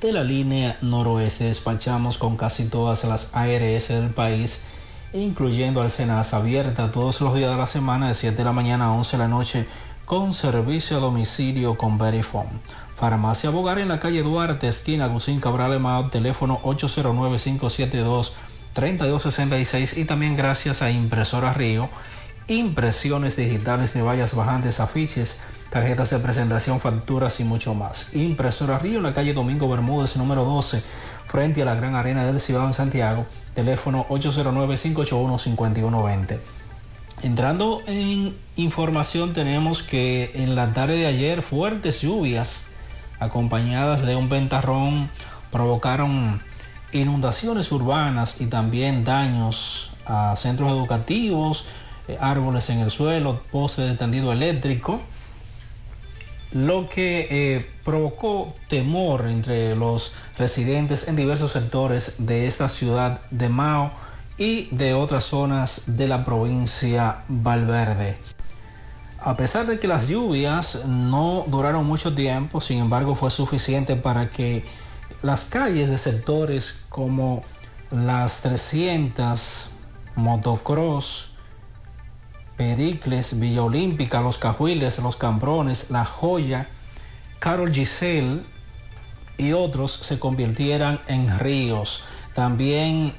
de la línea noroeste. Despachamos con casi todas las ARS del país, incluyendo Alcenas abierta todos los días de la semana de 7 de la mañana a 11 de la noche con servicio a domicilio con Verifone. Farmacia Bogar en la calle Duarte, esquina Gusín Cabral Emao, teléfono 809 572 3266 y también gracias a Impresora Río, impresiones digitales de vallas bajantes, afiches, tarjetas de presentación, facturas y mucho más. Impresora Río en la calle Domingo Bermúdez, número 12, frente a la Gran Arena del Cibao en Santiago, teléfono 809-581-5120. Entrando en información tenemos que en la tarde de ayer fuertes lluvias acompañadas de un ventarrón provocaron inundaciones urbanas y también daños a centros educativos, eh, árboles en el suelo, postes de tendido eléctrico, lo que eh, provocó temor entre los residentes en diversos sectores de esta ciudad de Mao y de otras zonas de la provincia Valverde. A pesar de que las lluvias no duraron mucho tiempo, sin embargo fue suficiente para que las calles de sectores como las 300, Motocross, Pericles, Villa Olímpica, Los Cajuiles, Los Cambrones, La Joya, Carol Giselle y otros se convirtieran en ríos. También,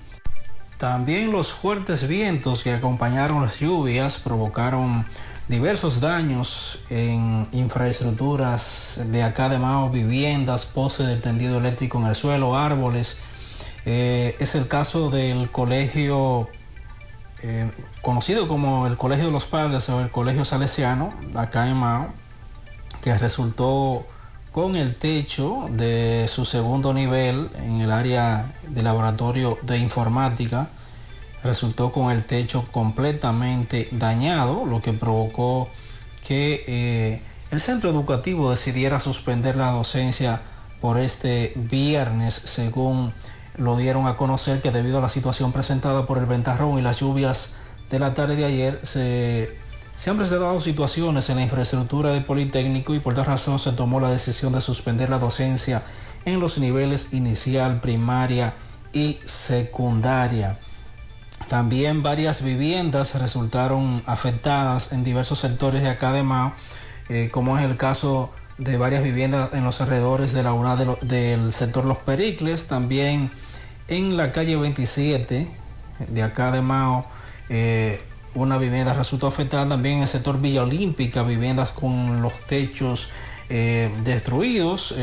también los fuertes vientos que acompañaron las lluvias provocaron diversos daños en infraestructuras de acá de Mao, viviendas, postes de tendido eléctrico en el suelo, árboles. Eh, es el caso del colegio eh, conocido como el Colegio de los Padres o el Colegio Salesiano, acá en Mao, que resultó con el techo de su segundo nivel en el área de laboratorio de informática resultó con el techo completamente dañado, lo que provocó que eh, el centro educativo decidiera suspender la docencia por este viernes, según lo dieron a conocer que debido a la situación presentada por el ventarrón y las lluvias de la tarde de ayer, se, se han presentado situaciones en la infraestructura del Politécnico y por tal razón se tomó la decisión de suspender la docencia en los niveles inicial, primaria y secundaria. También varias viviendas resultaron afectadas en diversos sectores de acá de Mao, eh, como es el caso de varias viviendas en los alrededores de la UNA del sector Los Pericles, también en la calle 27 de acá de Mao, eh, una vivienda resultó afectada también en el sector Villa Olímpica, viviendas con los techos eh, destruidos.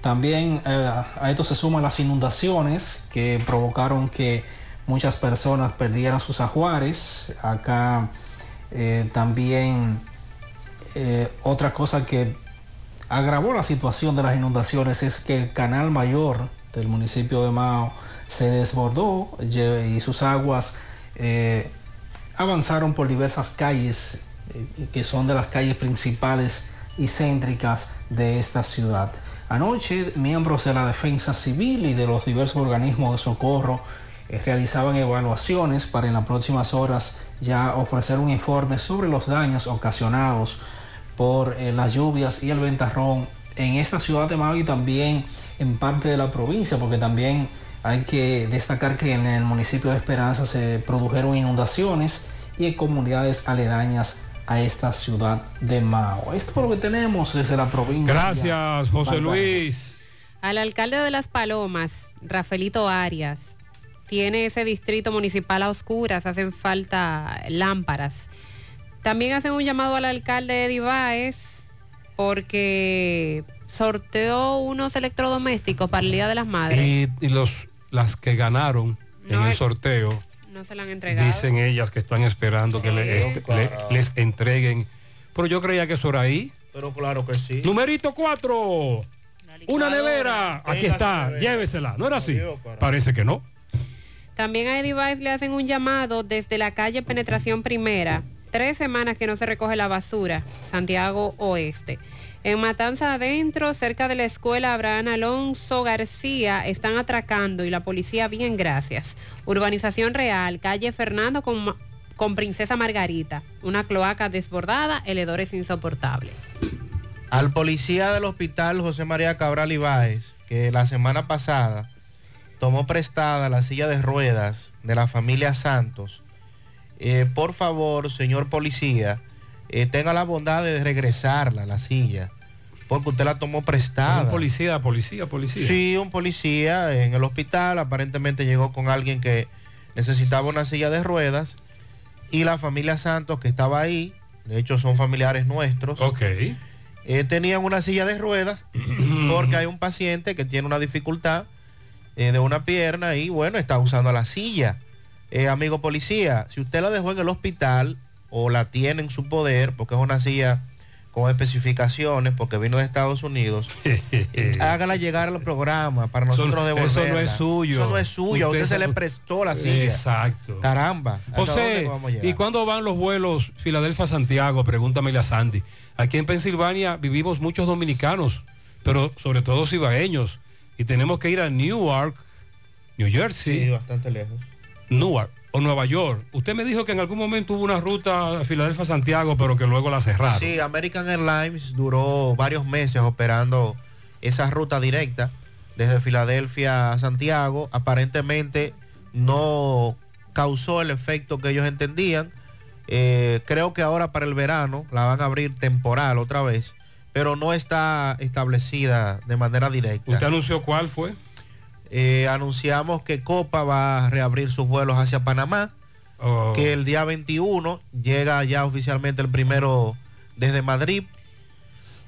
también a esto se suman las inundaciones que provocaron que muchas personas perdieron sus ajuares. Acá eh, también eh, otra cosa que agravó la situación de las inundaciones es que el canal mayor del municipio de Mao se desbordó y sus aguas eh, avanzaron por diversas calles eh, que son de las calles principales y céntricas de esta ciudad. Anoche, miembros de la Defensa Civil y de los diversos organismos de socorro eh, realizaban evaluaciones para en las próximas horas ya ofrecer un informe sobre los daños ocasionados por eh, las lluvias y el ventarrón en esta ciudad de Mao y también en parte de la provincia, porque también hay que destacar que en el municipio de Esperanza se produjeron inundaciones y en comunidades aledañas a esta ciudad de Mao. Esto es lo que tenemos desde la provincia. Gracias, José Luis. Al alcalde de Las Palomas, Rafaelito Arias, tiene ese distrito municipal a oscuras, hacen falta lámparas. También hacen un llamado al alcalde Eddie Báez porque sorteó unos electrodomésticos para el Día de las Madres. Y, y los, las que ganaron en el sorteo, No se la han entregado. dicen ellas que están esperando que le- este- le- les entreguen. Pero yo creía que eso era ahí. Pero claro que sí. Numerito 4. Una nevera. Aquí está. Llévesela. ¿No era así? Parece que no. También a Eddie Weiss le hacen un llamado desde la calle Penetración Primera. Tres semanas que no se recoge la basura, Santiago Oeste. En Matanza Adentro, cerca de la escuela Abraham Alonso García, están atracando y la policía, bien, gracias. Urbanización Real, calle Fernando con, con Princesa Margarita. Una cloaca desbordada, el hedor es insoportable. Al policía del hospital José María Cabral Ibáez, que la semana pasada tomó prestada la silla de ruedas de la familia Santos, eh, por favor, señor policía, eh, tenga la bondad de regresarla, la silla, porque usted la tomó prestada. Un policía, policía, policía. Sí, un policía en el hospital aparentemente llegó con alguien que necesitaba una silla de ruedas y la familia Santos que estaba ahí, de hecho son familiares nuestros. Ok. eh, tenían una silla de ruedas porque hay un paciente que tiene una dificultad eh, de una pierna y bueno, está usando la silla. Eh, amigo policía, si usted la dejó en el hospital o la tiene en su poder, porque es una silla con especificaciones, porque vino de Estados Unidos, hágala llegar al programa para Eso- nosotros eso devolverla. no es suyo. Eso no es suyo, Usted usted se le prestó la silla. Exacto. Caramba. ¿hasta dónde José? ¿y cuándo van los vuelos Filadelfia-Santiago? Pregúntamele a Sandy. Aquí en Pensilvania vivimos muchos dominicanos, pero sobre todo cibaeños. Y tenemos que ir a Newark, New Jersey. Sí, bastante lejos. Newark o Nueva York. Usted me dijo que en algún momento hubo una ruta a Filadelfia-Santiago, pero que luego la cerraron. Sí, American Airlines duró varios meses operando esa ruta directa desde Filadelfia a Santiago. Aparentemente no causó el efecto que ellos entendían. Eh, creo que ahora para el verano la van a abrir temporal otra vez, pero no está establecida de manera directa. ¿Usted anunció cuál fue? Eh, anunciamos que Copa va a reabrir sus vuelos hacia Panamá, Oh. que el día 21 llega ya oficialmente el primero desde Madrid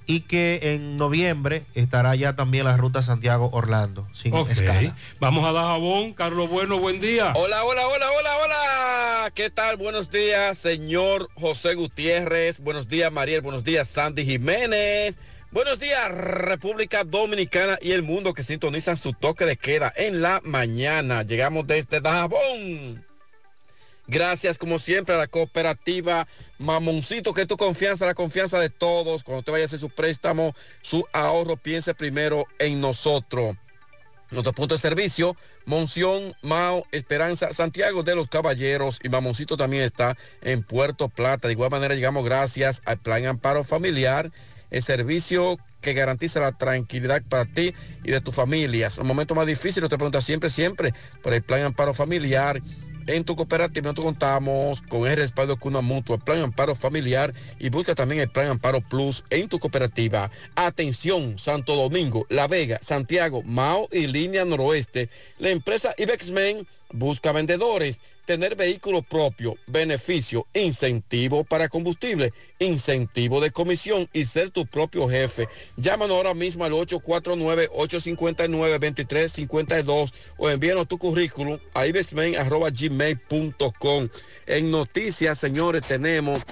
y que en noviembre estará ya también la ruta Santiago-Orlando, sin Ok. escala. Vamos a dar jabón. Carlos Bueno, buen día. Hola, hola, hola, hola, hola. ¿Qué tal? Buenos días, señor José Gutiérrez. Buenos días, Mariel. Buenos días, Sandy Jiménez. Buenos días, República Dominicana y el mundo que sintonizan su toque de queda en la mañana. Llegamos desde Dajabón. Gracias, como siempre, a la cooperativa Mamoncito, que tu confianza, la confianza de todos. Cuando te vaya a hacer su préstamo, su ahorro, piense primero en nosotros. Nuestro punto de servicio, Monción, Mao, Esperanza, Santiago de los Caballeros y Mamoncito también está en Puerto Plata. De igual manera llegamos gracias al Plan Amparo Familiar, el servicio que garantiza la tranquilidad para ti y de tus familias. Un momento más difícil, te pregunta siempre, siempre por el Plan Amparo Familiar. En tu cooperativa nosotros contamos con el respaldo de una mutua, plan amparo familiar y busca también el plan amparo plus en tu cooperativa. Atención, Santo Domingo, La Vega, Santiago, Mao y Línea Noroeste. La empresa Ibexmen busca vendedores, tener vehículo propio, beneficio, incentivo para combustible, incentivo de comisión y ser tu propio jefe. Llámanos ahora mismo al 849-859-2352 o envíanos tu currículum a ibexmen.gmail.com. En noticias, señores, tenemos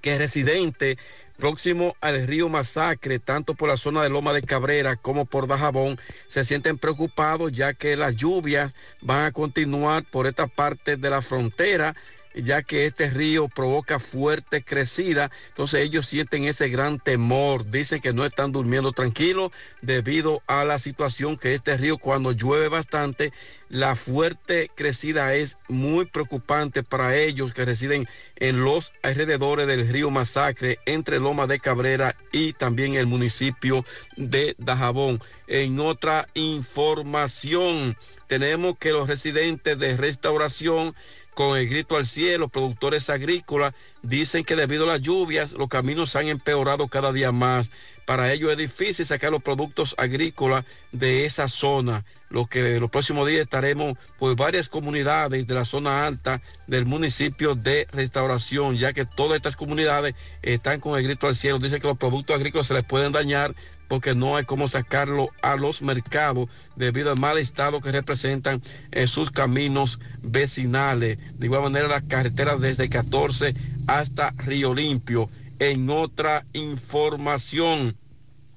que residente próximo al río Masacre, tanto por la zona de Loma de Cabrera como por Dajabón, se sienten preocupados ya que las lluvias van a continuar por esta parte de la frontera ya que este río provoca fuerte crecida, entonces ellos sienten ese gran temor, dicen que no están durmiendo tranquilos debido a la situación que este río cuando llueve bastante, la fuerte crecida es muy preocupante para ellos que residen en los alrededores del río Masacre, entre Loma de Cabrera y también el municipio de Dajabón. En otra información, tenemos que los residentes de restauración con el grito al cielo, productores agrícolas, dicen que debido a las lluvias los caminos se han empeorado cada día más. Para ello es difícil sacar los productos agrícolas de esa zona. Lo que los próximos días estaremos por varias comunidades de la zona alta del municipio de Restauración, ya que todas estas comunidades están con el grito al cielo. Dicen que los productos agrícolas se les pueden dañar porque no hay cómo sacarlo a los mercados debido al mal estado que representan en sus caminos vecinales. De igual manera, las carreteras desde 14 hasta Río Limpio. En otra información,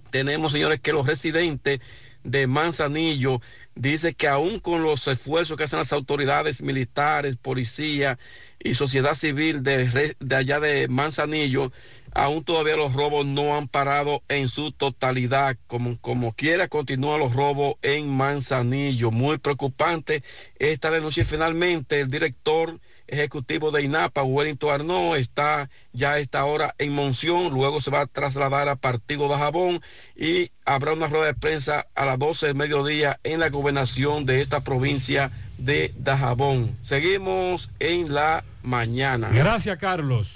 tenemos, señores, que los residentes de Manzanillo dicen que aún con los esfuerzos que hacen las autoridades militares, policía y sociedad civil de, de allá de Manzanillo, aún todavía los robos no han parado en su totalidad. Como, como quiera, continúan los robos en Manzanillo. Muy preocupante esta denuncia. Finalmente, el director ejecutivo de INAPA, Wellington Arnaud, está ya a esta hora en Monción, luego se va a trasladar a Partido de Jabón y habrá una rueda de prensa a las 12 del mediodía en la gobernación de esta provincia de Dajabón. Seguimos en la mañana. Gracias, Carlos.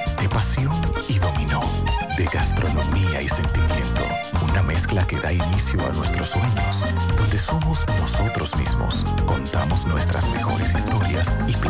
Pasión y dominó. De gastronomía y sentimiento. Una mezcla que da inicio a nuestros sueños. Donde somos nosotros mismos. Contamos nuestras mejores historias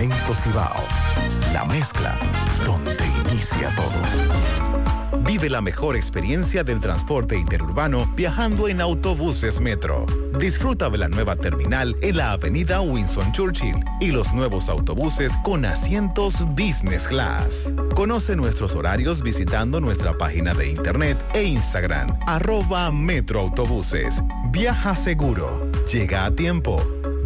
Cemento Cibao, la mezcla donde inicia todo. Vive la mejor experiencia del transporte interurbano viajando en autobuses Metro. Disfruta de la nueva terminal en la avenida Winston Churchill y los nuevos autobuses con asientos Business Class. Conoce nuestros horarios visitando nuestra página de internet e Instagram, arroba Metroautobuses. Viaja seguro. Llega a tiempo.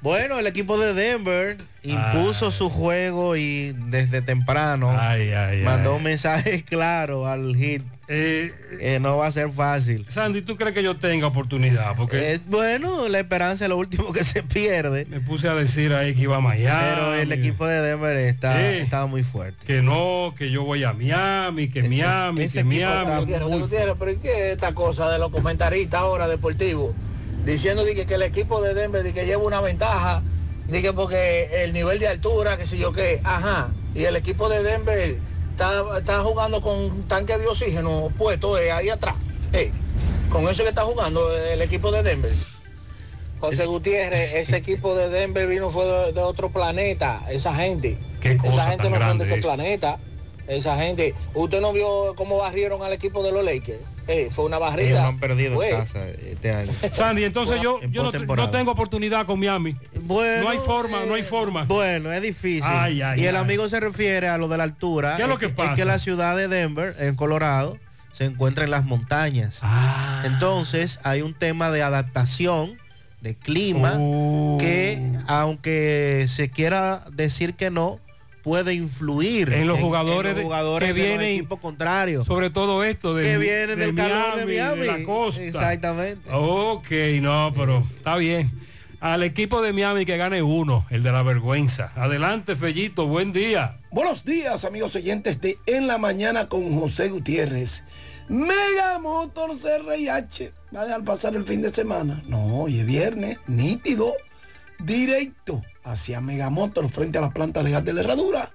Bueno, el equipo de Denver impuso su juego y desde temprano mandó un mensaje claro al hit. que no va a ser fácil. Sandy, ¿tú crees que yo tenga oportunidad? Porque Eh, bueno, la esperanza es lo último que se pierde. me puse a decir ahí que iba a Miami. Pero el equipo de Denver está, muy fuerte. Que no, que yo voy a Miami, que Miami, ese que Miami. está pero ¿y qué es esta cosa de los comentaristas ahora deportivos? Diciendo de que, que el equipo de Denver de que lleva una ventaja, de que porque el nivel de altura, que sé yo qué, ajá. Y el equipo de Denver está, está jugando con un tanque de oxígeno puesto eh, ahí atrás. Eh, con eso que está jugando el equipo de Denver. José Gutiérrez, ese equipo de Denver vino fue de, de otro planeta, esa gente. Qué cosa esa gente tan no son grande de este es. planeta. Esa gente, usted no vio cómo barrieron al equipo de los Lakers. Eh, fue una barrida. Ellos no han perdido Fue. en casa este año. Sandy, entonces yo, En yo no, no tengo oportunidad con Miami. Bueno, no hay forma, no hay forma. Bueno, es difícil. Ay, ay, y el ay. amigo se refiere a lo de la altura. ¿Qué es lo que pasa? que la ciudad de Denver, en Colorado, se encuentra en las montañas. Ah. Entonces hay un tema de adaptación, de clima, Oh. que aunque se quiera decir que no, puede influir En los jugadores los de- jugadores que de los vienen- equipos contrarios. Sobre todo esto de, que viene del calor de Miami. de la costa. Exactamente. Ok, no, pero está bien. Al equipo de Miami que gane uno, el de la vergüenza. Adelante, Fellito, buen día. Buenos días, amigos oyentes de En la Mañana con José Gutiérrez. Mega Motors RIH. ¿Va a dejar pasar el fin de semana? No, hoy es viernes, nítido, directo hacia Mega Motors frente a la planta de gas de la herradura.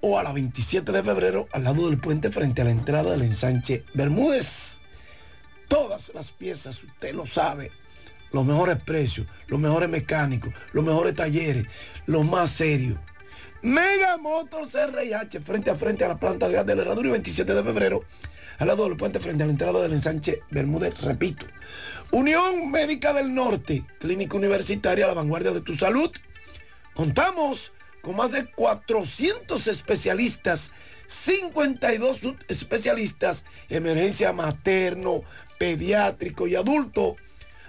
O a la 27 de febrero al lado del puente frente a la entrada del ensanche Bermúdez. Todas las piezas, usted lo sabe. Los mejores precios, los mejores mecánicos, los mejores talleres, los más serios. Mega Motors RIH frente a frente a la planta de gas de la herradura y 27 de febrero al lado del puente frente a la entrada del ensanche Bermúdez, repito. Unión Médica del Norte, clínica universitaria la vanguardia de tu salud. Contamos con más de 400 especialistas, 52 especialistas, emergencia materno, pediátrico y adulto.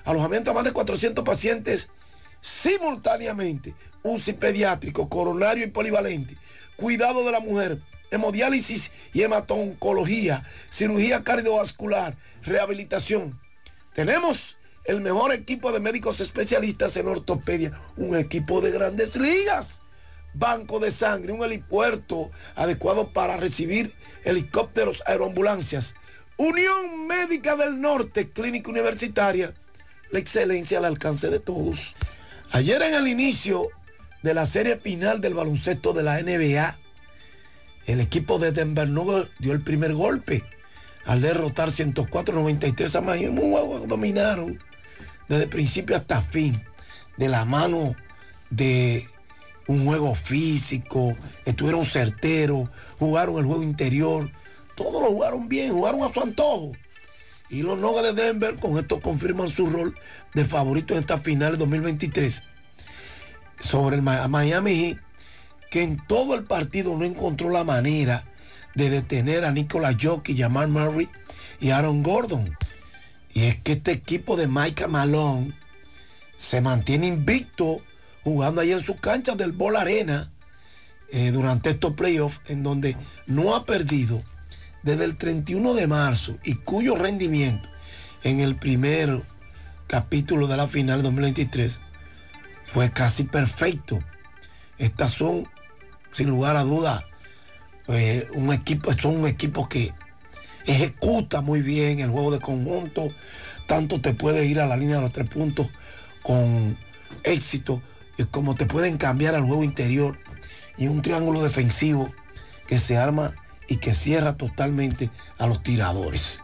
Alojamiento a más de 400 pacientes simultáneamente. UCI pediátrico, coronario y polivalente. Cuidado de la mujer, hemodiálisis y hematoncología, cirugía cardiovascular, rehabilitación. Tenemos el mejor equipo de médicos especialistas en ortopedia, un equipo de grandes ligas. Banco de sangre, un helipuerto adecuado para recibir helicópteros, aeroambulancias. Unión Médica del Norte, Clínica Universitaria, la excelencia al alcance de todos. Ayer en el inicio de la serie final del baloncesto de la NBA, el equipo de Denver Nuggets dio el primer golpe al derrotar 104-93 a Miami. Un juego dominaron desde principio hasta fin, de la mano de un juego físico, estuvieron certeros, jugaron el juego interior, todos lo jugaron bien, jugaron a su antojo. Y los Nuggets de Denver con esto confirman su rol de favorito en esta final de 2023 sobre el Miami Heat, que en todo el partido no encontró la manera de detener a Nicolas Jokic, Jamal Murray y Aaron Gordon. Y es que este equipo de Mike Malone se mantiene invicto jugando ahí en sus canchas del Ball Arena eh, durante estos playoffs en donde no ha perdido desde el 31 de marzo y cuyo rendimiento en el primer capítulo de la final 2023 fue casi perfecto. Estas son, sin lugar a duda, eh, un equipo, son un equipo que ejecuta muy bien el juego de conjunto, tanto te puede ir a la línea de los tres puntos con éxito, y como te pueden cambiar al juego interior y un triángulo defensivo que se arma y que cierra totalmente a los tiradores.